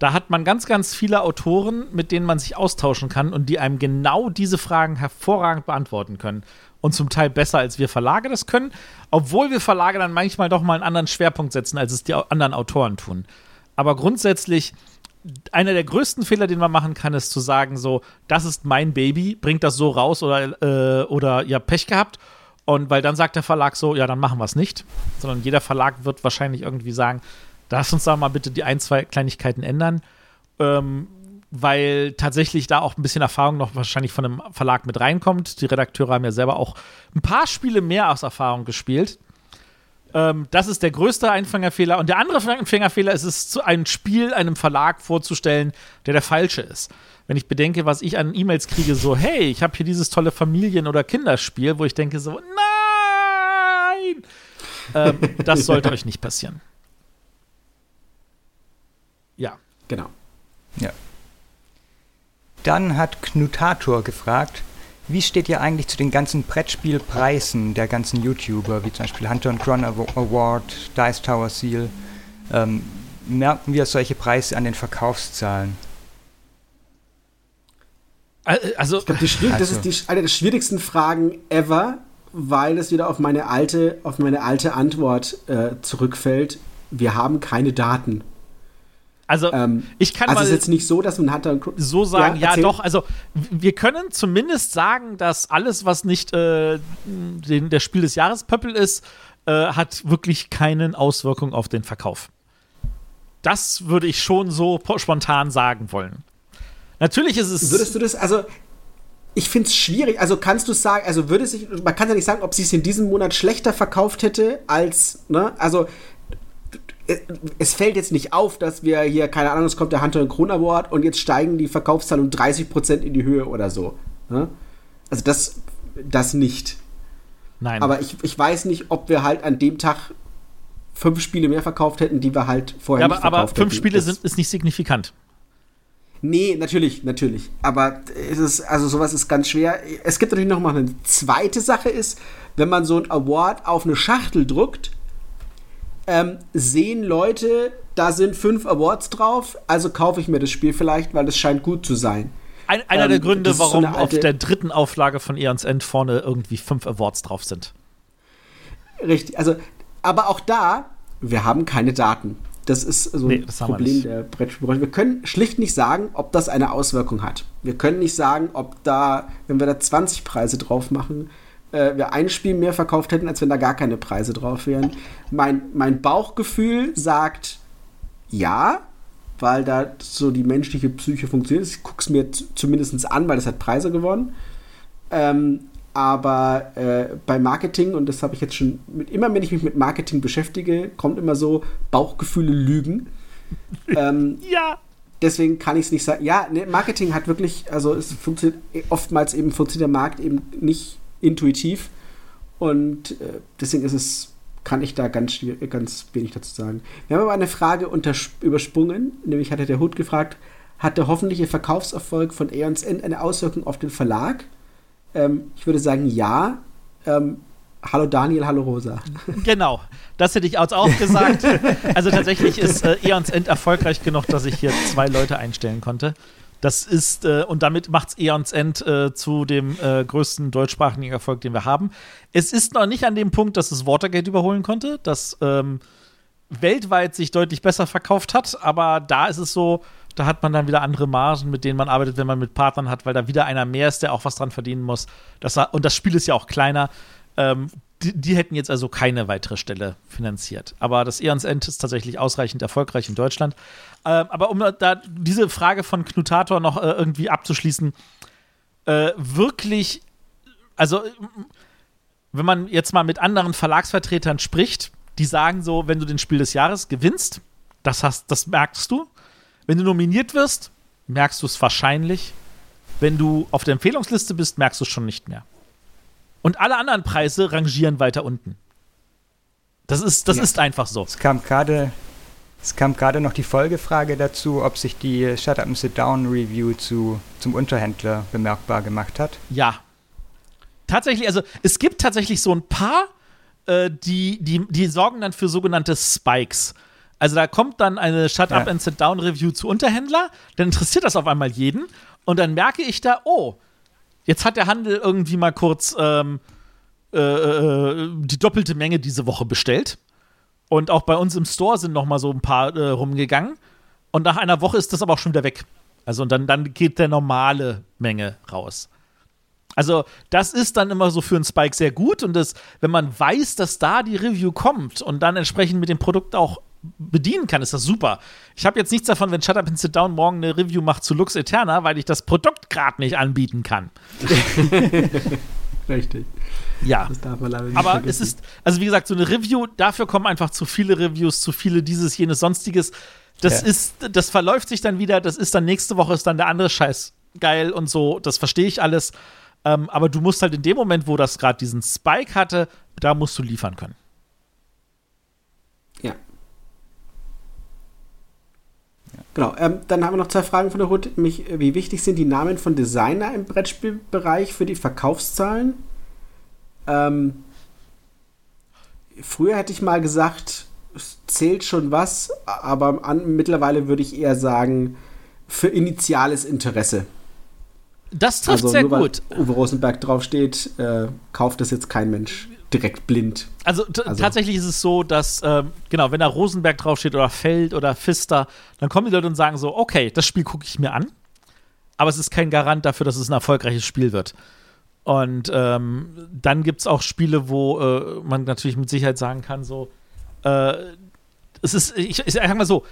Da hat man ganz, ganz viele Autoren, mit denen man sich austauschen kann und die einem genau diese Fragen hervorragend beantworten können. Und zum Teil besser, als wir Verlage das können, obwohl wir Verlage dann manchmal doch mal einen anderen Schwerpunkt setzen, als es die anderen Autoren tun. Aber grundsätzlich einer der größten Fehler, den man machen kann, ist zu sagen, so, das ist mein Baby, bringt das so raus oder, äh, oder ihr habt Pech gehabt. Und weil dann sagt der Verlag so, ja, dann machen wir es nicht. Sondern jeder Verlag wird wahrscheinlich irgendwie sagen, lass uns da mal bitte die ein, zwei Kleinigkeiten ändern. Ähm, weil tatsächlich da auch ein bisschen Erfahrung noch wahrscheinlich von einem Verlag mit reinkommt. Die Redakteure haben ja selber auch ein paar Spiele mehr aus Erfahrung gespielt. Ähm, das ist der größte Einfängerfehler. Und der andere Einfängerfehler ist es, ein Spiel einem Verlag vorzustellen, der der falsche ist. Wenn ich bedenke, was ich an E-Mails kriege, so, hey, ich habe hier dieses tolle Familien- oder Kinderspiel, wo ich denke so, nein! Ähm, das sollte euch nicht passieren. Ja. Genau. Ja. Dann hat Knutator gefragt, wie steht ihr eigentlich zu den ganzen Brettspielpreisen der ganzen YouTuber, wie zum Beispiel Hunter Cron Award, Dice Tower Seal? Ähm, merken wir solche Preise an den Verkaufszahlen? Also, ich glaube, also. das ist die, eine der schwierigsten Fragen ever, weil es wieder auf meine alte, auf meine alte Antwort äh, zurückfällt. Wir haben keine Daten. Also ähm, ich kann also mal. Ist jetzt nicht so, dass man hat dann so sagen. Ja, ja, doch. Also wir können zumindest sagen, dass alles, was nicht äh, den, der Spiel des Jahres Pöppel ist, äh, hat wirklich keine Auswirkung auf den Verkauf. Das würde ich schon so spontan sagen wollen. Natürlich ist es. Würdest du das, also ich finde es schwierig. Also kannst du sagen, also würde sich, man kann ja nicht sagen, ob sie es in diesem Monat schlechter verkauft hätte als, ne? Also es fällt jetzt nicht auf, dass wir hier, keine Ahnung, es kommt der Hunter Kron Award und jetzt steigen die Verkaufszahlen um 30% in die Höhe oder so. Ne? Also das, das nicht. Nein. Aber ich, ich weiß nicht, ob wir halt an dem Tag fünf Spiele mehr verkauft hätten, die wir halt vorher ja, aber, nicht verkauft aber fünf hätten. Spiele sind, ist nicht signifikant. Nee, natürlich, natürlich. Aber es ist, also sowas ist ganz schwer. Es gibt natürlich noch mal eine zweite Sache ist, wenn man so ein Award auf eine Schachtel druckt, ähm, sehen Leute, da sind fünf Awards drauf, also kaufe ich mir das Spiel vielleicht, weil es scheint gut zu sein. Ein, einer ähm, der Gründe, warum so auf der dritten Auflage von Eons End vorne irgendwie fünf Awards drauf sind. Richtig, also, aber auch da, wir haben keine Daten. Das ist so nee, ein Problem der Brettspielbranche. Wir können schlicht nicht sagen, ob das eine Auswirkung hat. Wir können nicht sagen, ob da, wenn wir da 20 Preise drauf machen, äh, wir ein Spiel mehr verkauft hätten, als wenn da gar keine Preise drauf wären. Mein, mein Bauchgefühl sagt ja, weil da so die menschliche Psyche funktioniert. Ich gucke es mir zumindest an, weil das hat Preise gewonnen. Ähm, aber äh, bei Marketing, und das habe ich jetzt schon mit, immer, wenn ich mich mit Marketing beschäftige, kommt immer so Bauchgefühle lügen. ähm, ja. Deswegen kann ich es nicht sagen. Ja, ne, Marketing hat wirklich, also es funktioniert oftmals eben funktioniert der Markt eben nicht intuitiv. Und äh, deswegen ist es, kann ich da ganz, ganz wenig dazu sagen. Wir haben aber eine Frage übersprungen, nämlich hatte der Hut gefragt, hat der hoffentliche Verkaufserfolg von Aeons End eine Auswirkung auf den Verlag? Ähm, ich würde sagen, ja. Ähm, Hallo Daniel, hallo Rosa. Genau, das hätte ich auch gesagt. Also tatsächlich ist äh, Eons End erfolgreich genug, dass ich hier zwei Leute einstellen konnte. Das ist, äh, und damit macht es Eons End äh, zu dem äh, größten deutschsprachigen Erfolg, den wir haben. Es ist noch nicht an dem Punkt, dass es Watergate überholen konnte, das ähm, weltweit sich deutlich besser verkauft hat, aber da ist es so, da hat man dann wieder andere Margen, mit denen man arbeitet, wenn man mit Partnern hat, weil da wieder einer mehr ist, der auch was dran verdienen muss. Das, und das Spiel ist ja auch kleiner. Ähm, die, die, hätten jetzt also keine weitere Stelle finanziert. Aber das Eons End ist tatsächlich ausreichend erfolgreich in Deutschland. Ähm, aber um da diese Frage von Knutator noch äh, irgendwie abzuschließen, äh, wirklich, also wenn man jetzt mal mit anderen Verlagsvertretern spricht, die sagen so, wenn du den Spiel des Jahres gewinnst, das, hast, das merkst du. Wenn du nominiert wirst, merkst du es wahrscheinlich. Wenn du auf der Empfehlungsliste bist, merkst du es schon nicht mehr. Und alle anderen Preise rangieren weiter unten. Das ist, das ja. ist einfach so. Es kam gerade es kam gerade noch die Folgefrage dazu, ob sich die Shut Up and Sit Down Review zu, zum Unterhändler bemerkbar gemacht hat. Ja. Tatsächlich, also es gibt tatsächlich so ein paar, äh, die, die, die sorgen dann für sogenannte Spikes. Also da kommt dann eine Shut Up ja. and Sit Down Review zu Unterhändler, dann interessiert das auf einmal jeden und dann merke ich da, oh, Jetzt hat der Handel irgendwie mal kurz ähm, äh, äh, die doppelte Menge diese Woche bestellt. Und auch bei uns im Store sind noch mal so ein paar äh, rumgegangen. Und nach einer Woche ist das aber auch schon wieder weg. Also und dann, dann geht der normale Menge raus. Also, das ist dann immer so für einen Spike sehr gut. Und das, wenn man weiß, dass da die Review kommt und dann entsprechend mit dem Produkt auch bedienen kann, ist das super. Ich habe jetzt nichts davon, wenn Shut Up and Sit Down morgen eine Review macht zu Lux Eterna, weil ich das Produkt gerade nicht anbieten kann. Richtig. Ja. Das darf man leider nicht Aber vergessen. es ist, also wie gesagt, so eine Review, dafür kommen einfach zu viele Reviews, zu viele dieses, jenes, sonstiges. Das ja. ist, das verläuft sich dann wieder, das ist dann nächste Woche ist dann der andere Scheiß geil und so, das verstehe ich alles. Ähm, aber du musst halt in dem Moment, wo das gerade diesen Spike hatte, da musst du liefern können. Genau, ähm, dann haben wir noch zwei Fragen von der Hut. Nämlich, wie wichtig sind die Namen von Designer im Brettspielbereich für die Verkaufszahlen? Ähm, früher hätte ich mal gesagt, es zählt schon was, aber an, mittlerweile würde ich eher sagen, für initiales Interesse. Das trifft also, sehr nur, gut. Uwe Rosenberg draufsteht, äh, kauft das jetzt kein Mensch direkt blind. Also, also, tatsächlich ist es so, dass, ähm, genau, wenn da Rosenberg draufsteht oder Feld oder Pfister, dann kommen die Leute und sagen so, okay, das Spiel gucke ich mir an, aber es ist kein Garant dafür, dass es ein erfolgreiches Spiel wird. Und ähm, dann gibt es auch Spiele, wo äh, man natürlich mit Sicherheit sagen kann, so, äh, es ist, ich, ich sag mal so,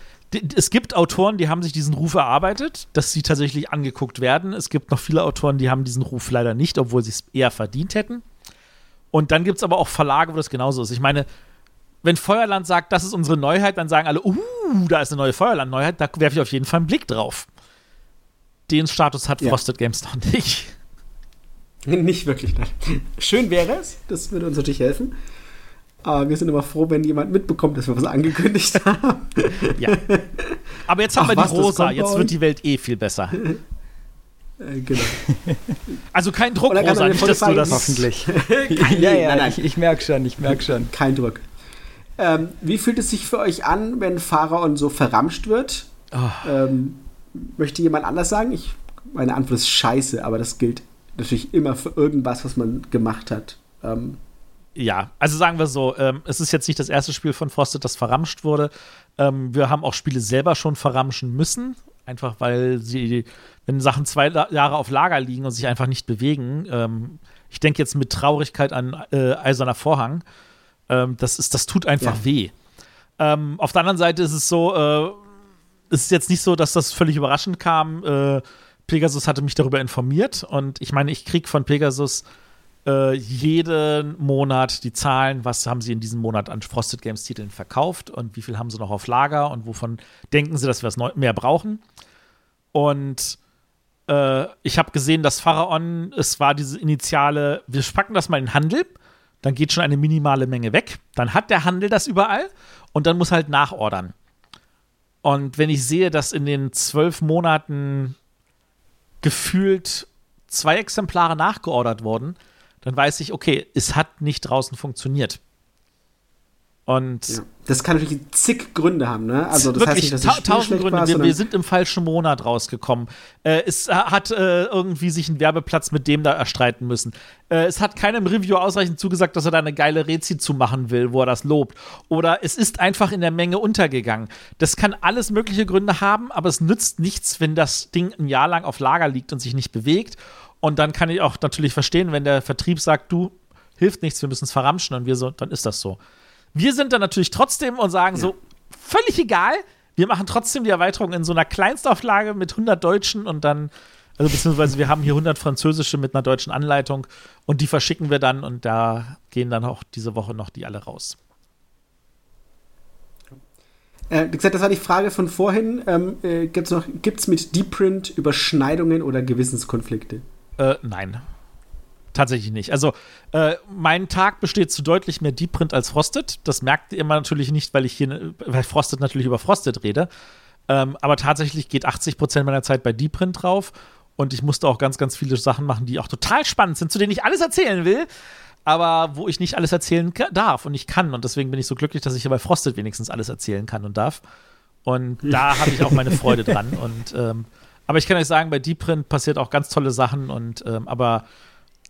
es gibt Autoren, die haben sich diesen Ruf erarbeitet, dass sie tatsächlich angeguckt werden. Es gibt noch viele Autoren, die haben diesen Ruf leider nicht, obwohl sie es eher verdient hätten. Und dann gibt es aber auch Verlage, wo das genauso ist. Ich meine, wenn Feuerland sagt, das ist unsere Neuheit, dann sagen alle, uh, da ist eine neue Feuerland-Neuheit, da werfe ich auf jeden Fall einen Blick drauf. Den Status hat ja. Frosted Games noch nicht. Nicht wirklich, nein. Schön wäre es, das würde uns natürlich helfen. Aber wir sind immer froh, wenn jemand mitbekommt, dass wir was angekündigt haben. Ja. Aber jetzt haben Ach, wir die was, Rosa, jetzt wird die Welt eh viel besser. Äh, genau. Also kein Druck, Rosa, nicht, dass du das... Hoffentlich. ja, ja, nein, nein. Ich, ich merke schon, ich merke schon. Kein Druck. Ähm, wie fühlt es sich für euch an, wenn Pharaon so verramscht wird? Oh. Ähm, möchte jemand anders sagen? Ich, meine Antwort ist scheiße, aber das gilt natürlich immer für irgendwas, was man gemacht hat. Ähm, ja, also sagen wir so, ähm, es ist jetzt nicht das erste Spiel von Frosted, das verramscht wurde. Ähm, wir haben auch Spiele selber schon verramschen müssen, einfach weil sie wenn Sachen zwei Jahre auf Lager liegen und sich einfach nicht bewegen. Ähm, ich denke jetzt mit Traurigkeit an äh, Eiserner Vorhang. Ähm, das, ist, das tut einfach ja. weh. Ähm, auf der anderen Seite ist es so, äh, es ist jetzt nicht so, dass das völlig überraschend kam. Äh, Pegasus hatte mich darüber informiert und ich meine, ich kriege von Pegasus äh, jeden Monat die Zahlen, was haben sie in diesem Monat an Frosted Games Titeln verkauft und wie viel haben sie noch auf Lager und wovon denken sie, dass wir es mehr brauchen. Und äh, ich habe gesehen, dass Pharaon, es war diese initiale, wir packen das mal in den Handel, dann geht schon eine minimale Menge weg. Dann hat der Handel das überall und dann muss halt nachordern. Und wenn ich sehe, dass in den zwölf Monaten gefühlt zwei Exemplare nachgeordert wurden, dann weiß ich, okay, es hat nicht draußen funktioniert. Und ja. das kann natürlich zig Gründe haben, ne? Also das wirklich, heißt nicht, dass ta tausend Gründe. War, wir, wir, sind im falschen Monat rausgekommen. Äh, es hat äh, irgendwie sich einen Werbeplatz mit dem da erstreiten müssen. Äh, es hat keinem Review ausreichend zugesagt, dass er da eine geile Rezi zu machen will, wo er das lobt. Oder es ist einfach in der Menge untergegangen. Das kann alles mögliche Gründe haben, aber es nützt nichts, wenn das Ding ein Jahr lang auf Lager liegt und sich nicht bewegt. Und dann kann ich auch natürlich verstehen, wenn der Vertrieb sagt, du hilft nichts, wir müssen es verramschen und wir so, dann ist das so. Wir sind dann natürlich trotzdem und sagen ja. so, völlig egal, wir machen trotzdem die Erweiterung in so einer Kleinstauflage mit 100 Deutschen und dann, also beziehungsweise wir haben hier 100 französische mit einer deutschen Anleitung und die verschicken wir dann und da gehen dann auch diese Woche noch die alle raus. Äh, gesagt, das war die Frage von vorhin. Ähm, äh, Gibt es mit Deep Print Überschneidungen oder Gewissenskonflikte? Äh, nein. Tatsächlich nicht. Also, äh, mein Tag besteht zu deutlich mehr Deep Print als Frosted. Das merkt ihr natürlich nicht, weil ich hier, weil Frosted natürlich über Frosted rede. Ähm, aber tatsächlich geht 80% meiner Zeit bei Deep Print drauf. Und ich musste auch ganz, ganz viele Sachen machen, die auch total spannend sind, zu denen ich alles erzählen will, aber wo ich nicht alles erzählen darf und ich kann. Und deswegen bin ich so glücklich, dass ich bei Frosted wenigstens alles erzählen kann und darf. Und da habe ich auch meine Freude dran. Und ähm, aber ich kann euch sagen, bei Deep Print passiert auch ganz tolle Sachen und ähm, aber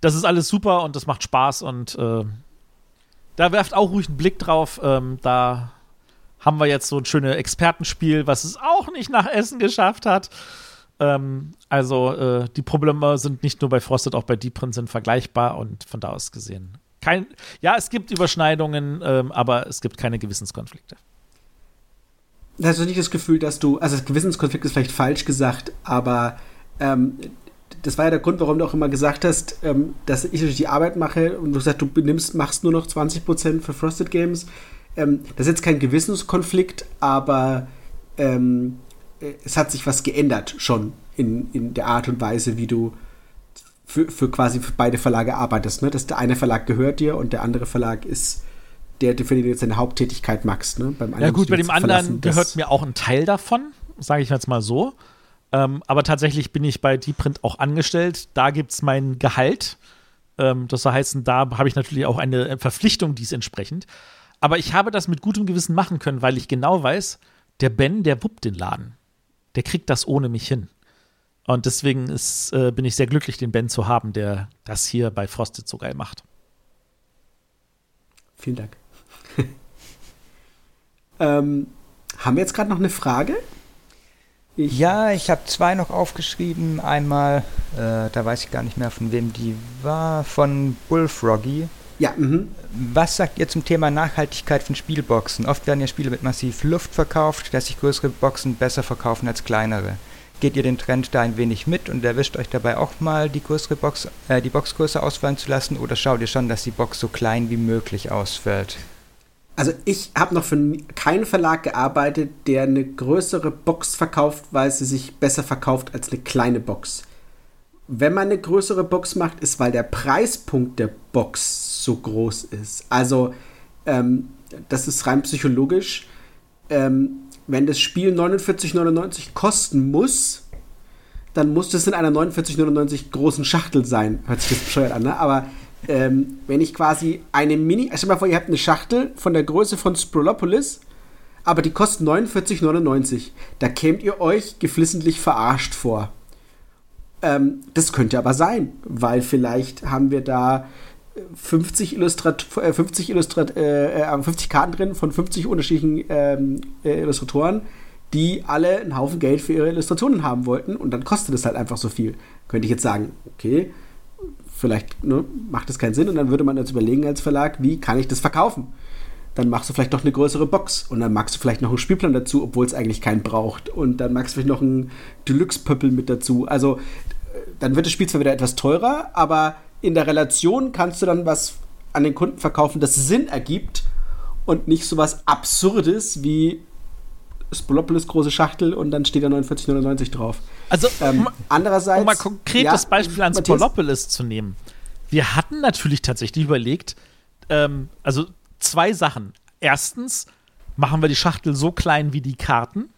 das ist alles super und das macht Spaß und äh, da werft auch ruhig einen Blick drauf. Ähm, da haben wir jetzt so ein schönes Expertenspiel, was es auch nicht nach Essen geschafft hat. Ähm, also äh, die Probleme sind nicht nur bei Frosted, auch bei Deep Print sind vergleichbar und von da aus gesehen. Kein, ja, es gibt Überschneidungen, ähm, aber es gibt keine Gewissenskonflikte. Hast du nicht das Gefühl, dass du, also Gewissenskonflikt ist vielleicht falsch gesagt, aber ähm, das war ja der Grund, warum du auch immer gesagt hast, ähm, dass ich die Arbeit mache und du sagst, du nimmst, machst nur noch 20% für Frosted Games. Ähm, das ist jetzt kein Gewissenskonflikt, aber ähm, es hat sich was geändert schon in, in der Art und Weise, wie du für, für quasi für beide Verlage arbeitest. Ne? Dass der eine Verlag gehört dir und der andere Verlag ist der, für den du jetzt deine Haupttätigkeit machst. Ne? Beim ja gut, bei dem anderen gehört mir auch ein Teil davon, sage ich jetzt mal so. Ähm, aber tatsächlich bin ich bei Deeprint auch angestellt. Da gibt es mein Gehalt. Ähm, das heißt, da habe ich natürlich auch eine Verpflichtung dies entsprechend. Aber ich habe das mit gutem Gewissen machen können, weil ich genau weiß, der Ben, der wuppt den Laden. Der kriegt das ohne mich hin. Und deswegen ist, äh, bin ich sehr glücklich, den Ben zu haben, der das hier bei Frosted so geil macht. Vielen Dank. ähm, haben wir jetzt gerade noch eine Frage? Ich ja, ich habe zwei noch aufgeschrieben. Einmal, äh, da weiß ich gar nicht mehr, von wem die war, von Bullfroggy. Ja, mhm. Was sagt ihr zum Thema Nachhaltigkeit von Spielboxen? Oft werden ja Spiele mit massiv Luft verkauft, dass sich größere Boxen besser verkaufen als kleinere. Geht ihr den Trend da ein wenig mit und erwischt euch dabei auch mal die größere Box, äh, die Box größer ausfallen zu lassen oder schaut ihr schon, dass die Box so klein wie möglich ausfällt? Also ich habe noch für keinen Verlag gearbeitet, der eine größere Box verkauft, weil sie sich besser verkauft als eine kleine Box. Wenn man eine größere Box macht, ist, weil der Preispunkt der Box so groß ist. Also ähm, das ist rein psychologisch. Ähm, wenn das Spiel 49,99 kosten muss, dann muss das in einer 49,99 großen Schachtel sein. Hört sich das bescheuert an, ne? Aber ähm, wenn ich quasi eine Mini, stell mal vor, ihr habt eine Schachtel von der Größe von Sprolopolis, aber die kostet 49,99. Da kämt ihr euch geflissentlich verarscht vor. Ähm, das könnte aber sein, weil vielleicht haben wir da 50 Illustrat 50 Illustrat äh, 50 äh, Karten drin von 50 unterschiedlichen ähm, äh, Illustratoren, die alle einen Haufen Geld für ihre Illustrationen haben wollten und dann kostet es halt einfach so viel. Könnte ich jetzt sagen, okay, vielleicht ne, macht das keinen Sinn und dann würde man jetzt überlegen als Verlag, wie kann ich das verkaufen? Dann machst du vielleicht doch eine größere Box und dann magst du vielleicht noch einen Spielplan dazu, obwohl es eigentlich keinen braucht. Und dann magst du vielleicht noch einen Deluxe-Pöppel mit dazu. Also dann wird das Spiel zwar wieder etwas teurer, aber in der Relation kannst du dann was an den Kunden verkaufen, das Sinn ergibt und nicht so was Absurdes wie Spolopolis große Schachtel und dann steht da 49,99 drauf. Also, ähm, um, andererseits. Um mal konkretes ja, Beispiel an Spolopolis zu nehmen. Wir hatten natürlich tatsächlich überlegt, ähm, also zwei Sachen. Erstens machen wir die Schachtel so klein wie die Karten,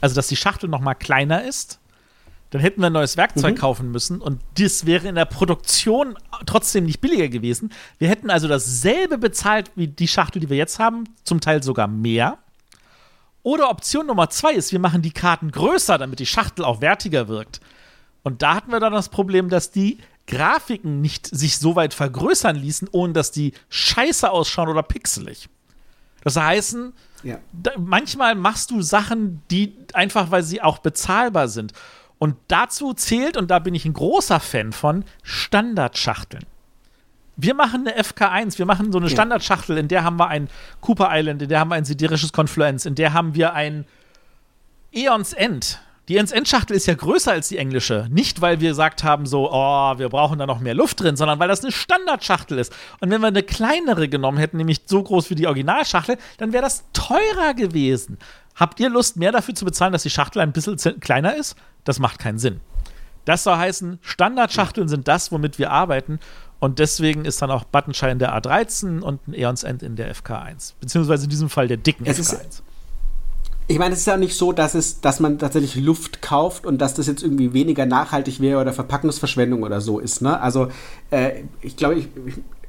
also dass die Schachtel noch mal kleiner ist. dann hätten wir ein neues Werkzeug mhm. kaufen müssen und das wäre in der Produktion trotzdem nicht billiger gewesen. Wir hätten also dasselbe bezahlt wie die Schachtel, die wir jetzt haben, zum Teil sogar mehr. Oder Option Nummer zwei ist, wir machen die Karten größer, damit die Schachtel auch wertiger wirkt. Und da hatten wir dann das Problem, dass die Grafiken nicht sich so weit vergrößern ließen, ohne dass die scheiße ausschauen oder pixelig. Das heißt, ja. da, manchmal machst du Sachen, die einfach, weil sie auch bezahlbar sind. Und dazu zählt, und da bin ich ein großer Fan von, Standardschachteln. Wir machen eine FK1, wir machen so eine. Standardschachtel, in der haben wir ein Cooper Island, in der haben wir ein siderisches Confluence, in der haben wir ein Eons End. Die Eons End Schachtel ist ja größer als die englische. Nicht, weil wir gesagt haben, so, oh, wir brauchen da noch mehr Luft drin, sondern weil das eine Standardschachtel ist. Und wenn wir eine kleinere genommen hätten, nämlich so groß wie die Originalschachtel, dann wäre das teurer gewesen. Habt ihr Lust, mehr dafür zu bezahlen, dass die Schachtel ein bisschen kleiner ist? Das macht keinen Sinn. Das soll heißen, Standardschachteln sind das, womit wir arbeiten. Und deswegen ist dann auch Buttonschein der A13 und ein Eons End in der FK1. Beziehungsweise in diesem Fall der dicken es FK1. Ist, ich meine, es ist ja nicht so, dass, es, dass man tatsächlich Luft kauft und dass das jetzt irgendwie weniger nachhaltig wäre oder Verpackungsverschwendung oder so ist. Ne? Also, äh, ich glaube, ich,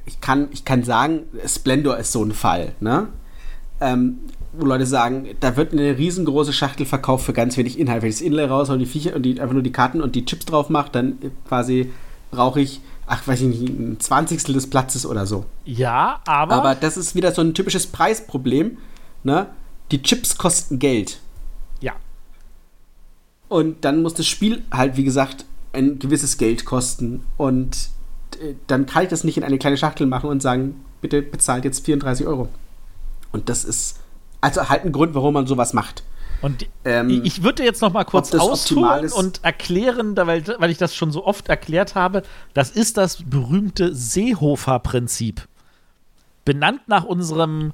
ich, kann, ich kann sagen, Splendor ist so ein Fall. Ne? Ähm, wo Leute sagen, da wird eine riesengroße Schachtel verkauft für ganz wenig Inhalt. Wenn ich das Inlay raus und die Viecher und die, einfach nur die Karten und die Chips drauf mache, dann quasi brauche ich, ach, weiß ich nicht, ein Zwanzigstel des Platzes oder so. Ja, aber. Aber das ist wieder so ein typisches Preisproblem. Ne? Die Chips kosten Geld. Ja. Und dann muss das Spiel halt, wie gesagt, ein gewisses Geld kosten. Und äh, dann kann ich das nicht in eine kleine Schachtel machen und sagen, bitte bezahlt jetzt 34 Euro. Und das ist also halt ein Grund, warum man sowas macht. Und ähm, ich würde jetzt noch mal kurz ausholen und erklären, weil, weil ich das schon so oft erklärt habe, das ist das berühmte Seehofer-Prinzip. Benannt nach unserem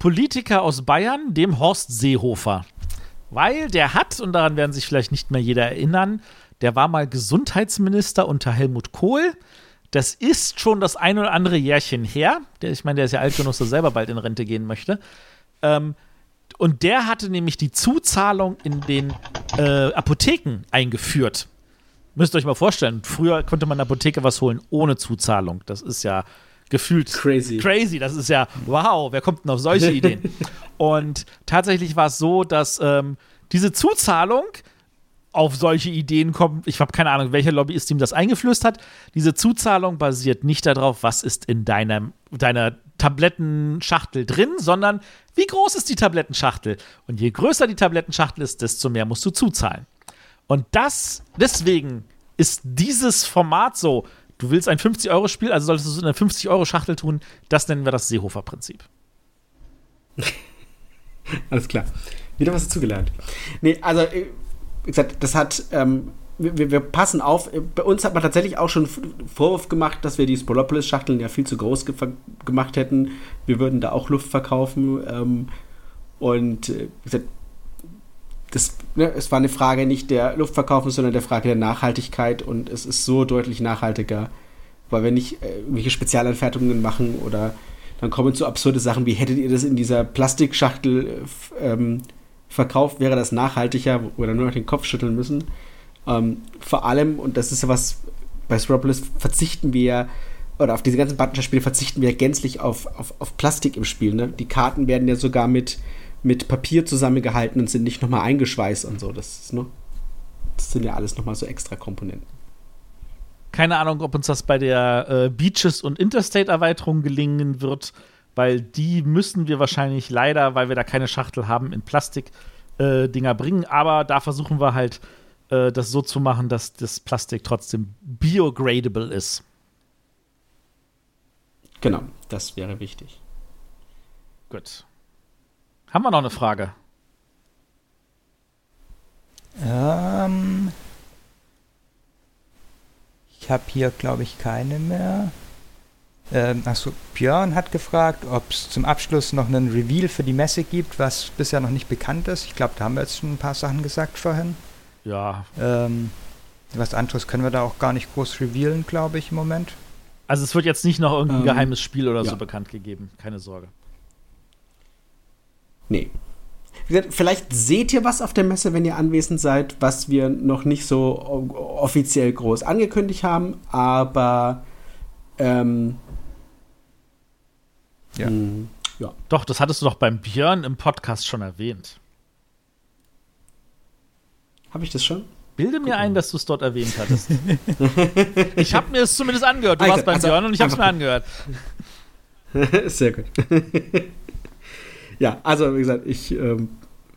Politiker aus Bayern, dem Horst Seehofer. Weil der hat, und daran werden sich vielleicht nicht mehr jeder erinnern, der war mal Gesundheitsminister unter Helmut Kohl. Das ist schon das ein oder andere Jährchen her. Der, ich meine, der ist ja alt genug, dass er selber bald in Rente gehen möchte. Ähm, und der hatte nämlich die Zuzahlung in den äh, Apotheken eingeführt. Müsst ihr euch mal vorstellen, früher konnte man in der Apotheke was holen ohne Zuzahlung. Das ist ja gefühlt crazy. Crazy, das ist ja wow, wer kommt denn auf solche Ideen? Und tatsächlich war es so, dass ähm, diese Zuzahlung auf solche Ideen kommt. Ich habe keine Ahnung, welcher Lobbyist ihm das eingeflößt hat. Diese Zuzahlung basiert nicht darauf, was ist in deinem, deiner Tablettenschachtel drin, sondern wie groß ist die Tablettenschachtel? Und je größer die Tablettenschachtel ist, desto mehr musst du zuzahlen. Und das, deswegen ist dieses Format so. Du willst ein 50-Euro-Spiel, also solltest du es in einer 50-Euro-Schachtel tun. Das nennen wir das Seehofer-Prinzip. Alles klar. Wieder was dazugelernt. Nee, also, äh, wie gesagt, das hat ähm, wir, wir, passen auf. Bei uns hat man tatsächlich auch schon Vorwurf gemacht, dass wir die Spolopolis-Schachteln ja viel zu groß ge gemacht hätten. Wir würden da auch Luft verkaufen. Ähm, und äh, das, ne, es war eine Frage nicht der Luftverkaufung, sondern der Frage der Nachhaltigkeit. Und es ist so deutlich nachhaltiger, weil wir nicht äh, irgendwelche Spezialanfertigungen machen oder dann kommen zu absurde Sachen wie hättet ihr das in dieser Plastikschachtel ähm, verkauft, wäre das nachhaltiger, wo wir dann nur noch den Kopf schütteln müssen. Ähm, vor allem, und das ist ja was, bei Scropolis verzichten wir, oder auf diese ganzen Buttonshare-Spiele verzichten wir gänzlich auf, auf, auf Plastik im Spiel. Ne? Die Karten werden ja sogar mit, mit Papier zusammengehalten und sind nicht nochmal eingeschweißt und so. Das, ist, ne? das sind ja alles nochmal so extra Komponenten. Keine Ahnung, ob uns das bei der äh, Beaches- und Interstate-Erweiterung gelingen wird, weil die müssen wir wahrscheinlich leider, weil wir da keine Schachtel haben, in Plastik-Dinger äh, bringen. Aber da versuchen wir halt äh, das so zu machen, dass das Plastik trotzdem biogradable ist. Genau, das wäre wichtig. Gut. Haben wir noch eine Frage? Ähm, ich habe hier, glaube ich, keine mehr. Ähm, achso, Björn hat gefragt, ob es zum Abschluss noch einen Reveal für die Messe gibt, was bisher noch nicht bekannt ist. Ich glaube, da haben wir jetzt schon ein paar Sachen gesagt vorhin. Ja. Ähm, was anderes können wir da auch gar nicht groß revealen, glaube ich, im Moment. Also es wird jetzt nicht noch irgendein ähm, geheimes Spiel oder ja. so bekannt gegeben, keine Sorge. Nee. vielleicht seht ihr was auf der Messe, wenn ihr anwesend seid, was wir noch nicht so offiziell groß angekündigt haben, aber ähm, ja. Mh, hm, ja. Doch, das hattest du doch beim Björn im Podcast schon erwähnt. Habe ich das schon? Bilde mir ein, dass du es dort erwähnt hattest. ich habe mir es zumindest angehört. Du also, warst beim also, Björn und ich habe es mir angehört. Sehr gut. ja, also wie gesagt, ich ähm,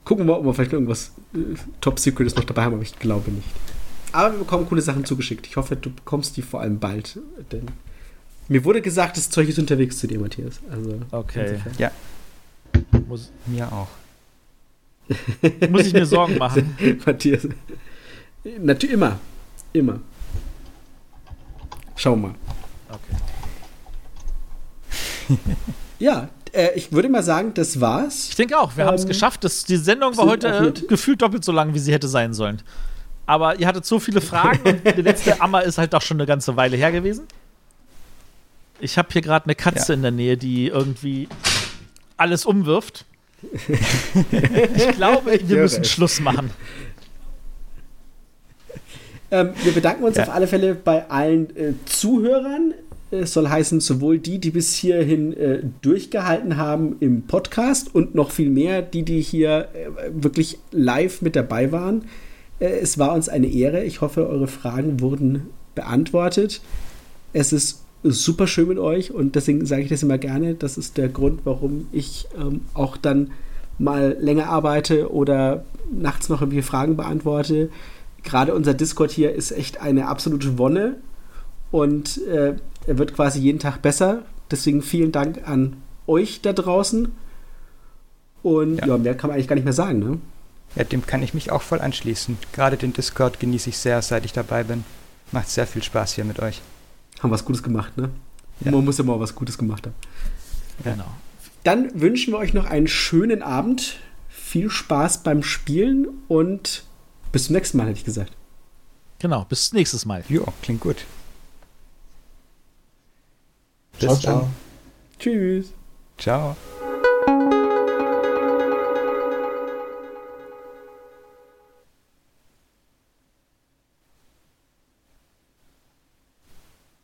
gucken wir mal, ob wir vielleicht irgendwas äh, Top Secrets noch dabei haben, aber ich glaube nicht. Aber wir bekommen coole Sachen zugeschickt. Ich hoffe, du bekommst die vor allem bald, denn mir wurde gesagt, das Zeug ist unterwegs zu dir, Matthias. Also, okay. Insofern. Ja. Muss, mir auch. Muss ich mir Sorgen machen? Matthias. Natürlich immer. Immer. Schauen wir mal. Okay. ja, äh, ich würde mal sagen, das war's. Ich denke auch, wir ähm, haben es geschafft. Das, die Sendung war heute äh, gefühlt doppelt so lang, wie sie hätte sein sollen. Aber ihr hattet so viele Fragen und der letzte Ammer ist halt doch schon eine ganze Weile her gewesen. Ich habe hier gerade eine Katze ja. in der Nähe, die irgendwie alles umwirft. ich glaube, wir müssen Schluss machen. Ähm, wir bedanken uns ja. auf alle Fälle bei allen äh, Zuhörern. Es soll heißen, sowohl die, die bis hierhin äh, durchgehalten haben im Podcast und noch viel mehr, die, die hier äh, wirklich live mit dabei waren. Äh, es war uns eine Ehre. Ich hoffe, eure Fragen wurden beantwortet. Es ist super schön mit euch und deswegen sage ich das immer gerne. Das ist der Grund, warum ich ähm, auch dann mal länger arbeite oder nachts noch irgendwie Fragen beantworte gerade unser Discord hier ist echt eine absolute Wonne und äh, er wird quasi jeden Tag besser. Deswegen vielen Dank an euch da draußen. Und ja, ja mehr kann man eigentlich gar nicht mehr sagen, ne? Ja, dem kann ich mich auch voll anschließen. Gerade den Discord genieße ich sehr, seit ich dabei bin. Macht sehr viel Spaß hier mit euch. Haben was Gutes gemacht, ne? Ja. Man muss ja mal was Gutes gemacht haben. Genau. Dann wünschen wir euch noch einen schönen Abend. Viel Spaß beim Spielen und bis zum nächsten Mal, hätte ich gesagt. Genau, bis nächstes Mal. Ja, klingt gut. Bis ciao, ciao. Tschüss. Ciao.